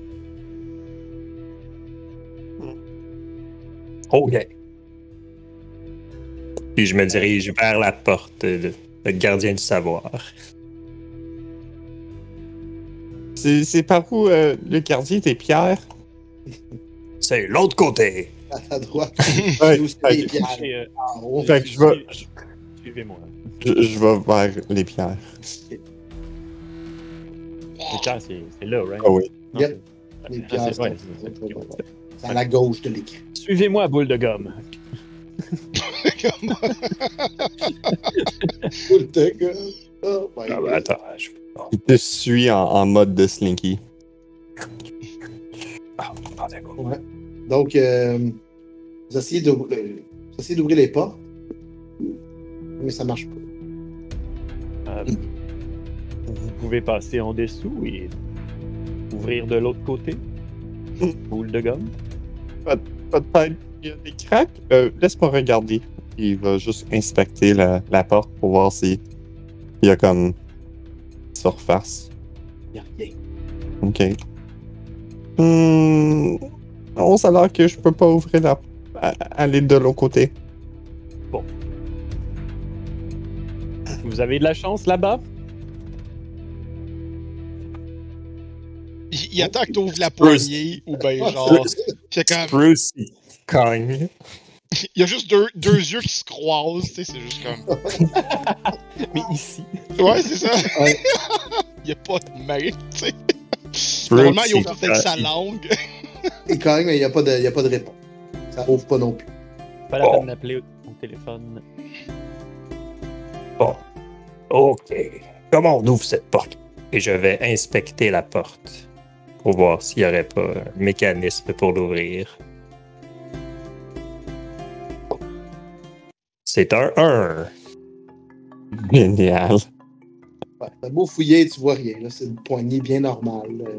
OK. Puis je me dirige vers la porte, le, le gardien du savoir. C'est c'est par où euh, le quartier des pierres? c'est l'autre côté. À droite. Ouais, Où c'est fait les pierres. Euh, En haut. fait que je vais, Suivez-moi. je- je vais vers les pierres. Le chat, c'est c'est là, right? Ah oui. Yep. c'est- Les ah, pierres, c'est- à la gauche de l'écran. Suivez-moi, boule de gomme. Full de gueule. Oh my Ah, God. ben, attends, je... Il te suit en, en mode de Slinky. Ah. Ouais. Donc, euh, vous essayez d'ouvrir euh, vous essayez d'ouvrir les portes, mais ça marche pas. Euh, vous pouvez passer en dessous et ouvrir de l'autre côté. Boule de gomme. Peut-être qu'il y a des cracks. Euh, Laisse-moi regarder. Il va juste inspecter la, la porte pour voir si il y a comme surface. Il n'y a rien. Ok. Hmm, non, ça a l'air que je peux pas ouvrir la. aller de l'autre côté. Vous avez de la chance là-bas? Il, il attend que tu ouvres la poignée ou ben genre. C'est comme. Bruce, il cogne. Il y a juste deux, deux yeux qui se croisent, tu sais, c'est juste comme. Mais ici. Ouais, c'est ça. Ouais. Il y a pas de main, tu sais. Normalement, il ouvre avec sa il- langue. Et quand même, il n'y a, pas de- il y a pas de réponse. Ça ouvre pas non plus. Pas la Bon. peine d'appeler au téléphone. Bon. OK. Comment on ouvre cette porte? Et je vais inspecter la porte pour voir s'il n'y aurait pas un mécanisme pour l'ouvrir. C'est un 1. Génial. Ouais, T'as beau fouiller, tu vois rien. là. C'est une poignée bien normale. euh,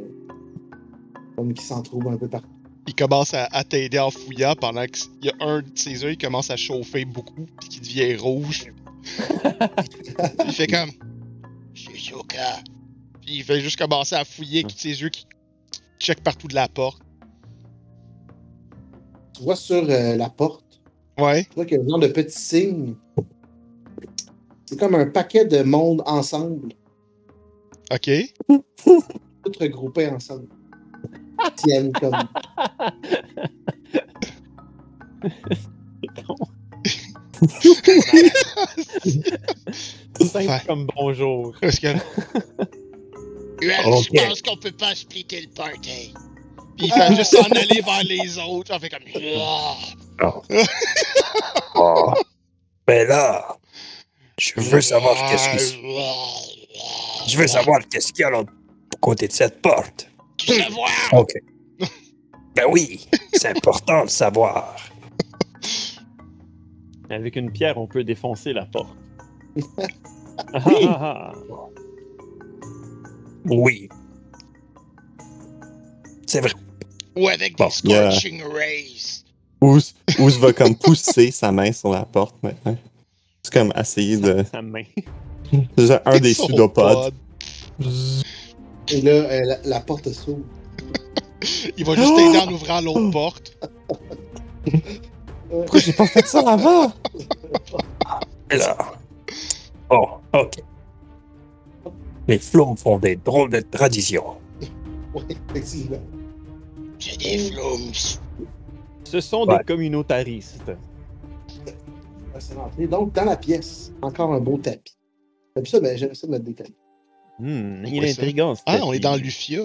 comme qui s'en trouve un peu partout. Il commence à, à t'aider en fouillant pendant qu'il y a un de ses yeux qui commence à chauffer beaucoup puis qui devient rouge. il fait comme. Shizuka. Puis il fait juste commencer à fouiller avec tous ses yeux qui check partout de la porte. Tu vois sur euh, la porte, Ouais. tu vois qu'il y a un genre de petit signe. C'est comme un paquet de monde ensemble, Ok. tout regroupés ensemble. Ils tiennent comme. Simple Ouais. comme bonjour. Parce que. Ruel, Ok. je pense qu'on peut pas splitter le party. Puis il fait juste s'en aller vers les autres. On fait comme. Ah. Oh. Mais là, je veux savoir qu'est-ce qui se... Je veux savoir qu'est-ce qu'il y a à l'autre côté de cette porte. Tu veux voir? OK. Ben oui, c'est important de savoir. Avec une pierre, on peut défoncer la porte. Ah, ah, ah. Oui. C'est vrai. Ou avec Bon, des yeah. scorching rays? Ouz, Ouz va comme pousser sa main sur la porte maintenant. C'est comme essayer de. Sa main. C'est genre un des pseudopodes. pod. Et là, euh, la, la porte s'ouvre. Il va juste t'aider en ouvrant l'autre porte. Pourquoi j'ai pas fait ça avant? Là. Oh, OK. Les flots font des drôles de traditions. Oui, effectivement. C'est des flums. Ce sont Ouais. des communautaristes. Donc, dans la pièce, encore un beau tapis. T'as ça, ben, j'aime ça mettre des tapis. Hmm, C'est il est intriguant. ce Ah, on est dans Lufia.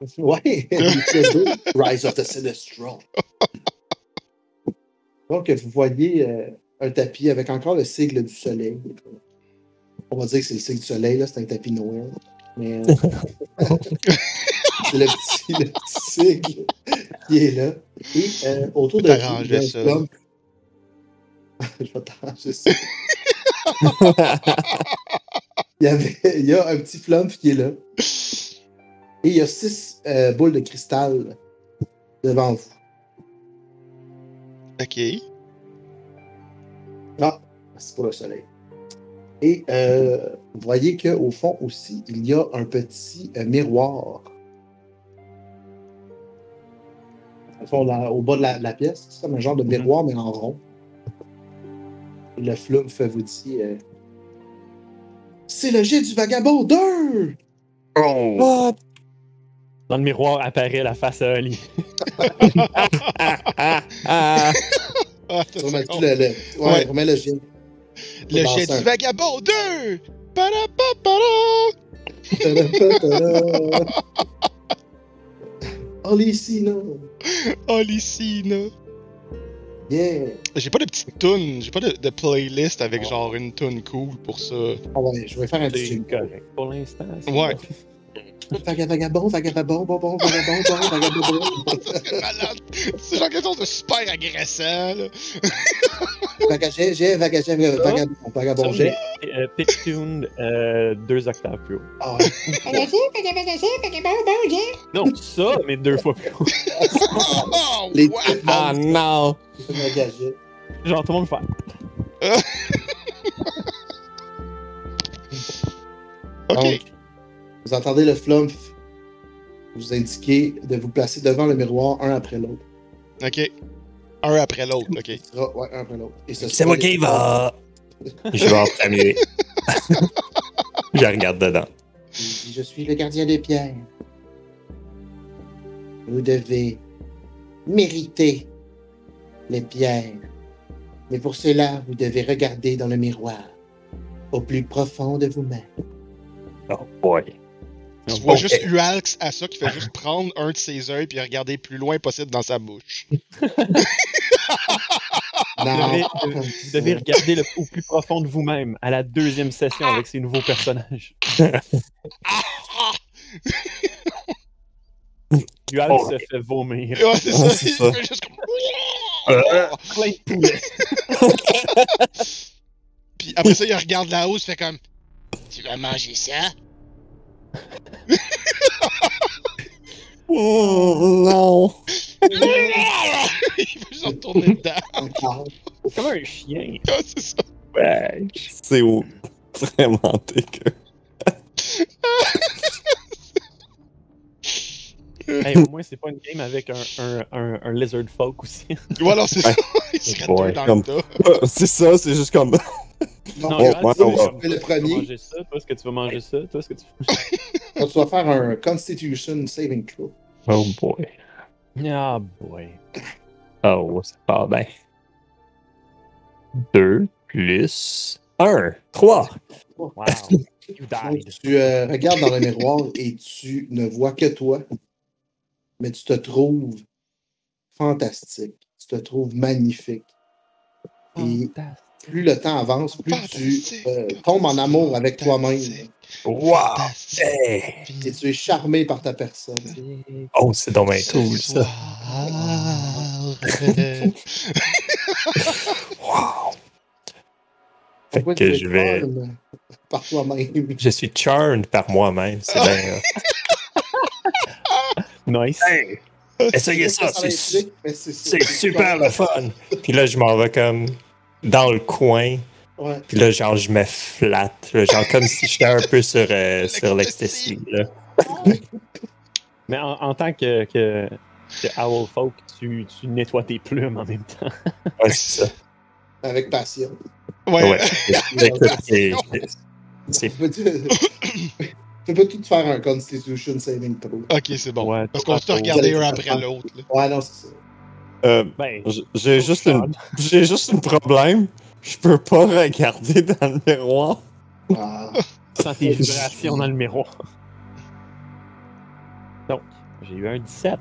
Ouais, Lufia 2, Rise of the Sinestro. Donc, vous voyez euh, un tapis avec encore le sigle du soleil. On va dire que c'est le sigle du soleil, là, c'est un tapis Noël. Mais euh, c'est le petit, le petit qui est là. Et euh, autour de vous, T'arrangeais il y a un ça. Je vais t'arranger ça. Il y, avait, il y a un petit flump qui est là. Et il y a six euh, boules de cristal devant vous. Ok. Ah, c'est pour le soleil. Et euh, vous voyez qu'au fond aussi, il y a un petit euh, miroir. Au fond, là, au bas de la, la pièce, c'est comme un genre de miroir, mais en rond. Et le flump vous dit euh, C'est le jet du vagabond 2 Oh! What? Dans le miroir apparaît la face à Ali. Ah, ah. Ah, c'est le, le, ouais, Ouais. remets le chien. Le jet du vagabond 2! Parapapara! Olicina. Olicina. Yeah. J'ai pas de petite tune, j'ai pas de, de playlist avec genre une tune cool pour ça. Ah ouais, je vais faire un petit correct pour l'instant. c'est Ouais. bon. Vaga- Vagabond, vagabond, bon, bon, vagabond, bon, vagabond. C'est malade. C'est genre quelque chose de super agressant, là. Vagagé, j'ai, vagagé, vagabond, vagabond, Ça, j'ai. euh, pitch tune euh, deux octaves plus haut. Ah ouais. Vagabond, vagabond, vagabond, bon, j'ai. Non, ça, mais deux fois plus haut. Oh, Les wow! Ah non! vagagé. Genre, tout le monde fait. Ok. Donc, vous entendez le flump vous indiquer de vous placer devant le miroir un après l'autre. Ok. Un après l'autre, ok. Ce sera- ouais, un après l'autre. Ce C'est moi qui va. Je vais en premier. je regarde dedans. Je suis le gardien des pierres. Vous devez mériter les pierres. Mais pour cela, vous devez regarder dans le miroir, au plus profond de vous-même. Oh boy. Tu vois juste Ualx à ça qui fait juste prendre un de ses yeux puis regarder le plus loin possible dans sa bouche. Vous devez, vous devez regarder le, au plus profond de vous-même à la deuxième session avec ces nouveaux personnages. Dual Oh. se fait vomir. Ouais, c'est ça. Ouais, c'est ça. Il fait juste comme. Euh. Plein de poulets. Puis après ça, il regarde la hausse, fait comme. Tu vas manger ça? Oh, non! il veut juste retourner dedans. Comme un chien. Ouais, c'est ça. Ouais. C'est au- vraiment dégueu. Hey, au moins, c'est pas une game avec un, un, un, un lizard folk aussi. Voilà, c'est ça. Ouais. Il se Ouais, rate dans comme- le. Ah, C'est ça, c'est juste comme. Non, Non, Oh, ça, toi, est-ce que tu vas manger ça, toi, est-ce que tu... tu vas faire un Constitution Saving Throw. Oh boy. Ah, boy. Oh, c'est pas bien. 2 plus 1. 3. Wow. You died. Tu euh, regardes dans le miroir et tu ne vois que toi, mais tu te trouves fantastique. Tu te trouves magnifique. Et plus le temps avance, plus tu euh, tombes en amour avec toi-même. Wow! Hey. Et tu es charmé par ta personne? Oh, c'est dans mes cool, ça. Wow! Fait Pourquoi que je vais. charme Par toi-même. Je suis charmed par moi-même. C'est bien. Nice. Hey! Essayez ça, c'est super le fun. Puis là, je m'en vais comme dans le coin. Ouais. Puis là, genre, je me flatte. là, genre, comme si j'étais un peu sur, euh, sur l'ecstasy. là. Mais en, en tant que, que, que Owl Folk, tu, tu nettoies tes plumes en même temps. Ouais, c'est ça. Avec passion. Ouais. Ouais. C'est- c'est- Tu peux, tout faire un Constitution Saving Throw. Ok, c'est bon. Ouais, Parce qu'on se Vous un après l'autre. Ouais, non, c'est ça. Euh, Ben, j'ai juste une, juste un problème. Je peux pas regarder dans le miroir. Ah. sans tes vibrations dans le miroir. Donc, j'ai eu un 17.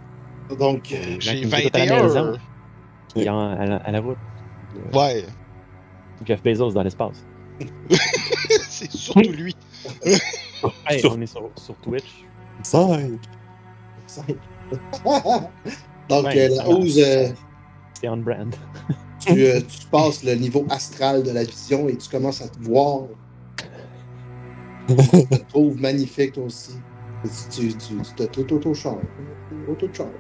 Donc, euh, J'ai qui nous écoutent à la 21. maison, en- à, la, à la route. Ouais. Jeff Bezos dans l'espace. c'est surtout lui. Hey, Sur- on est sur, sur Twitch. Cinq. cinq. Donc, Ouais, euh, la hausse, C'est on brand. tu, euh, tu passes le niveau astral de la vision et tu commences à te voir. tu te trouves magnifique aussi. Tu, tu, tu, tu te auto-charmes. Auto-charme.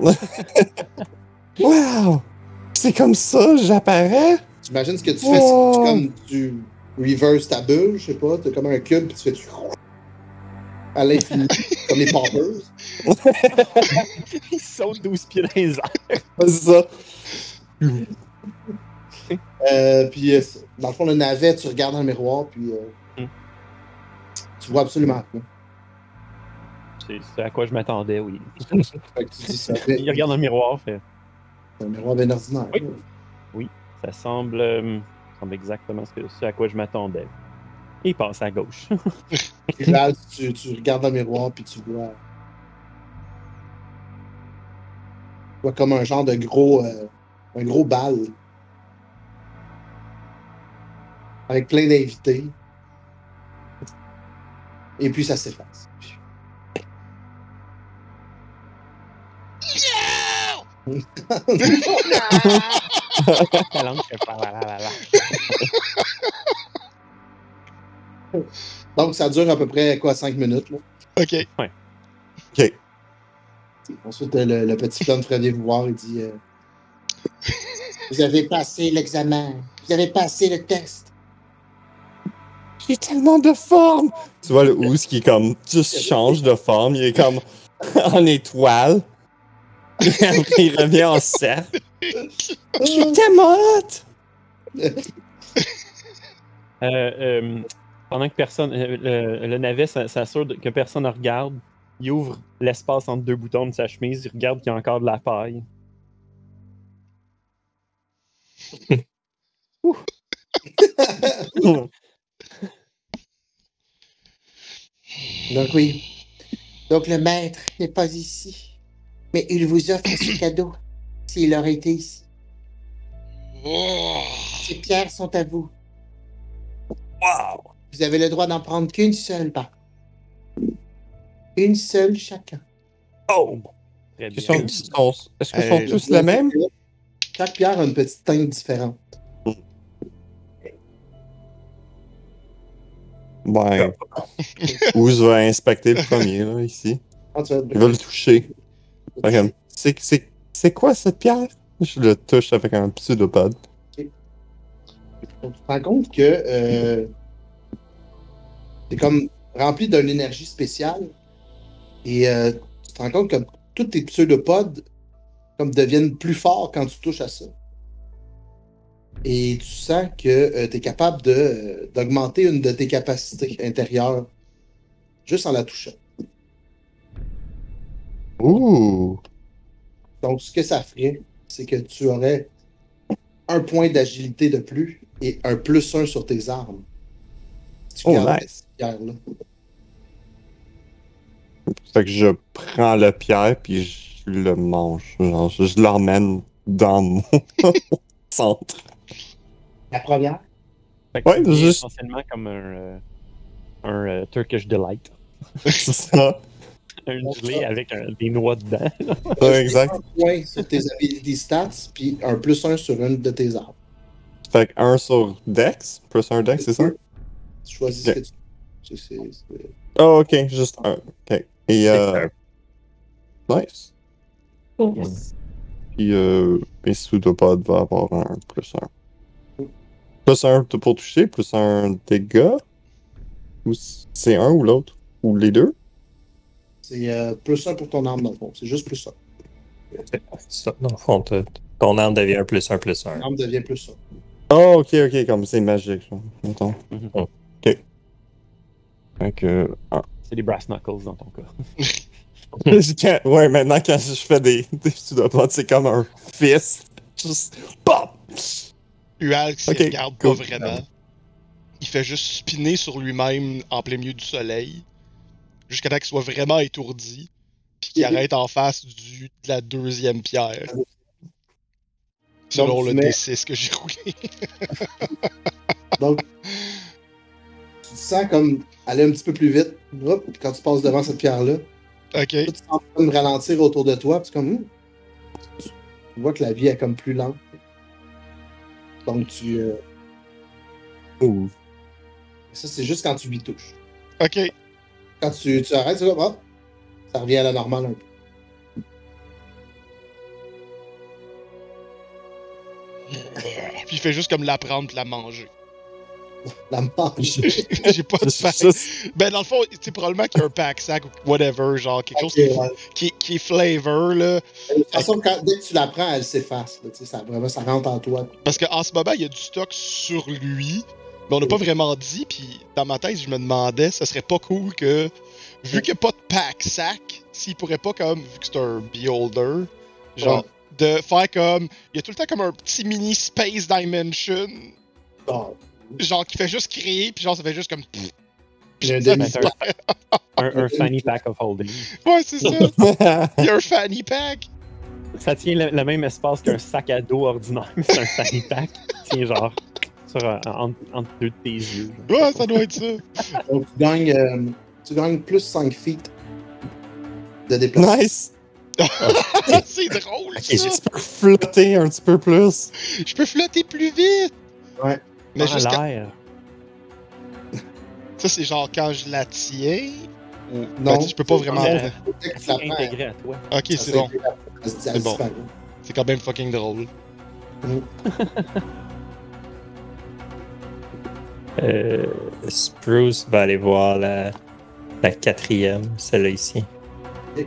Wow! C'est comme ça, j'apparais? T'imagines ce que tu fais, c'est que comme, tu reverse ta bulle, je sais pas, t'as comme un cube, puis tu fais à l'infini, comme les poppers. Il saute 12 pieds dans les airs. C'est ça. Euh, puis, euh, dans le fond, le navet, tu regardes dans le miroir, puis euh, Hmm. tu vois absolument rien. c'est à quoi je m'attendais, oui. Fait que tu dis ça fait Il regarde dans le miroir, fait. un miroir bien ordinaire. Oui. Ça semble, euh, ça semble exactement ce, que, ce à quoi je m'attendais. Et il passe à gauche. Là, tu, tu regardes dans le miroir, puis tu vois. Vois comme un genre de gros. euh, un gros bal. Avec plein d'invités. Et puis ça s'efface. La langue fait pas la la la la. Donc ça dure à peu près quoi, 5 minutes. Là. Ok. Ok. Ensuite, euh, le, le petit plan vient vous voir et dit euh, Vous avez passé l'examen. Vous avez passé le test. J'ai tellement de forme! Tu vois le ours qui est comme juste change de forme, il est comme en étoile. Il revient en cercle. Je suis tellement hot! Euh, euh, pendant que personne. euh, le, le navet s'assure que personne ne regarde. Il ouvre l'espace entre deux boutons de sa chemise. Il regarde qu'il y a encore de la paille. Donc oui. Donc le maître n'est pas ici. Mais il vous offre ce cadeau s'il aurait été ici. Oh. Ces pierres sont à vous. Wow! Vous avez le droit d'en prendre qu'une seule, par contre. Une seule chacun. Oh! Très Ils bien. sont- sont- Est-ce qu'ils sont Euh, tous la même? Chaque pierre a une petite teinte différente. Ouais. Ouz va inspecter le premier, là, ici. Il va le toucher. C'est c'est- c'est quoi cette pierre? Je le touche avec un pseudopode. Donc, tu te rends compte que euh, c'est comme rempli d'une énergie spéciale. Et euh, tu te rends compte que tous tes pseudopodes comme deviennent plus forts quand tu touches à ça. Et tu sens que tu es capable euh, d'augmenter une de tes capacités intérieures juste en la touchant. Ouh! Donc, ce que ça ferait, c'est que tu aurais un point d'agilité de plus et un plus un sur tes armes. Tu Oh, nice. cette pierre-là. Fait que je prends la pierre puis je le mange. Genre, je, je l'emmène dans mon centre. La première, Fait que Ouais, c'est juste- essentiellement comme un, euh, un euh, Turkish Delight. C'est ça. Un gelé avec un- des noix dedans. Ouais, exact. un point sur tes ability stats, puis un plus un sur une de tes armes. Fait que un sur Dex, plus un Dex, c'est ça? Tu choisis ce que tu Oh, ok, juste un. Ok. Et euh. Nice. Puis euh, mes pseudopodes va avoir un plus un. Plus un t- pour toucher, plus un dégât. Ou c'est un ou l'autre? Ou les deux? C'est euh, plus un pour ton arme, dans le fond. C'est juste plus un. C'est ça, dans le fond, ton arme devient un plus un plus un. L'arme devient plus un. Oh, ok, ok, comme c'est magique. Mhm. Ok. Fait que. ah. C'est des brass knuckles dans ton cas. Quand- ouais, maintenant quand je fais des, des pseudopodes, c'est comme un fist. Juste. Pop! Ualx, il Ok, regarde pas vraiment. Il fait juste spinner sur lui-même en plein milieu du soleil. Jusqu'à temps qu'il soit vraiment étourdi. Puis qu'il arrête en face du, de la deuxième pierre. Selon le tu mets- D6 que j'ai roulé. Donc, tu te sens comme aller un petit peu plus vite. Hop, quand tu passes devant cette pierre-là, Ok. Là, tu sens comme ralentir autour de toi, puis comme. hmm. Tu vois que la vie est comme plus lente. Donc, tu. euh, Ouh. Ça, c'est juste quand tu lui touches. Ok. Quand tu, tu arrêtes, là, hop, ça revient à la normale un peu. Puis il fait juste comme la prendre puis la manger. La mange. j'ai pas de. Juste- Ben dans le fond, c'est probablement qu'il y a un pack sac ou whatever, genre quelque chose qui, ouais. qui, est- qui est flavor là. De toute façon, quand- dès que tu la prends, elle s'efface. ça, vraiment, ça rentre en toi. Parce qu'en ce moment, il y a du stock sur lui. Mais on n'a pas vraiment dit, puis dans ma tête, je me demandais, ça serait pas cool que, vu qu'il n'y a pas de pack sac, s'il pourrait pas comme, vu que c'est un beholder, genre, de faire comme, il y a tout le temps comme un petit mini space dimension, Bon, genre qui fait juste créer, puis genre ça fait juste comme. pff, j'ai un Un, un fanny pack of holding. Ouais, c'est ça. Il y a un fanny pack. Ça tient le, le même espace qu'un sac à dos ordinaire, mais c'est un fanny pack. tient genre sur, un- entre, entre deux de tes yeux. genre. Ouais, ça doit être ça. Donc, tu gagnes, euh, tu gagnes plus 5 feet de déplacement. nice! c'est drôle, Ok, ça. Tu peux flotter un petit peu plus. Je peux flotter plus vite. Ouais. Mais jusqu'à. l'air. Ça, c'est genre quand je la tiens. Ou. Non. Ben, je peux pas vraiment. Euh, C'est intégré à toi. Ok, c'est bon. C'est bon. C'est quand même fucking drôle. Euh, Spruce va aller voir la, la quatrième, celle-là ici. Je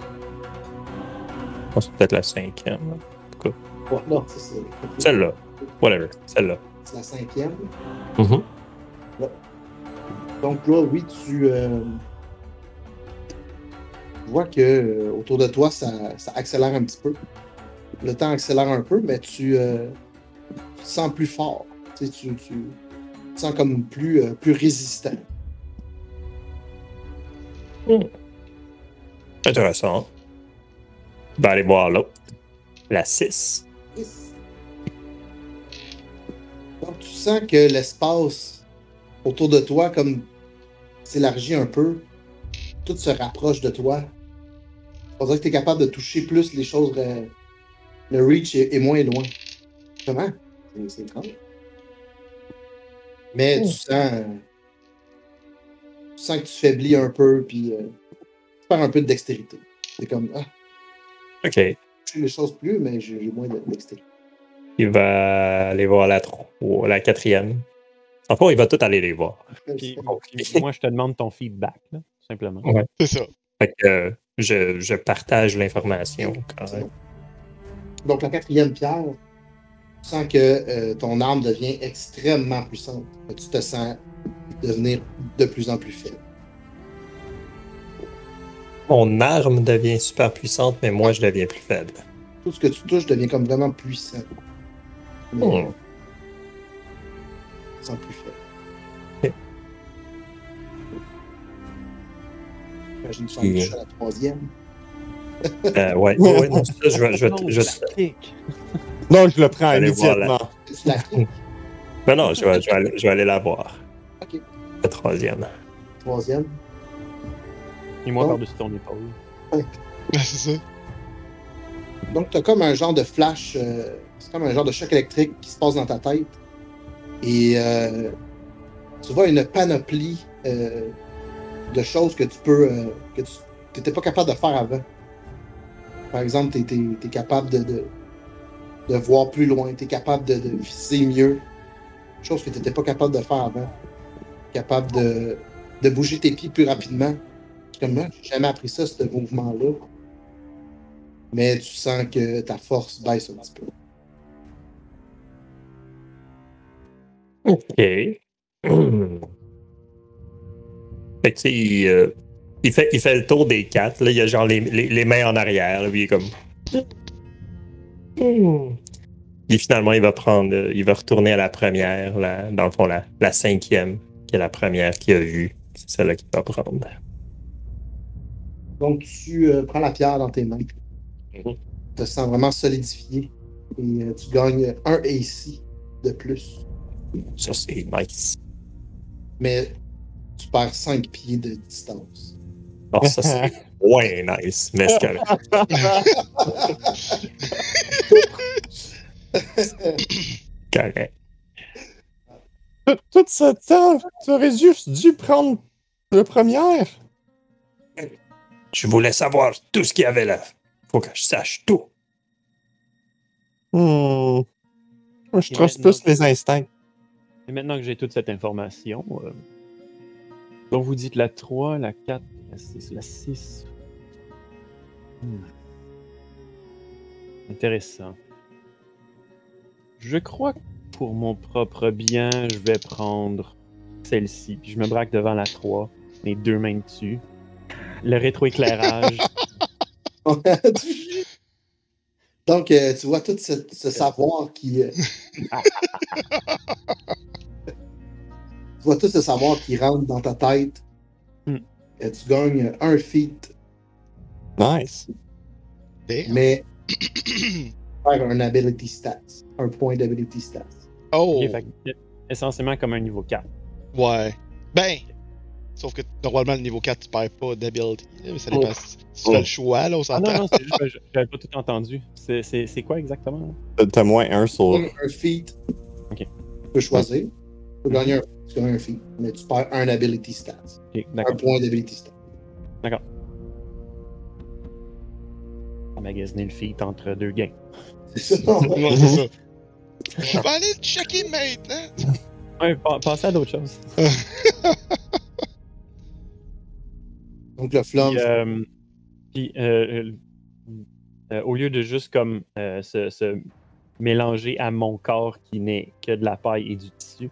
pense que c'est peut-être la cinquième. Ouais, non, c'est ça. Celle-là. Whatever. Celle-là. C'est la cinquième. Mhm. Donc là, oui, tu euh, vois que euh, autour de toi, ça, ça accélère un petit peu. Le temps accélère un peu, mais tu, euh, tu te sens plus fort. Tu, sais, tu, tu- tu te sens comme plus, euh, plus résistant. Intéressant. On va aller voir l'autre. La 6. Donc tu sens que l'espace autour de toi, comme s'élargit un peu, tout se rapproche de toi. On dirait que tu es capable de toucher plus les choses. euh, le reach est, est moins loin. Comment? C'est- étrange. Mais tu sens. euh, tu sens que tu faiblis un peu, puis euh, tu perds un peu de dextérité. C'est comme, ah, OK. je touche les choses plus, mais j'ai moins de dextérité. Il va aller voir la, tro- la quatrième. En fait, il va tout aller les voir. Puis, moi, je te demande ton feedback, là, tout simplement. Ouais. C'est ça. Fait que euh, je, je partage l'information quand même. Donc, la quatrième pierre, tu sens que euh, ton arme devient extrêmement puissante. Tu te sens devenir de plus en plus faible. Mon arme devient super puissante, mais moi, je deviens plus faible. Tout ce que tu touches devient comme vraiment puissant. Mais te sens plus faible. Ok. J'imagine que tu en Puis, touches à la troisième. Euh, ouais, ouais, ouais, non, ça, je vais, je vais, Non, je. Non, je le prends Allez voir immédiatement. La. Non, non, je vais, je vais aller, je vais aller la voir. Ok. La troisième. Troisième. Et moi Oh. par-dessus ton épaule. Ben, c'est ça. Donc, tu as comme un genre de flash, euh, comme un genre de choc électrique qui se passe dans ta tête. Et euh, tu vois une panoplie euh, de choses que tu peux, euh, que tu n'étais pas capable de faire avant. Par exemple, tu es, capable de, de, voir plus loin, tu es capable de, viser mieux. Chose que tu n'étais pas capable de faire avant. Capable de, de bouger tes pieds plus rapidement. Comme moi, j'ai jamais appris ça, ce mouvement-là mais tu sens que ta force baisse un petit peu. OK. Fait que, tu sais, il, euh, il fait, il fait le tour des quatre. Là, il a genre les, les, les mains en arrière. Là, puis il est comme. Puis finalement, il va prendre. euh, Il va retourner à la première, la- dans le fond, la, la cinquième, qui est la première qu'il a vue. C'est celle-là qu'il va prendre. Donc, tu euh, prends la pierre dans tes mains. Mhm. Tu te sens vraiment solidifié. Et euh, tu gagnes un AC de plus. Ça, c'est nice. Mais tu perds 5 pieds de distance. Alors, ça, c'est ouais nice. Mais c'est correct. correct. Tout, tout ce temps, tu aurais juste dû prendre le première. Je voulais savoir tout ce qu'il y avait là. Faut que je sache tout. Hmm. Moi, je maintenant- plus les instincts. Et maintenant que j'ai toute cette information, euh, vous dites la 3, la 4, la 6, la 6. Hmm. Intéressant. Je crois que pour mon propre bien, je vais prendre celle-ci, puis je me braque devant la 3, les deux mains dessus. Le rétroéclairage. Donc, euh, tu vois tout ce, ce savoir qui. euh, tu vois tout ce savoir qui rentre dans ta tête. Hmm. Euh, tu gagnes un feat, Nice. Damn. mais faire un ability stats. Un point d'ability stats. Oh! Fait essentiellement comme un niveau 4. Ouais. Ben, sauf que normalement, le niveau 4, tu perds pas d'ability. mais Ça dépend Oh. si si tu fais le choix, là, on Ah s'entend. non, non, c'est juste que je- j'avais pas tout entendu. C'est- C'est c'est quoi exactement? T'as- T'as moins un sur. Un, un feat. Ok. Tu peux choisir. Tu peux gagner un, tu gagnes un feat, mais tu perds un ability stats. Ok, Un d'accord. point d'ability stats. Va magasiner le feat entre deux gains. C'est ça. C'est ça. Je vais aller le checker maintenant. Ouais, à d'autres choses. Donc, flamme. Puis, euh, puis, euh, euh, au lieu de juste comme se, se mélanger à mon corps qui n'est que de la paille et du tissu,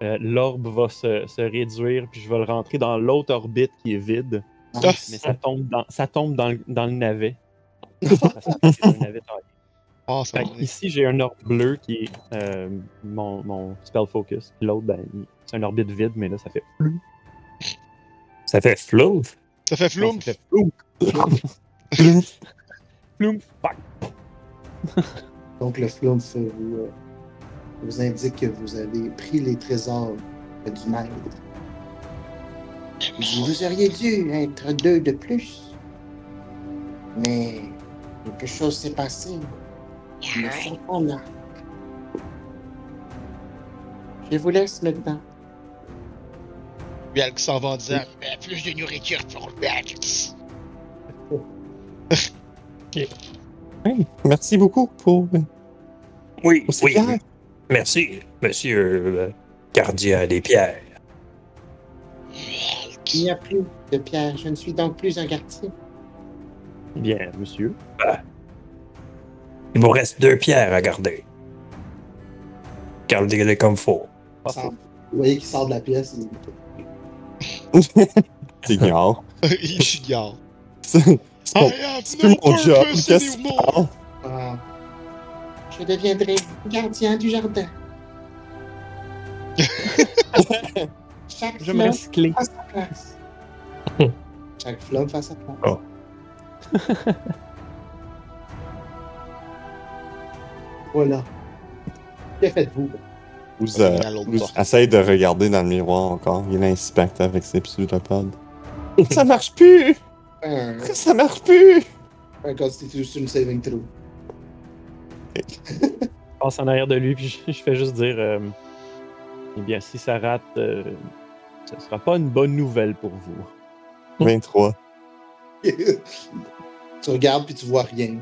l'orbe va se, se réduire, puis je vais le rentrer dans l'autre orbite qui est vide, Nice. mais ça tombe dans, ça tombe dans, le, dans le navet. Ah, ça ici, j'ai un orbe bleu qui est euh, mon, mon spell focus. L'autre, ben, c'est un orbite vide, mais là, ça fait Ça fait flou. Ça fait Non, flou. ça fait floum. Floum. Fuck. Donc, le flamme vous, euh, vous indique que vous avez pris les trésors du maître. Vous auriez dû être deux de plus. Mais quelque chose s'est passé. Ils ne sont pas là. Je vous laisse maintenant. Puis elle s'en va en disant Euh, plus de nourriture pour le Max. Merci beaucoup pour. Oui, pour ces oui. pierres. Merci, monsieur euh, gardien des pierres. Il n'y a plus de pierre. Je ne suis donc plus un gardien. Bien, monsieur. Il vous reste deux pierres à garder. Gardez-les comme faut. Vous voyez qu'il sort de la pièce. il- T'ignores. Il chiale. C'est mon job. Qu'est-ce que? Ah. Je deviendrai gardien du jardin. Chaque Je me fleur laisse clé. à sa place. Chaque flamme fait à sa place. Oh. voilà. Que faites-vous? Euh, essayez de regarder dans le miroir encore. Il inspecte avec ses pseudopodes. Ça marche plus! Un, Ça marche plus! un Constitution Saving Throw. Je passe en arrière de lui, puis je, je fais juste dire euh, Eh bien, si ça rate, euh, ce sera pas une bonne nouvelle pour vous. 23. tu regardes puis tu vois rien.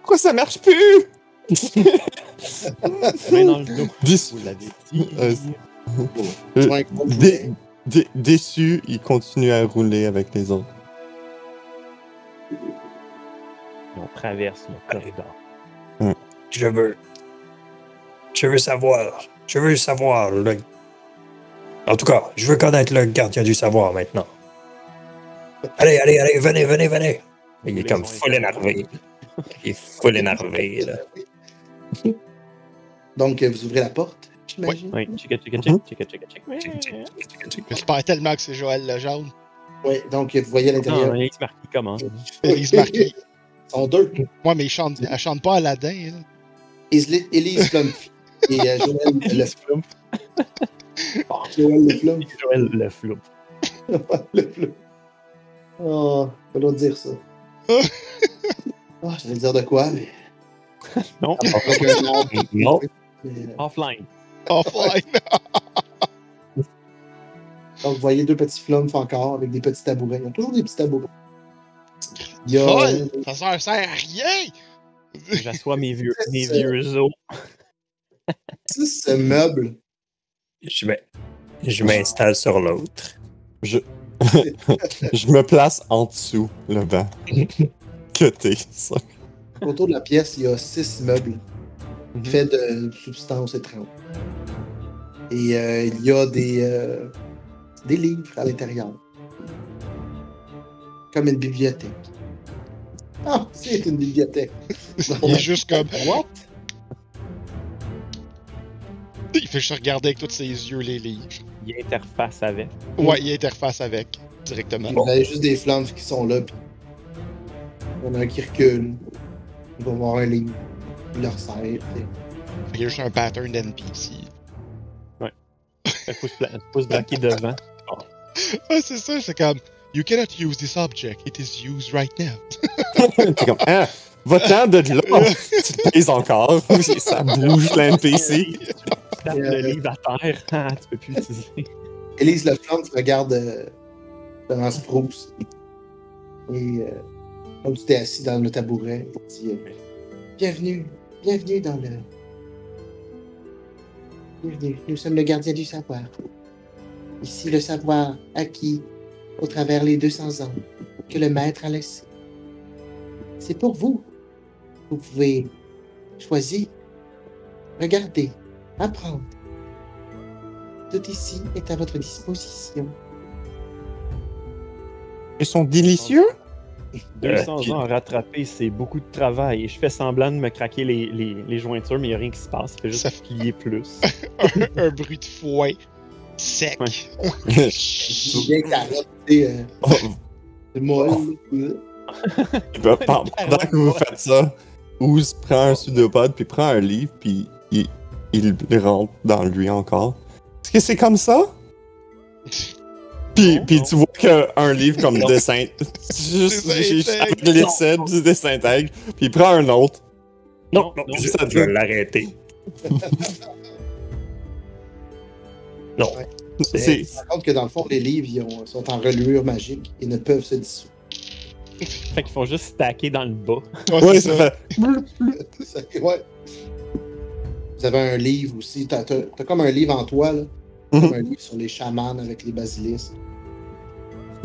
Pourquoi ça marche plus? Main dans le dos. Déçu, Vous l'avez dit. Euh, dé- dé- déçu, il continue à rouler avec les autres. Et on traverse le corridor. Je veux. Je veux savoir. Je veux savoir. Le... En tout cas, je veux connaître le gardien du savoir maintenant. Allez, allez, allez, venez, venez, venez. Il est comme full énervé. Il est full énervé, là. Donc, euh, vous ouvrez la porte, j'imagine? Oui, check check check check check check J'espère tellement que c'est Joël le jaune. Oui, donc vous voyez à l'intérieur. Se marque comment? Élise Marquis. Ils sont deux. Ouais, mais il chante, elle chante pas Aladdin. hein. Élise Plumpy et euh, Joël le Flum. Joël le Plum. Joël le flou. le Plum. Oh, pas l'autre dire ça. Oh, j'allais dire de quoi, mais. Non, arbre, Non. mais, euh, offline. Offline. Donc, vous voyez deux petits flumps encore avec des petits tabourets. Ils ont toujours des petits tabourets. Il y a. Folle. Ça sert, sert à rien. J'assois mes vieux, C'est mes vieux os. meubles. Je m'in- je m'installe sur l'autre. Je... je me place en dessous, le banc. Que t'es, ça. Autour de la pièce, il y a six meubles Mhm. faits de substances étranges. Et euh, il y a des, euh, des livres à l'intérieur. Comme une bibliothèque. Ah, c'est une bibliothèque. Il est juste comme. What? Il fait juste regarder avec tous ses yeux les livres. Il interface avec. Ouais, il interface avec directement. Il y a juste des flammes qui sont là. Puis... Il y en a un qui recule. Il va voir un livre. Il le resserre. puis- Il y a juste un pattern d'NPC. Il faut se, se bloquer devant. Ah, c'est ça, c'est comme. You cannot use this object, it is used right now. T'es comme, ah, va-t'en de là. tu te pèses encore. Ça bouge l'NPC. Tu tapes le livre à terre. Ah, tu peux plus l'utiliser. Élise Leflamme te regarde euh, devant Spruce. Et euh, comme tu t'es assis dans le tabouret, il dit euh, Bienvenue, bienvenue dans le. Bienvenue, nous sommes le gardien du savoir. Ici, le savoir acquis au travers les 200 ans que le maître a laissé. C'est pour vous. Vous pouvez choisir, regarder, apprendre. Tout ici est à votre disposition. Ils sont délicieux? 200 ans à rattraper, c'est beaucoup de travail. Et je fais semblant de me craquer les, les, les jointures, mais il n'y a rien qui se passe. Il fait juste Ça- plier plus. un, un bruit de foin sec. Ouais. Je bien sais, euh, Oh, c'est bah, pen- Pendant que vous faites ça, Ouz prend un pseudopode, puis prend un livre, puis il, il rentre dans lui encore. Est-ce que c'est comme ça? Puis, Non, puis non. tu vois qu'un livre comme dessin, juste Désintègre. avec l'essai du désintègre, puis il prend un autre. Non, non, non, je, ça je vais l'arrêter. non. Ouais. C'est- C'est Tu te rends compte que dans le fond, les livres ils ont- sont en relure magique et ne peuvent se dissoudre. Fait qu'ils font juste stacker dans le bas. Ouais, ouais, ça fait. Ouais. Vous avez un livre aussi. T'as t'as- t'as comme un livre en toi, là. Mhm. Un livre sur les chamans avec les basilisques.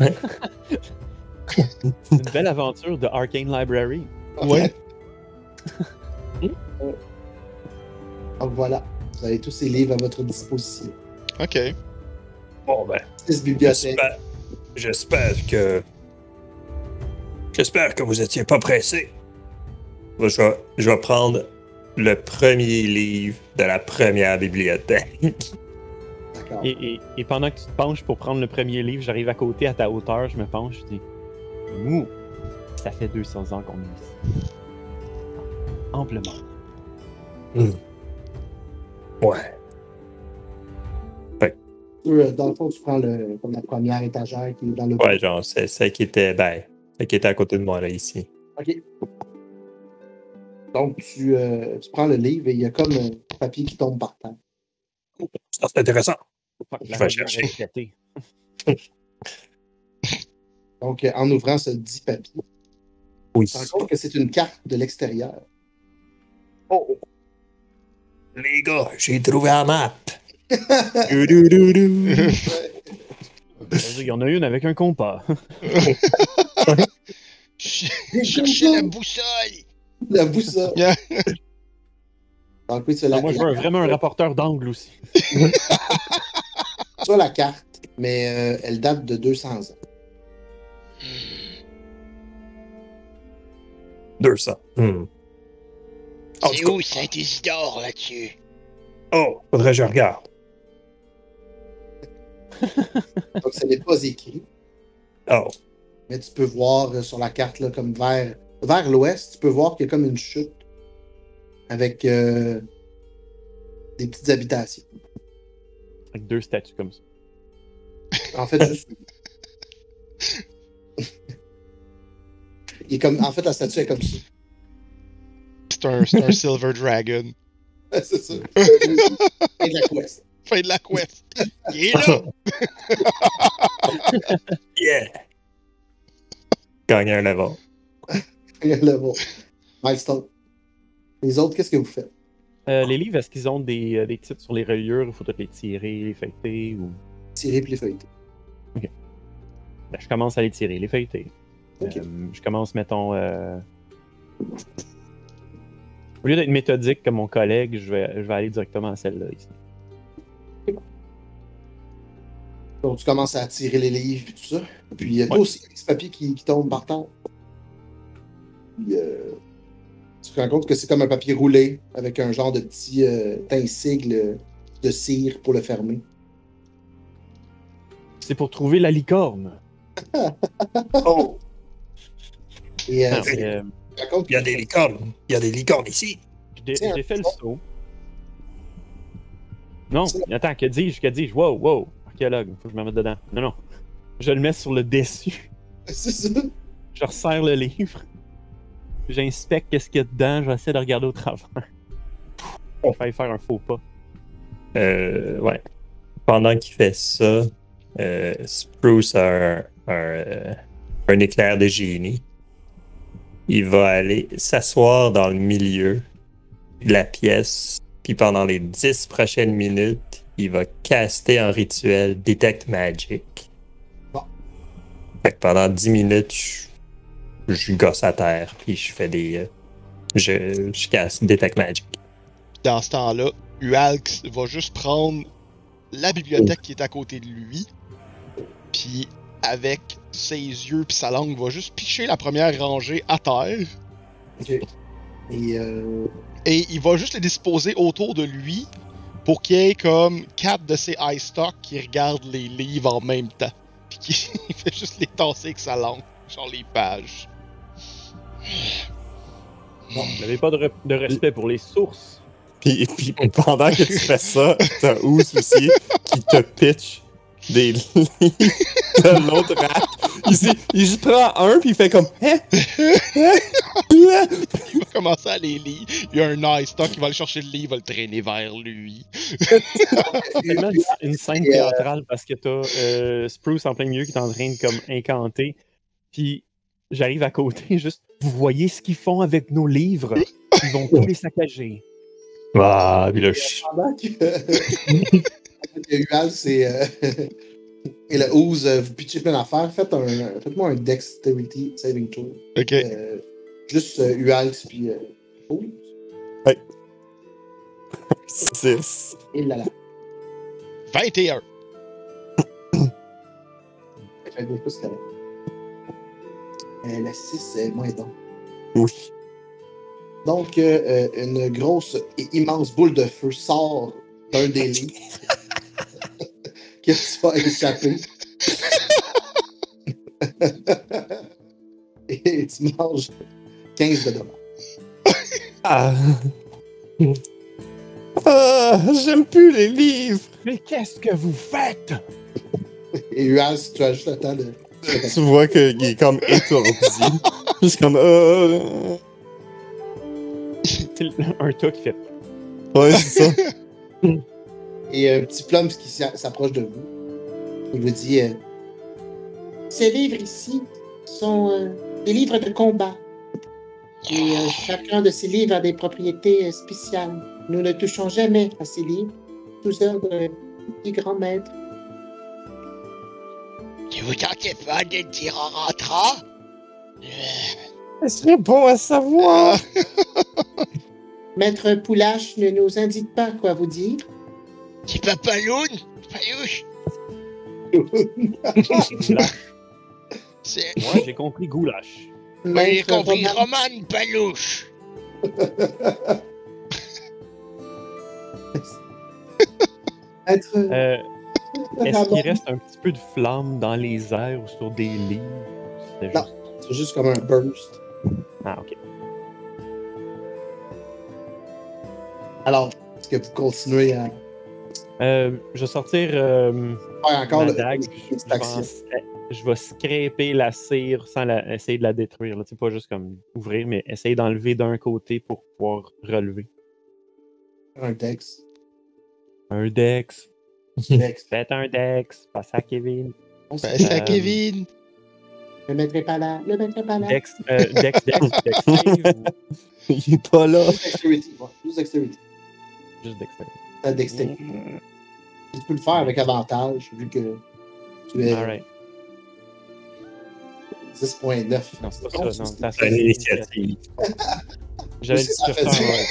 Une belle aventure de Arcane Library. Ouais. Donc voilà. Vous avez tous ces livres à votre disposition. Ok. Bon, ben, Six bibliothèques. j'espère, que. J'espère que vous étiez pas pressé. Moi, Je vais, je vais prendre le premier livre de la première bibliothèque. D'accord. Et, et- et pendant que tu te penches pour prendre le premier livre, j'arrive à côté, à ta hauteur, je me penche, je dis Nous, ça fait 200 ans qu'on est ici. Amplement. Ouais. Euh, Dans le fond, tu prends le, comme la première étagère qui est dans le. Ouais, genre, c'est celle qui était. Ben, celle qui était à côté de moi, là, ici. OK. Donc, tu, euh, tu prends le livre et il y a comme un papier qui tombe par terre. Ça, c'est intéressant. Je vais chercher. Donc, euh, en ouvrant ce dit papier, Oui. tu te rends compte que c'est une carte de l'extérieur. Oh. Les gars, j'ai trouvé la map. Il y en a une avec un compas. Cherchez la boussole! La boussole. Yeah. Donc, oui, Moi, je veux vraiment un rapporteur d'angle aussi. as la carte, mais euh, elle date de 200 ans. 200. Hmm. C'est où Saint-Isidore là-dessus? Oh, faudrait que je regarde. Donc, ce n'est pas écrit, Oh. mais tu peux voir euh, sur la carte, là, comme vers, vers l'ouest, tu peux voir qu'il y a comme une chute avec euh, des petites habitations. Avec deux statues comme ça. En fait, juste. Il est comme, en fait, la statue est comme ça. C'est un, c'est un Silver Dragon. C'est ça. Et de la quest. Fin de la quest. Il est là! Yeah! Gagner un level. Le bon. Milestone. Les autres, qu'est-ce que vous faites? Euh, les livres, est-ce qu'ils ont des, euh, des titres sur les reliures Il faut les tirer, les feuilleter ou... Tirer puis les feuilleter. Ben, je commence à les tirer, les feuilleter. Ok. Euh, je commence, mettons. euh, Au lieu d'être méthodique comme mon collègue, je vais, je vais aller directement à celle-là ici. Donc, tu commences à tirer les livres et tout ça. Puis, il y a Ouais. aussi, ce papier qui, qui tombe par terre. Puis, euh, tu te rends compte que c'est comme un papier roulé avec un genre de petit euh, insigle de cire pour le fermer. C'est pour trouver la licorne. Oh, Et euh, mais, euh, il y a des licornes. Il y a des licornes ici. j'ai fait le saut. Non, attends, que dis-je, que dis-je? Wow, wow, archéologue, faut que je me mette dedans. Non, non. Je le mets sur le dessus. C'est ça. Je resserre le livre. J'inspecte qu'est-ce qu'il y a dedans. J'essaie de regarder au travers. On failli faire un faux pas. Euh, ouais. Pendant qu'il fait ça, euh, Spruce a un, un, euh, un éclair de génie. Il va aller s'asseoir dans le milieu de la pièce, puis pendant les 10 prochaines minutes, il va caster un rituel Detect Magic. Bon. Fait que pendant 10 minutes, je, gosse à terre, puis je fais des. euh, je, je casse Detect Magic. Dans ce temps-là, Ualx va juste prendre la bibliothèque qui est à côté de lui, puis avec ses yeux puis sa langue, va juste picher la première rangée à terre. Et euh, et il va juste les disposer autour de lui pour qu'il y ait comme quatre de ses eye stock qui regardent les livres en même temps. Puis qui il fait juste les tasser avec sa langue, genre les pages. Vous n'avez pas de, re- de respect pour les sources. Puis, puis pendant que tu fais ça, t'as Ouz aussi qui te pitch des livres de l'autre rap. Il, il juste prend un puis il fait comme Hein? Hein? Hein? Il va commencer à les lire. Il y a un eye stock, il va aller chercher le livre, il va le traîner vers lui. C'est tellement une, une scène théâtrale parce que t'as euh, Spruce en plein milieu qui est en train de comme incanter. Puis j'arrive à côté, juste, vous voyez ce qu'ils font avec nos livres? Ils vont tous les saccager. Ah, puis là, je- pendant que, Ual, c'est. euh, et le Ooze, euh, vous pitchez plein d'affaires, faites un, faites-moi un Dexterity Saving Throw. Ok. Euh, juste euh, Ualx puis euh, Ooze. 6. Et là là. 21. Fait que plus correct. Euh, la 6, c'est moins donc. Oui. Donc, euh, euh, une grosse et immense boule de feu sort d'un des lits que tu vas échapper. et tu manges 15 de dommages. Ah. Ah, j'aime plus les livres. Mais qu'est-ce que vous faites? Et Uaz, tu as juste le temps de. Tu vois qu'il est comme étourdi. Juste comme euh... C'est un tas qui fait. Ouais, c'est ça. Et un petit plum qui s'a- s'approche de vous. Il vous dit euh, Ces livres ici sont euh, des livres de combat. Et euh, chacun de ces livres a des propriétés euh, spéciales. Nous ne touchons jamais à ces livres, ordre euh, du grand maître. Tu vous tentez pas de le dire en rentrant? Euh, Ce serait bon à savoir. Maître Poulache ne nous indique pas quoi vous dire. C'est pas Paloun Palouche C'est. Moi, j'ai compris goulash. Moi, j'ai compris Roman- Roman Palouche Maître. Euh, Est-ce qu'il reste un petit peu de flamme dans les airs ou sur des livres? Non. C'est juste comme un burst. Ah, ok. Alors, est-ce que vous continuez à Euh, je vais sortir euh, encore ma le, dague. le- Je en- je vais scraper la cire sans la- essayer de la détruire. là. C'est pas juste comme ouvrir, mais essayer d'enlever d'un côté pour pouvoir relever. Un dex. Un Dex. Dex. Faites un Dex. Passe à Kevin. On sait. c'est à Euh, Kevin. Le mettrai pas là, le mettrai pas là. Dex, euh, Dex, Dex, Dex Il est pas là. Juste dexterity. Ouais, juste dexterity? juste Dex save? Ta dexterity. Tu peux le faire avec avantage, vu que tu es Alright. 10.9. Non, c'est pas Bon, ça. Non, c'est- t'as c'est une initiative. J'avais dit ça ça, ça. ouais.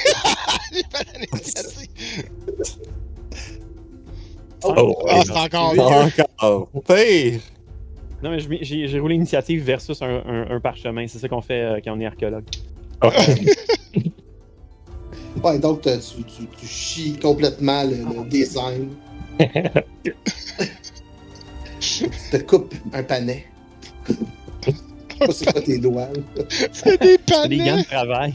J'ai pas l'initiative. Oh, Ah, ouais, c'est encore pire! Non, mais j'ai j'ai roulé initiative versus un, un- un parchemin. C'est ça qu'on fait euh, quand on est archéologue. Ok. Ouais, donc tu, tu, tu chies complètement le, le design. tu te coupes un panais. Je sais pas c'est quoi tes doigts. C'est des C'est des gants de travail.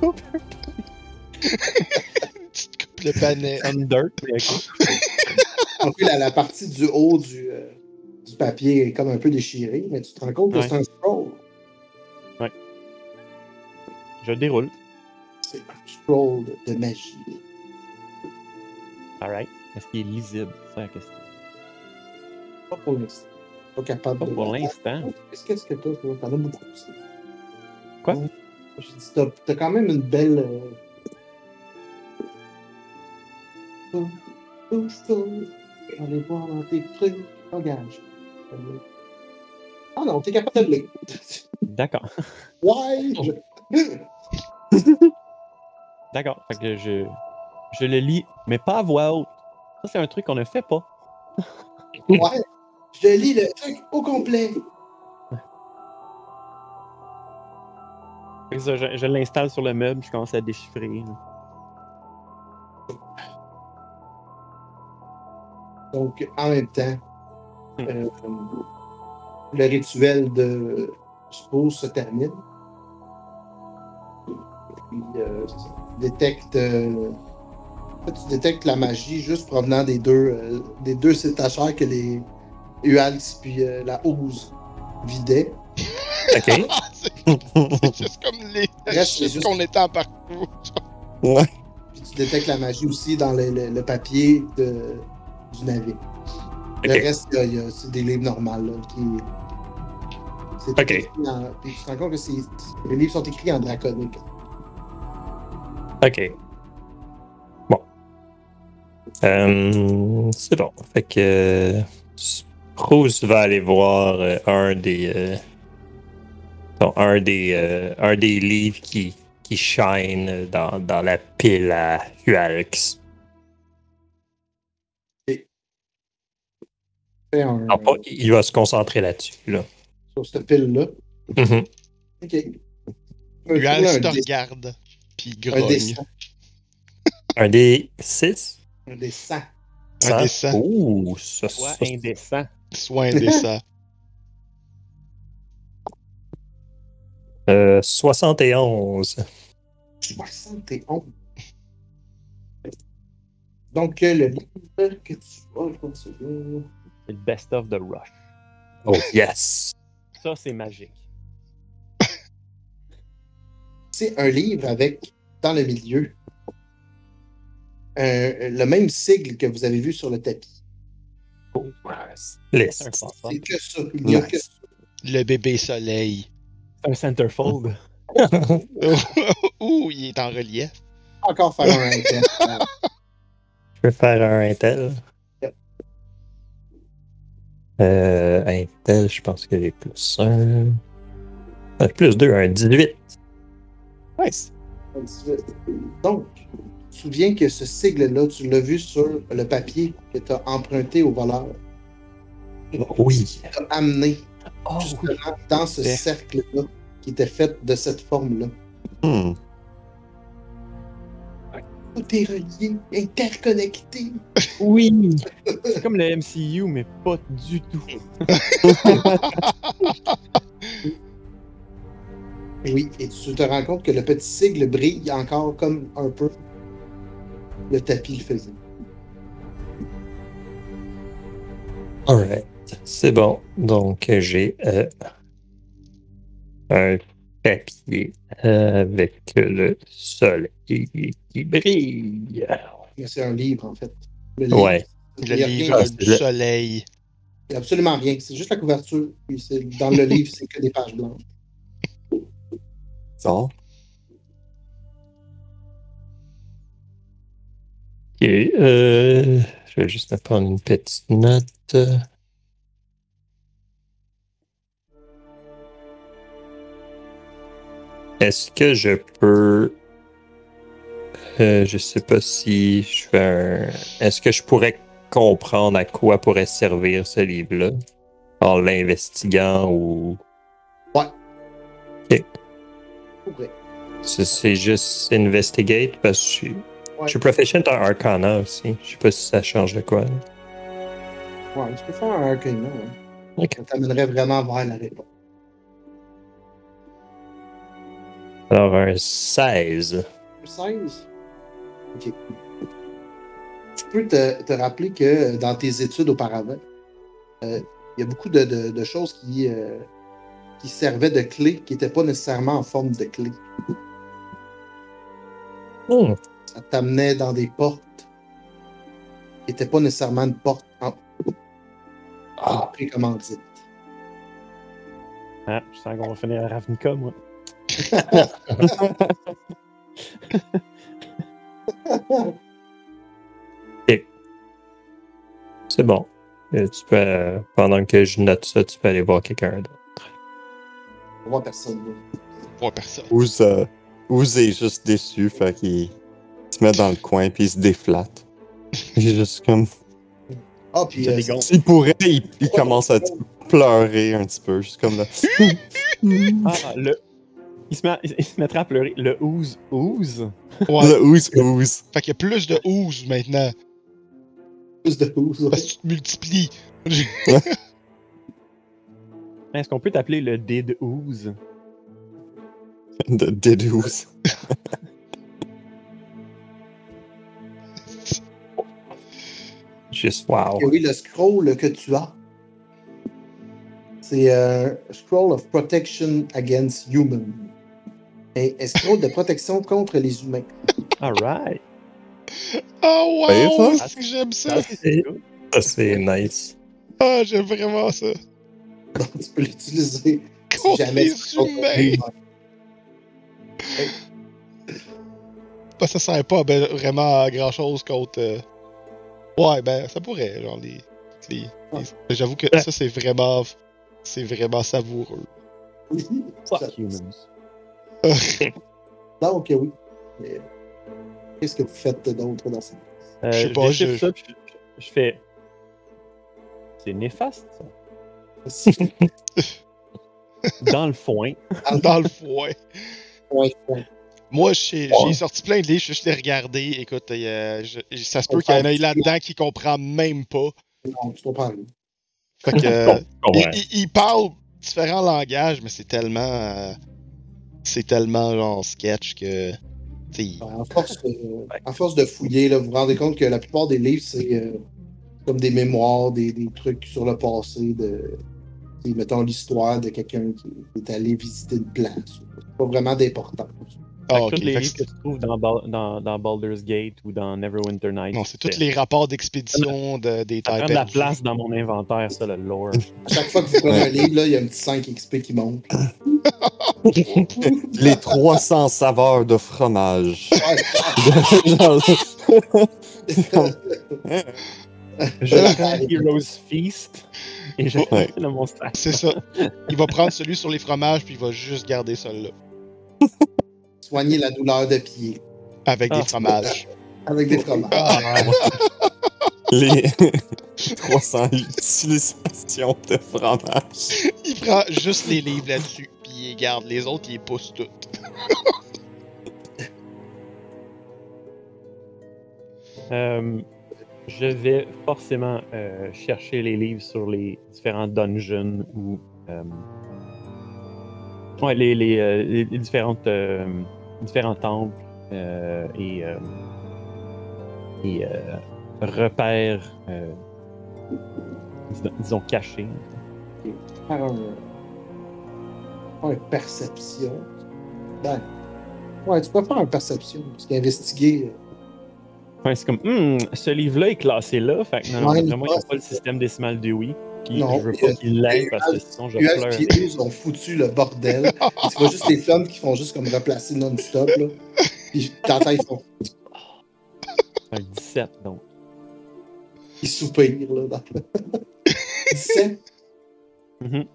Coupe Tu te coupes le panais. comme dirt. En plus, la, la partie du haut du, euh, du papier est comme un peu déchirée, mais tu te rends compte que Ouais. c'est un scroll. Je le déroule. C'est un scroll de, magie. Alright. Est-ce qu'il est lisible? C'est ça la question. Pas pour l'instant. Pas capable Pas de. pour l'instant. Qu'est-ce que t'as, toi? T'en as beaucoup aussi? Quoi? Ouais. J'ai dit, t'as, t'as quand même une belle. Euh... Allez voir dans tes trucs. Engage. Ah non, t'es capable de le lire. D'accord. Ouais! Je- D'accord. Fait que je, je le lis, mais pas à voix haute. Ça, c'est un truc qu'on ne fait pas. Ouais! Je lis le truc au complet. Ça, je, je l'installe sur le meuble, je commence à déchiffrer. là. Donc, en même temps, euh, le rituel de suppose se termine. Puis, euh, tu détectes, euh, tu détectes la magie juste provenant des deux, euh, des deux que les Ualx puis euh, la Ouse vidaient. Ok. C'est juste comme les. Reste, juste juste- qu'on était en parcours. Ouais. Puis tu détectes la magie aussi dans le, le- le papier de, du navire. Le Ok. reste, il y a- des livres normaux. C'est tout Ok. écrit en- Puis tu te rends compte que les livres sont écrits en draconique. Ok. Bon. Euh, c'est bon. Fait que. Rose va aller voir euh, un des. euh, un des. euh, un des livres qui, qui shine dans, dans la pile à Hualx. Un, Non, pas- il va se concentrer là-dessus. Là. sur cette pile-là. Mhm. Ok. Un, Ual un, te regarde. Puis un grogne. Un des 6 Un dessin. Un dessin. Ouh, ça, Soit ça, indécent. Soit indécent. euh, 71. 71. Donc, euh, le livre que tu vois, je pense le best of the rush. Oh, yes. Ça, c'est magique. c'est un livre avec, dans le milieu, un- le même sigle que vous avez vu sur le tapis. List. C'est un fort, ça. C'est que ça. Il n'y a Nice. que ça. Le bébé soleil. Un centerfold. Ouh, il est en relief. Encore faire un intel. Je vais faire un Intel. Euh, Intel, je pense que j'ai plus 1. plus 2, un 18. Nice. Donc, tu te souviens que ce sigle-là, tu l'as vu sur le papier que tu as emprunté au voleur? Oui. Tu as amené Oh, justement dans ce cercle-là qui était fait de cette forme-là. Hmm. Tout est relié, interconnecté. oui! C'est comme le MCU, mais pas du tout. Oui, et tu te rends compte que le petit sigle brille encore comme un peu le tapis le faisait. Alright. C'est bon. Donc, j'ai euh, un papier avec le soleil qui brille. C'est un livre, en fait. Le livre, Ouais. Le il y a livre du le- soleil. il y a absolument rien. C'est juste la couverture. Dans le livre, c'est que des pages blanches. Ça. Ok. euh, je vais juste prendre une petite note. Est-ce que je peux Euh, je sais pas si je fais un. Est-ce que je pourrais comprendre à quoi pourrait servir ce livre-là? En l'investiguant ou? Pourrait. C'est- C'est juste investigate parce que je suis, Ouais. je suis proficient en arcana aussi. Je sais pas si ça change de quoi. Ouais, tu peux faire un arcana, ouais. Ok. Ça t'amènerait vraiment vers la réponse. Alors, un 16. 16. Ok. Tu peux te, te rappeler que dans tes études auparavant, euh, il y a beaucoup de, de- de choses qui, euh, qui servaient de clés, qui n'étaient pas nécessairement en forme de clés. Hmm. Ça t'amenait dans des portes qui n'étaient pas nécessairement une porte en, en précommandite. Ah, je sens qu'on va finir à Ravnica, moi. C'est bon. Euh, tu peux, euh, pendant que je note ça, tu peux aller voir quelqu'un d'autre. On voit personne. Voir personne. Ouz, euh, Ouz est juste déçu, fait qu'il se met dans le coin puis il se déflatte. Il est juste comme. Ah, puis Ça euh. S'il pourrait, il, il commence à pleurer un petit peu, juste comme là. Ah, le. Il se, met, il se mettra à pleurer. Le ooze ooze? Ouais. Le Ouz, Ouz. Fait qu'il y a plus de ooze maintenant. plus de douze. Parce que tu te multiplies. Est-ce qu'on peut t'appeler le Did ooze? De Dédouze. Juste wow. Oui, le scroll que tu as, c'est un scroll of protection against human. Et un scroll de protection contre les humains. Alright. Oh Ouais, wow! ça. j'aime ça! c'est- Ça, c'est nice. Ah, j'aime vraiment ça. Donc, tu peux l'utiliser Contre les humains! Bah, ça sert pas ben, vraiment à grand chose contre. euh, Ouais, ben, ça pourrait, genre, les. les- les- J'avoue que ça, c'est vraiment. C'est vraiment savoureux. Fuck humans. Donc, oui. Mais, Qu'est-ce que vous faites d'autre dans cette Euh, Je sais pas, je- ça, je, je fais. C'est néfaste, ça. Dans le foin. Dans le foin. Ouais, ouais. Moi, j'ai j'ai sorti plein de livres, je suis les regarder. Écoute, euh, je- ça se peut qu'il y en ait là-dedans qui comprend même pas. Non, tu comprends. Fait que. euh, il, Ouais. il- il parle différents langages, mais c'est tellement. C'est tellement genre sketch que. À force, euh, à force de fouiller, là, vous vous rendez compte que la plupart des livres, c'est euh, comme des mémoires, des, des trucs sur le passé, de, mettons l'histoire de quelqu'un qui est allé visiter une place. C'est pas vraiment d'importance. ah, tous les livres que tu trouves dans, dans, dans Baldur's Gate ou dans Neverwinter Nights. Non, c'est tous les rapports d'expédition de, des Ça prend de la place dans mon inventaire, ça, le lore. À chaque fois que vous prenez un livre, là, il y a un petit 5 XP qui monte. Les 300 saveurs de fromage. Je prends Heroes Feast et je Ouais. dans mon sac. C'est ça. Il va prendre celui sur les fromages, puis il va juste garder celui-là. soigner la douleur de pied Avec Ah. des fromages. avec des fromages. Ah, Les 300 utilisations de fromage. il prend juste les livres là-dessus, il les garde. Les autres, il les pousse toutes. Euh, je vais forcément euh, chercher les livres sur les différents dungeons ou euh, ouais, les, les, euh, les- différentes, euh, différents temples euh, et, euh, et euh, repères, euh, dis- disons, cachés. Un, faire une perception. Ben, ouais, tu peux faire une perception. Parce qu'investiguer, euh, Ouais, c'est comme, Hmm, ce livre-là est classé là, fait que non, non, Ouais, vraiment, il n'y a pas le système décimal Dewey. Puis Non, je veux pas qu'il l'ait parce que sinon je pleure. Use ont foutu le bordel. tu vois juste les femmes qui font juste comme replacer non-stop. là. Puis t'entends, ils font. Un 17, donc. Ils soupirent. Là, dans... 17. Mhm.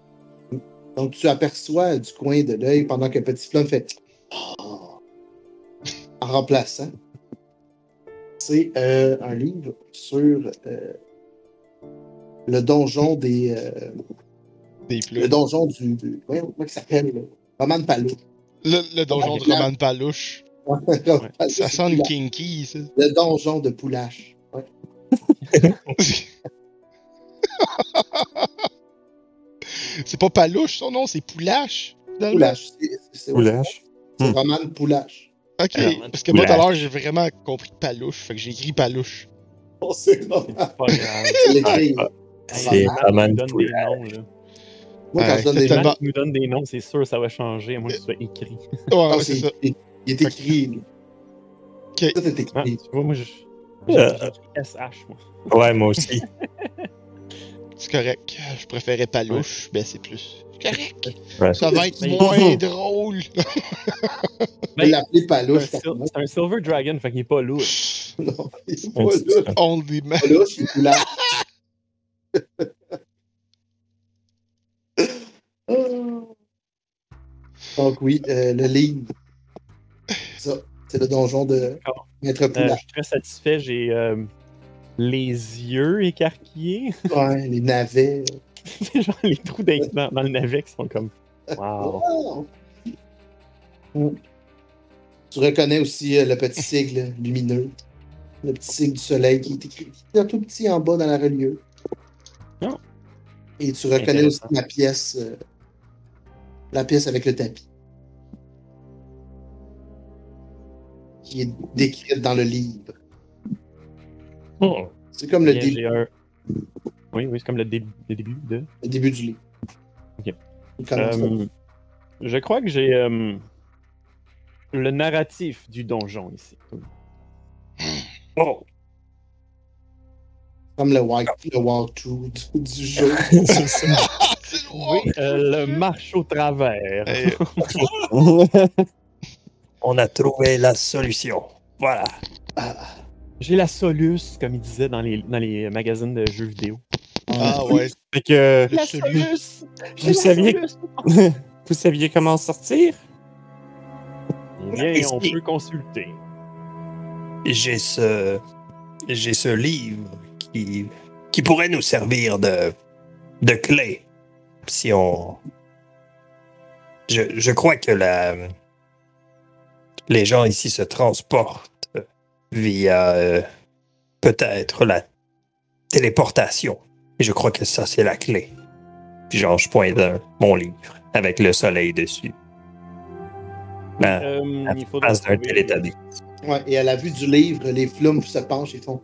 Donc tu aperçois du coin de l'œil pendant que Petit Flamme fait. Ah en remplaçant. C'est euh, un livre sur euh, le donjon des. euh, Des le donjon du. comment il s'appelle? Roman Palou. Le, le donjon de Roman Palouche. Ça sent le kinky, ça. Le donjon de Poulache. Ouais. c'est pas Palouche, son nom, c'est Poulache. Poulache. c'est- c'est- Poulache. C'est Hmm. Roman Poulache. Ok, parce que moi, tout à l'heure, j'ai vraiment compris Palouche, fait que j'ai écrit Palouche. Oh, c'est Roman. Pas grave. C'est Roman. Me donnes des Poulache. Moi, quand Ouais, je donne c'est des noms, Quand tu nous donnes des noms, c'est sûr ça va changer, à moins que ce soit écrit. Ouais, ah, ouais, c'est ça. il, est écrit. Tout est Ah, écrit. tu vois, moi, je- j'ai Euh. SH, moi. Ouais, moi aussi. C'est correct. Je préférais Palouche, ben c'est plus. Correct. Ouais. Ça va être Mais- moins drôle. Je vais l'appeler C'est Palouche. un, sil- c'est un Silver Dragon, fait qu'il est pas lourd. Non, il est pas c'est là. Only man. Palouche, il est Poulache. Donc oui, euh, le livre. Ça, c'est le donjon de. Maître Euh, je suis très satisfait, j'ai euh, les yeux écarquillés. Ouais, les navets. C'est genre les trous dans, dans- le navet qui sont comme. Wow. Wow. Mm. Tu reconnais aussi euh, le petit sigle lumineux. Le petit sigle du soleil qui est écrit tout petit en bas dans la reliure. Non. Et tu reconnais aussi la pièce. euh, la pièce avec le tapis. Qui est décrite dans le livre. Oh. C'est comme le, début- un- Oui, oui, c'est comme le, dé- le début de. le début du livre. Ok. Euh, je crois que j'ai euh, le narratif du donjon ici. Oh. Comme le, walk, le walkthrough du, du jeu. C'est ça. Oui, euh, le marche au travers. Hey, On a trouvé la solution. Voilà. Ah, J'ai la soluce, comme il disait dans les, dans les magazines de jeux vidéo. ah ouais. Fait que Le soluce. vous saviez, vous saviez comment sortir? Eh bien, on peut consulter. J'ai ce. J'ai ce livre qui. qui pourrait nous servir de. de clé. Si on. Je, je crois que la. Les gens ici se transportent via euh, peut-être la téléportation. Et je crois que ça, c'est la clé. Puis genre, je pointe un- mon livre avec le soleil dessus. La, Euh, la il faudrait face d'un. Ouais, et à la vue du livre, les flumes se penchent et font.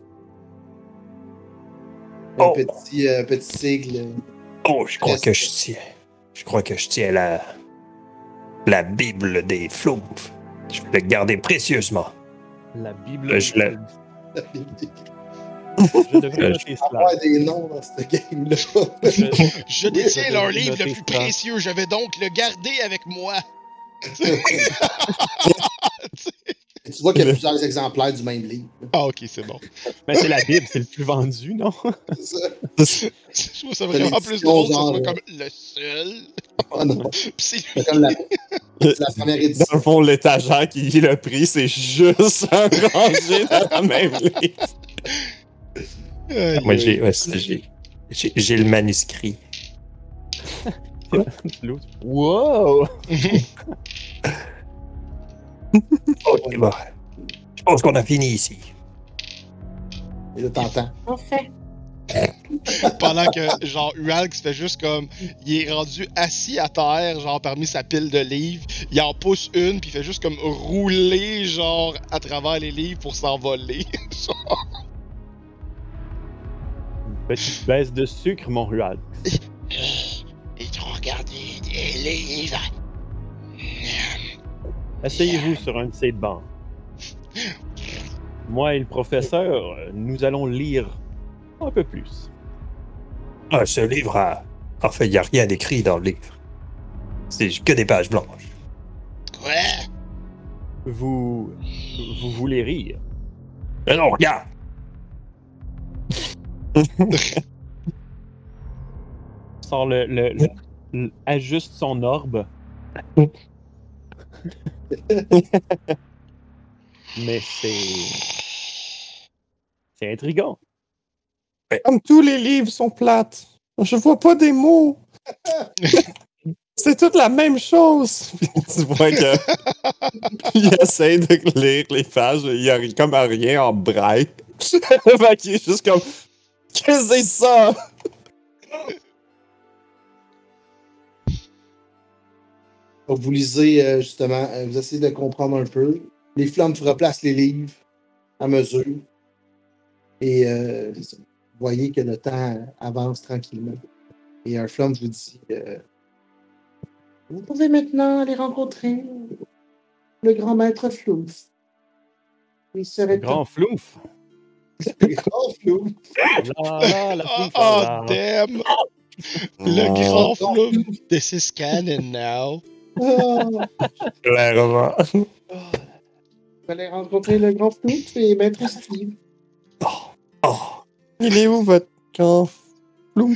Un Oh. petit, euh, petit sigle. Oh, je crois Reste- que je tiens. Je crois que je tiens la. La Bible des Flouves. Je vais le garder précieusement. La Bible. Euh, je l'ai- Je devrais Euh, noter cela. des noms dans cette game-là. Je- Je détiens leur livre le plus ça. précieux. Je vais donc le garder avec moi. Et tu vois qu'il y a plusieurs exemplaires du même livre. Ah, ok, c'est bon. Mais c'est la Bible, c'est le plus vendu, non? C'est ça. Je trouve ça vraiment plus drôle ça soit euh, comme le seul. Ah non. Puis c'est comme la, c'est la première Dans édition. le fond, l'étagère qui dit le prix, c'est juste un rangé dans la même liste. Aïe, Moi, j'ai ouais, c'est- j'ai- j'ai j'ai le manuscrit. L'autre. Wow! Ok, bon. Je pense qu'on a fini ici. Et là, t'entends. Parfait. Pendant que, genre, Ualx fait juste comme. Il est rendu assis à terre, genre, parmi sa pile de livres. Il en pousse une, puis il fait juste comme rouler, genre, à travers les livres pour s'envoler. Petite baisse de sucre, mon rual. Et tu regardes les livres. Asseyez-vous sur un de ces bancs. Moi et le professeur, nous allons lire un peu plus. Ah, ce livre a. En fait, il n'y a rien d'écrit dans le livre. C'est que des pages blanches. Quoi? Vous. Vous voulez rire? Mais non, regarde! Sort le. le- le- le- ajuste son orbe. Mais c'est. C'est intriguant. Comme tous les livres sont plates, je vois pas des mots. C'est toute la même chose. Tu vois que il essaie de lire les pages, il y a comme rien en braille. fait qu'il est juste comme Qu'est-ce que c'est ça? Vous lisez euh, justement, euh, vous essayez de comprendre un peu. Les flammes vous replacent les livres à mesure. Et euh, vous voyez que le temps avance tranquillement. Et un flamme vous dit euh, Vous pouvez maintenant aller rencontrer le grand maître Flouf. Il serait Le grand flouf? Le grand la Oh, flouf, oh, damn! Le Oh, grand flou. This is canon now. Clairement. Vous allez rencontrer le grand Flouf et maître Steve. Oh, Il est où votre grand flou?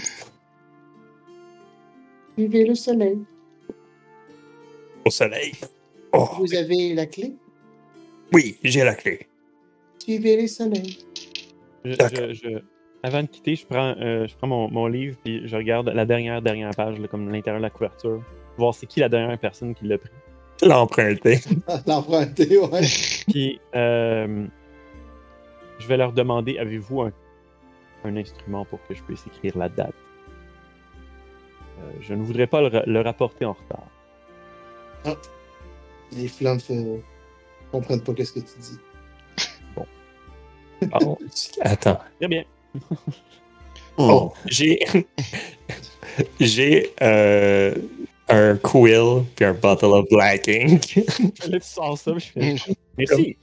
Suivez le soleil. au soleil. Oh, Vous avez la clé? oui, j'ai la clé. Suivez les soleils. Je- D'accord. je- je- avant de quitter, je prends, euh, je prends mon, mon livre puis je regarde la dernière dernière page, là, comme l'intérieur de la couverture. Voir c'est qui la dernière personne qui l'a pris. L'emprunter. L'emprunté, ouais. Puis euh, je vais leur demander avez-vous un, un instrument pour que je puisse écrire la date? Euh, Je ne voudrais pas le, ra- le rapporter en retard. Les flammes ne comprennent pas qu'est-ce que tu dis. Oh, attends. Très bien. Oh, j'ai. j'ai euh, un quill puis un bottle of black ink. Là, tu sors ça, je fais merci.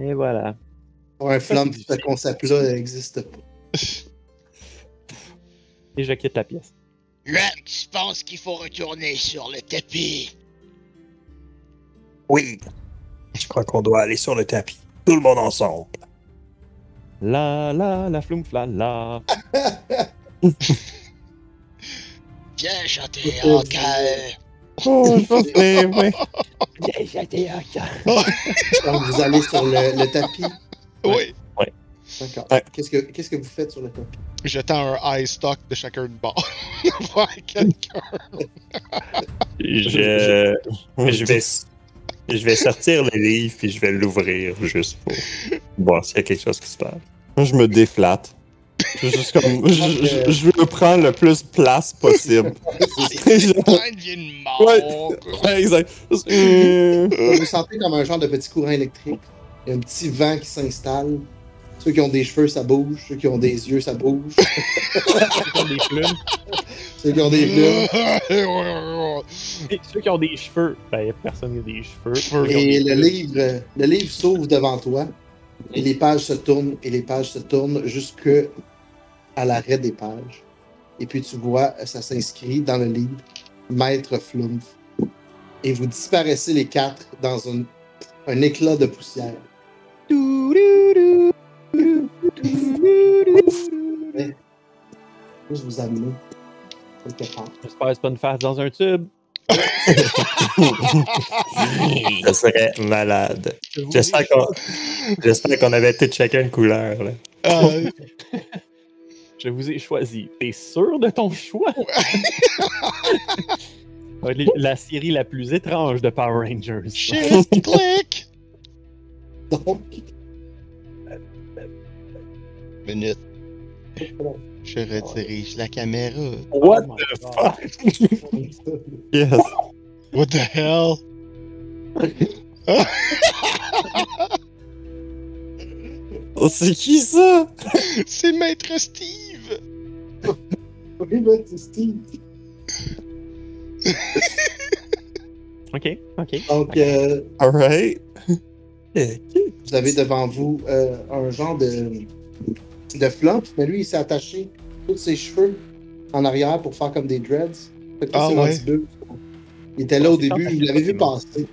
Et voilà. Ouais, un flamme, ce concept-là n'existe pas. Et je quitte la pièce. Là, tu penses qu'il faut retourner sur le tapis? Oui. Je crois qu'on doit aller sur le tapis. Tout le monde ensemble. La la la floum la la. Viens chanter en chœur. Oh, je pense que oui. Donc, vous allez sur le, le tapis. Oui. D'accord. Ouais. Qu'est-ce que qu'est-ce que vous faites sur le tapis? Je tends un high stock de chacun de bord. Voir quelqu'un. Je, je, vais, je vais sortir le livre puis je vais l'ouvrir juste pour voir s'il y a quelque chose qui se passe. Moi, je me déflatte. Je, juste comme, je, je, je veux prendre le plus de place possible. C'est une devient une mort. Ouais, exact. Juste, euh, Vous sentez comme un genre de petit courant électrique. Il y a un petit vent qui s'installe. Ceux qui ont des cheveux, ça bouge. Ceux qui ont des yeux, ça bouge. Comme des plumes. Ceux qui ont des plumes. Et ceux qui ont des cheveux, ben, y a personne qui a des cheveux. Cheveux. Et le livre, le livre s'ouvre devant toi. Et les pages se tournent et les pages se tournent jusque à l'arrêt des pages. Et puis tu vois, ça s'inscrit dans le livre Maître Flumph. Et vous disparaissez les quatre dans un, un éclat de poussière. Juste vous amener quelque part. J'espère que c'est pas une face dans un tube. Ça serait malade. J'espère qu'on j'espère qu'on avait tout chacun une couleur. Là. Euh, Je vous ai choisi. T'es sûr de ton choix? La série la plus étrange de Power Rangers. shit, click! Donc, Minute. Je redirige la caméra. What Oh the God. fuck? yes. What the hell? Oh, c'est qui ça? C'est Maître Steve! Oui, ben, c'est Steve. Ok, ok. Donc, euh, Alright. vous avez devant vous euh, un genre de, de flampe, mais lui, il s'est attaché tous ses cheveux en arrière pour faire comme des dreads. Fait que Ah c'est ouais. l'antibus. Il était là au début, vous l'avez vu passer.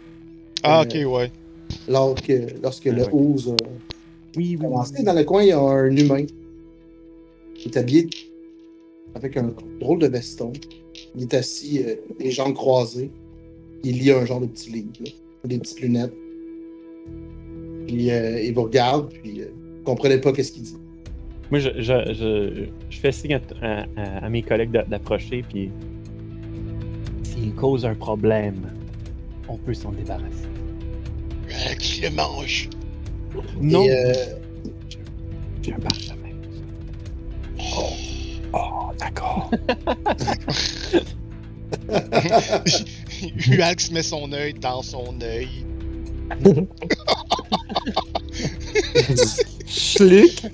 Ah, Euh, ok, ouais. Lorsque, lorsque Ah le ouais. Ooze a Oui, oui. commencé. Dans le coin, il y a un humain. Il est habillé avec un drôle de veston. Il est assis, euh, les jambes croisées. Il lit un genre de petit livre, là, des petites lunettes. Puis euh, il vous regarde, puis euh, vous comprenez pas qu'est-ce qu'il dit. Moi, je, je, je, je fais signe à, à- à mes collègues d'a- d'approcher, puis s'il cause un problème, on peut s'en débarrasser. Euh, qui le mange? Non, euh, j'ai un parchemin. Uax met son œil dans son œil. Schlick.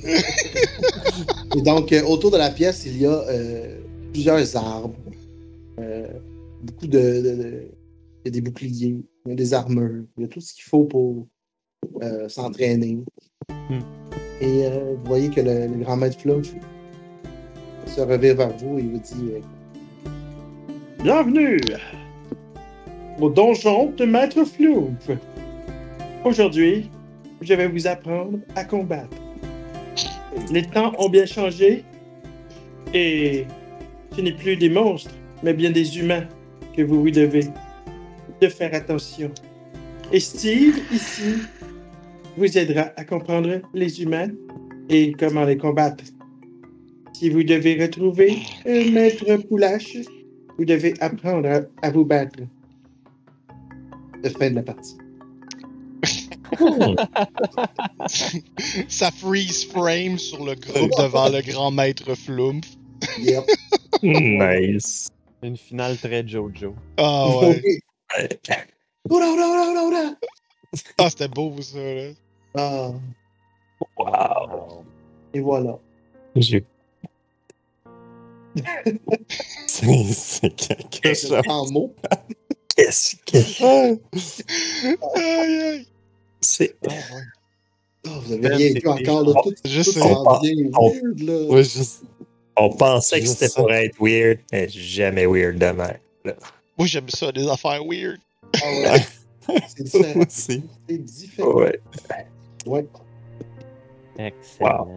Et donc, euh, autour de la pièce, il y a euh, plusieurs arbres. euh, beaucoup de, de- de- Il y a des boucliers, il y a des armures, il y a tout ce qu'il faut pour euh, s'entraîner. Hmm. Et euh, vous voyez que le, le grand maître Fluff se revient vers vous et vous dit euh, Bienvenue au donjon de Maître Flouf. Aujourd'hui, je vais vous apprendre à combattre. Les temps ont bien changé et ce n'est plus des monstres, mais bien des humains que vous vous devez de faire attention. Et Steve, ici, vous aidera à comprendre les humains et comment les combattre. Si vous devez retrouver un maître Poulache, vous devez apprendre à, à vous battre. de fin de la partie. Ça freeze frame sur le groupe devant le grand maître Flumph. Yep. nice. Une finale très Jojo. Ah ouais. Ouais. Oula, oula, oula, oula, oula. Ah, c'était beau ça, là. Ah, Wow. et voilà. J'ai- C'est c'est quelque chose. en mots? Qu'est-ce que Aïe, aïe. c'est? Ah, ouais. Ah, vous avez Ben, rien vu encore, là. Tout, Je tout sais. s'en vient On- weird, là. On pensait que c'était pour être weird, mais jamais weird de même. Moi, j'aime ça, des affaires weird. Ah ouais. C'est différent. C'est différent. Ouais. Ouais. Excellent.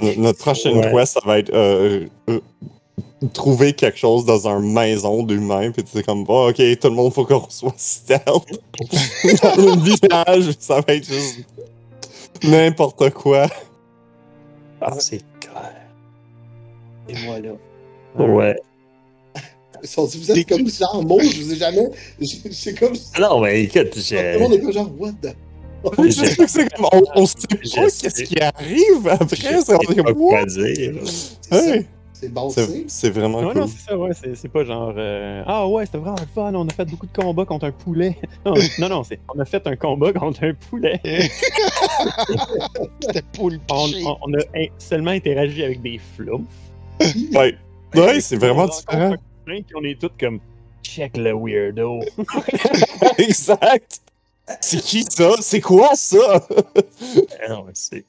No- Notre prochaine Ouais. quest, ça va être euh, euh, trouver quelque chose dans une maison d'humain, puis c'est comme, oh, ok, tout le monde faut qu'on soit stealth. dans un village, ça va être juste n'importe quoi. Ah, c'est clair. Et voilà. Ouais. Ils sont dit, vous êtes comme genre mots, je vous ai jamais. je- C'est comme. Non, mais écoute, Tout le j'ai. monde est pas genre, what the. Oui, c'est ça que c'est comme, on, on sait pas Je qu'est-ce sais. qui arrive après, je c'est sais comme, quoi dire. Hey, C'est bon, vraiment Non, cool. non, c'est ça, ouais. C'est, c'est pas genre. euh, ah ouais, c'était vraiment le fun, on a fait beaucoup de combats contre un poulet. Non, non, non, c'est, on a fait un combat contre un poulet. C'était poule On, piché. on- on a seulement interagi avec des flumps. Ouais, ouais c'est vraiment différent. on est tous comme. Check le weirdo. exact. C'est qui ça? C'est quoi ça? Ah c'est-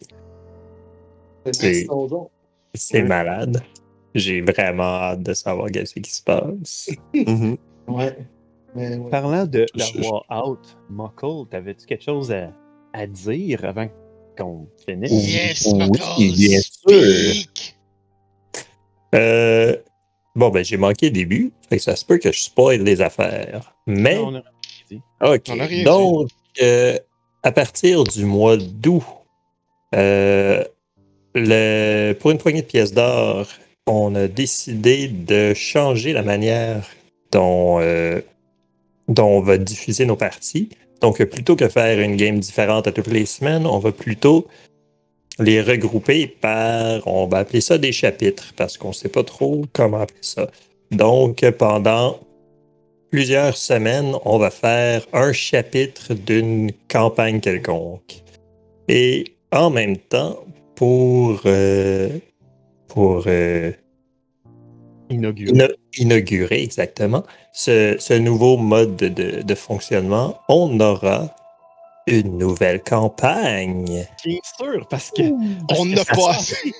C'est C'est- donjon. c'est malade. J'ai vraiment hâte de savoir qu'est-ce qui se passe. Mhm. Ouais. Mais ouais. Parlant de la Je- voix out, Muckle, t'avais-tu quelque chose à, à dire avant qu'on finisse? Yes, Oui, bien sûr. Euh, bon, ben, j'ai manqué le début. Fait que ça se peut que je spoil les affaires. Mais. Non, on a- OK. On a rien Donc, euh, à partir du mois d'août, euh, le, pour une poignée de pièces d'or, on a décidé de changer la manière dont, euh, dont on va diffuser nos parties. Donc, plutôt que faire une game différente à toutes les semaines, on va plutôt les regrouper par, on va appeler ça des chapitres, parce qu'on ne sait pas trop comment appeler ça. Donc, pendant plusieurs semaines, on va faire un chapitre d'une campagne quelconque. Et en même temps, pour, euh, pour euh, Inauguré. ina- inaugurer exactement ce, ce nouveau mode de, fonctionnement, on aura une nouvelle campagne. Bien sûr, parce que. On n'a pas assez.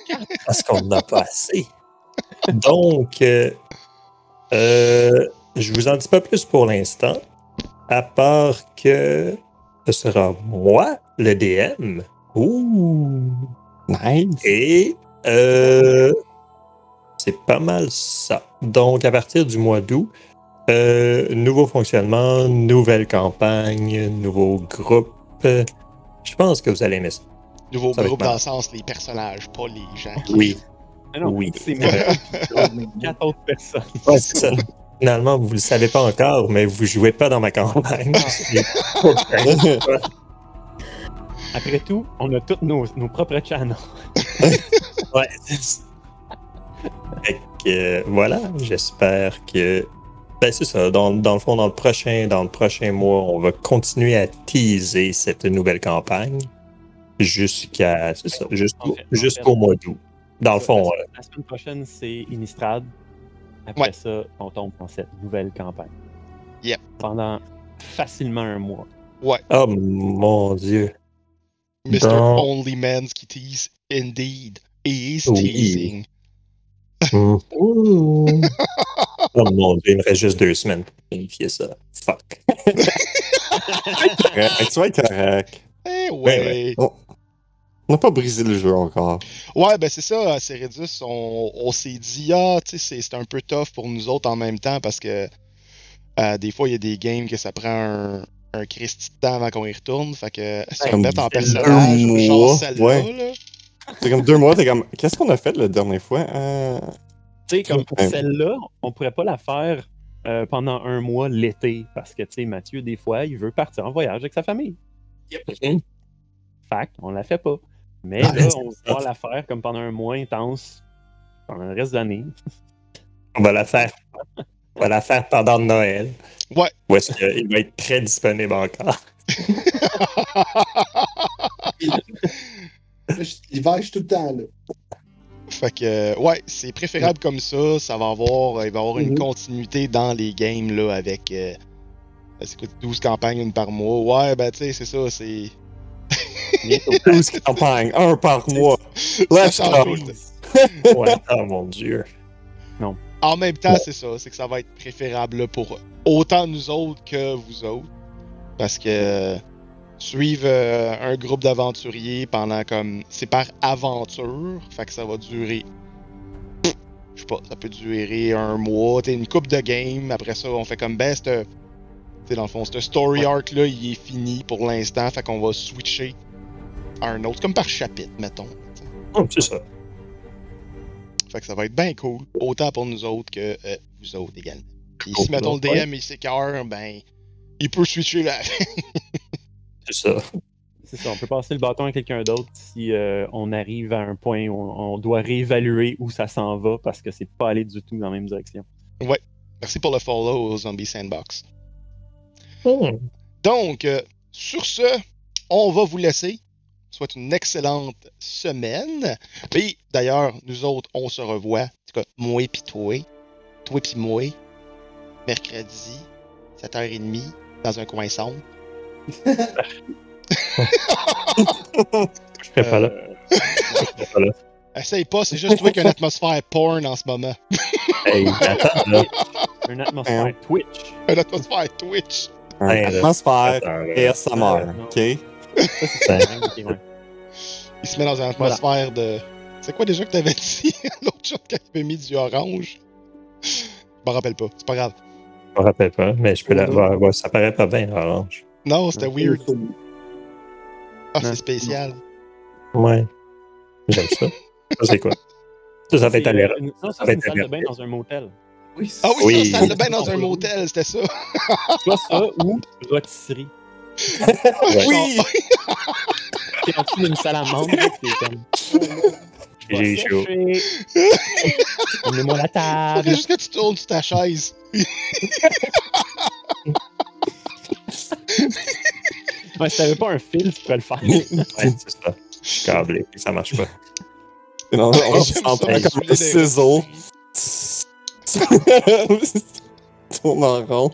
parce qu'on n'a pas assez. Donc, euh, euh, je vous en dis pas plus pour l'instant, à part que ce sera moi, le DM. Ouh! Nice. Et euh, c'est pas mal ça. Donc, à partir du mois d'août, euh, nouveau fonctionnement, nouvelle campagne, nouveau groupe. Je pense que vous allez aimer ça. Nouveau Ça groupe dans le sens les personnages, pas les gens. Oui. Ah non, Oui. c'est. Quatre autres personnes. Ouais, c'est ça. Finalement, vous le savez pas encore, mais vous jouez pas dans ma campagne. Après tout, on a tous nos, nos propres channels. ouais. Fait que, euh, voilà, j'espère que. Ben, c'est ça. Dans, dans le fond, dans le prochain, dans le prochain mois, on va continuer à teaser cette nouvelle campagne jusqu'à. C'est ça, jusqu'au En fait, en jusqu'au fait. mois d'août. Dans le fond, euh, La semaine prochaine, c'est Innistrad. Après Ouais. ça, on tombe dans cette nouvelle campagne. Yep. Pendant facilement un mois. oh mon dieu. Mr. Dans- Only Man's qui tease indeed. He is Oui. teasing. Ouh. oh mon dieu, il me reste juste deux semaines pour planifier ça. Fuck. Tu vas être correct. Eh ouais. Ouais, On on n'a pas brisé le jeu encore. Ouais, ben c'est ça, à on, on s'est dit, ah, tu sais, c'est- un peu tough pour nous autres en même temps parce que euh, des fois, il y a des games que ça prend un, un Christy de temps avant qu'on y retourne. Fait que si on Comme met en personnage, mois, genre celle-là, ouais. là. C'est comme deux mois, t'es comme. Qu'est-ce qu'on a fait la dernière fois? Euh, Tu sais, comme pour Ouais. celle-là, on pourrait pas la faire euh, pendant un mois l'été. Parce que, tu sais, Mathieu, des fois, il veut partir en voyage avec sa famille. Mhm. Fact, on la fait pas. Mais Ah, là, on va la faire comme pendant un mois intense. Pendant le reste de l'année. On va la faire. On va la faire pendant Noël. Ouais. Ou est-ce qu'il va être très disponible encore? L'hiver, je suis tout le temps là. Fait que, euh, ouais, c'est préférable comme ça. Ça va avoir, il va y avoir une Mhm. continuité dans les games, là, avec. Euh, c'est quoi, 12 campagnes, une par mois. Ouais, ben, tu sais, c'est ça, c'est. Bientôt. 12 campagnes, un par mois. Let's go. Ouais. Oh mon dieu. En même temps, c'est ça, c'est que ça va être préférable là, pour autant nous autres que vous autres. Parce que suivre euh, un groupe d'aventuriers pendant comme. C'est par aventure, fait que ça va durer. Je sais pas, ça peut durer un mois, t'sais, une coupe de game. Après ça, on fait comme best. Tu sais, dans le fond, ce story arc là, il est fini pour l'instant, fait qu'on va switcher à un autre, comme par chapitre, mettons. Oh, c'est ça. Fait que ça va être bien cool, autant pour nous autres que euh, vous autres également. Si, mettons, le DM il s'écœure, ben, il peut switcher là. C'est ça. C'est ça, on peut passer le bâton à quelqu'un d'autre si euh, on arrive à un point où on, on doit réévaluer où ça s'en va parce que c'est pas allé du tout dans la même direction. Merci pour le follow au Zombie Sandbox. Hmm. Donc, euh, sur ce, on va vous laisser. Soit une excellente semaine. Puis, d'ailleurs, nous autres, on se revoit. En tout cas, moi pis toi. Toi pis moi. Mercredi, 7h30, dans un coin sombre. Je serai pas là. Euh, Je pas là. Essaye pas, c'est juste toi qui as une atmosphère porn en ce moment. Hey, attends, là. Une atmosphère Twitch. Une atmosphère Twitch. Là. Atmosphère. ASMR, ok? Il se met dans une atmosphère de. C'est quoi déjà que t'avais dit? L'autre chose quand il avait mis du orange? Je m'en rappelle pas, c'est pas grave. Je me rappelle pas, mais je peux la voir. Ouais, ça paraît pas bien, orange. Non, c'était weird. Oh, Ah, c'est spécial. Ouais. J'aime ça. Ça, c'est quoi? Ça, ça fait C'est, aller. euh, une- Non, ça, va c'est une être salle de bain dans un motel. Oui, Ah oui, Oui. ça, ça allait bien dans un motel, c'était ça. Soit ça ou rôtisserie. Oui T'es en dessous d'une salle t'es comme. J'ai chaud. Emmenez-moi la Faudrait table. juste que tu tournes sur ta chaise. Ouais, si t'avais pas un fil, tu pourrais le faire. Ouais, c'est ça. Je suis câblé, ça marche pas. Non, on s'entend ça, comme un ciseau. Tourne en rond.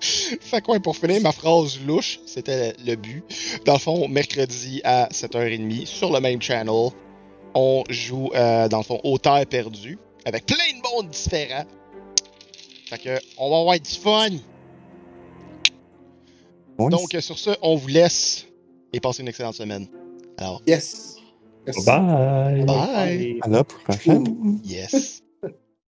Fait quoi, pour finir ma phrase louche, c'était le but. Dans le fond, mercredi à 7h30, sur le même channel, on joue, euh, dans le fond, au terre perdu, avec plein de monde différents. Fait que, on va avoir du fun. Oui, Donc, euh, sur ce, on vous laisse et passez une excellente semaine. Alors, Yes. Merci. Bye! bye! Et- à la prochaine. Yes.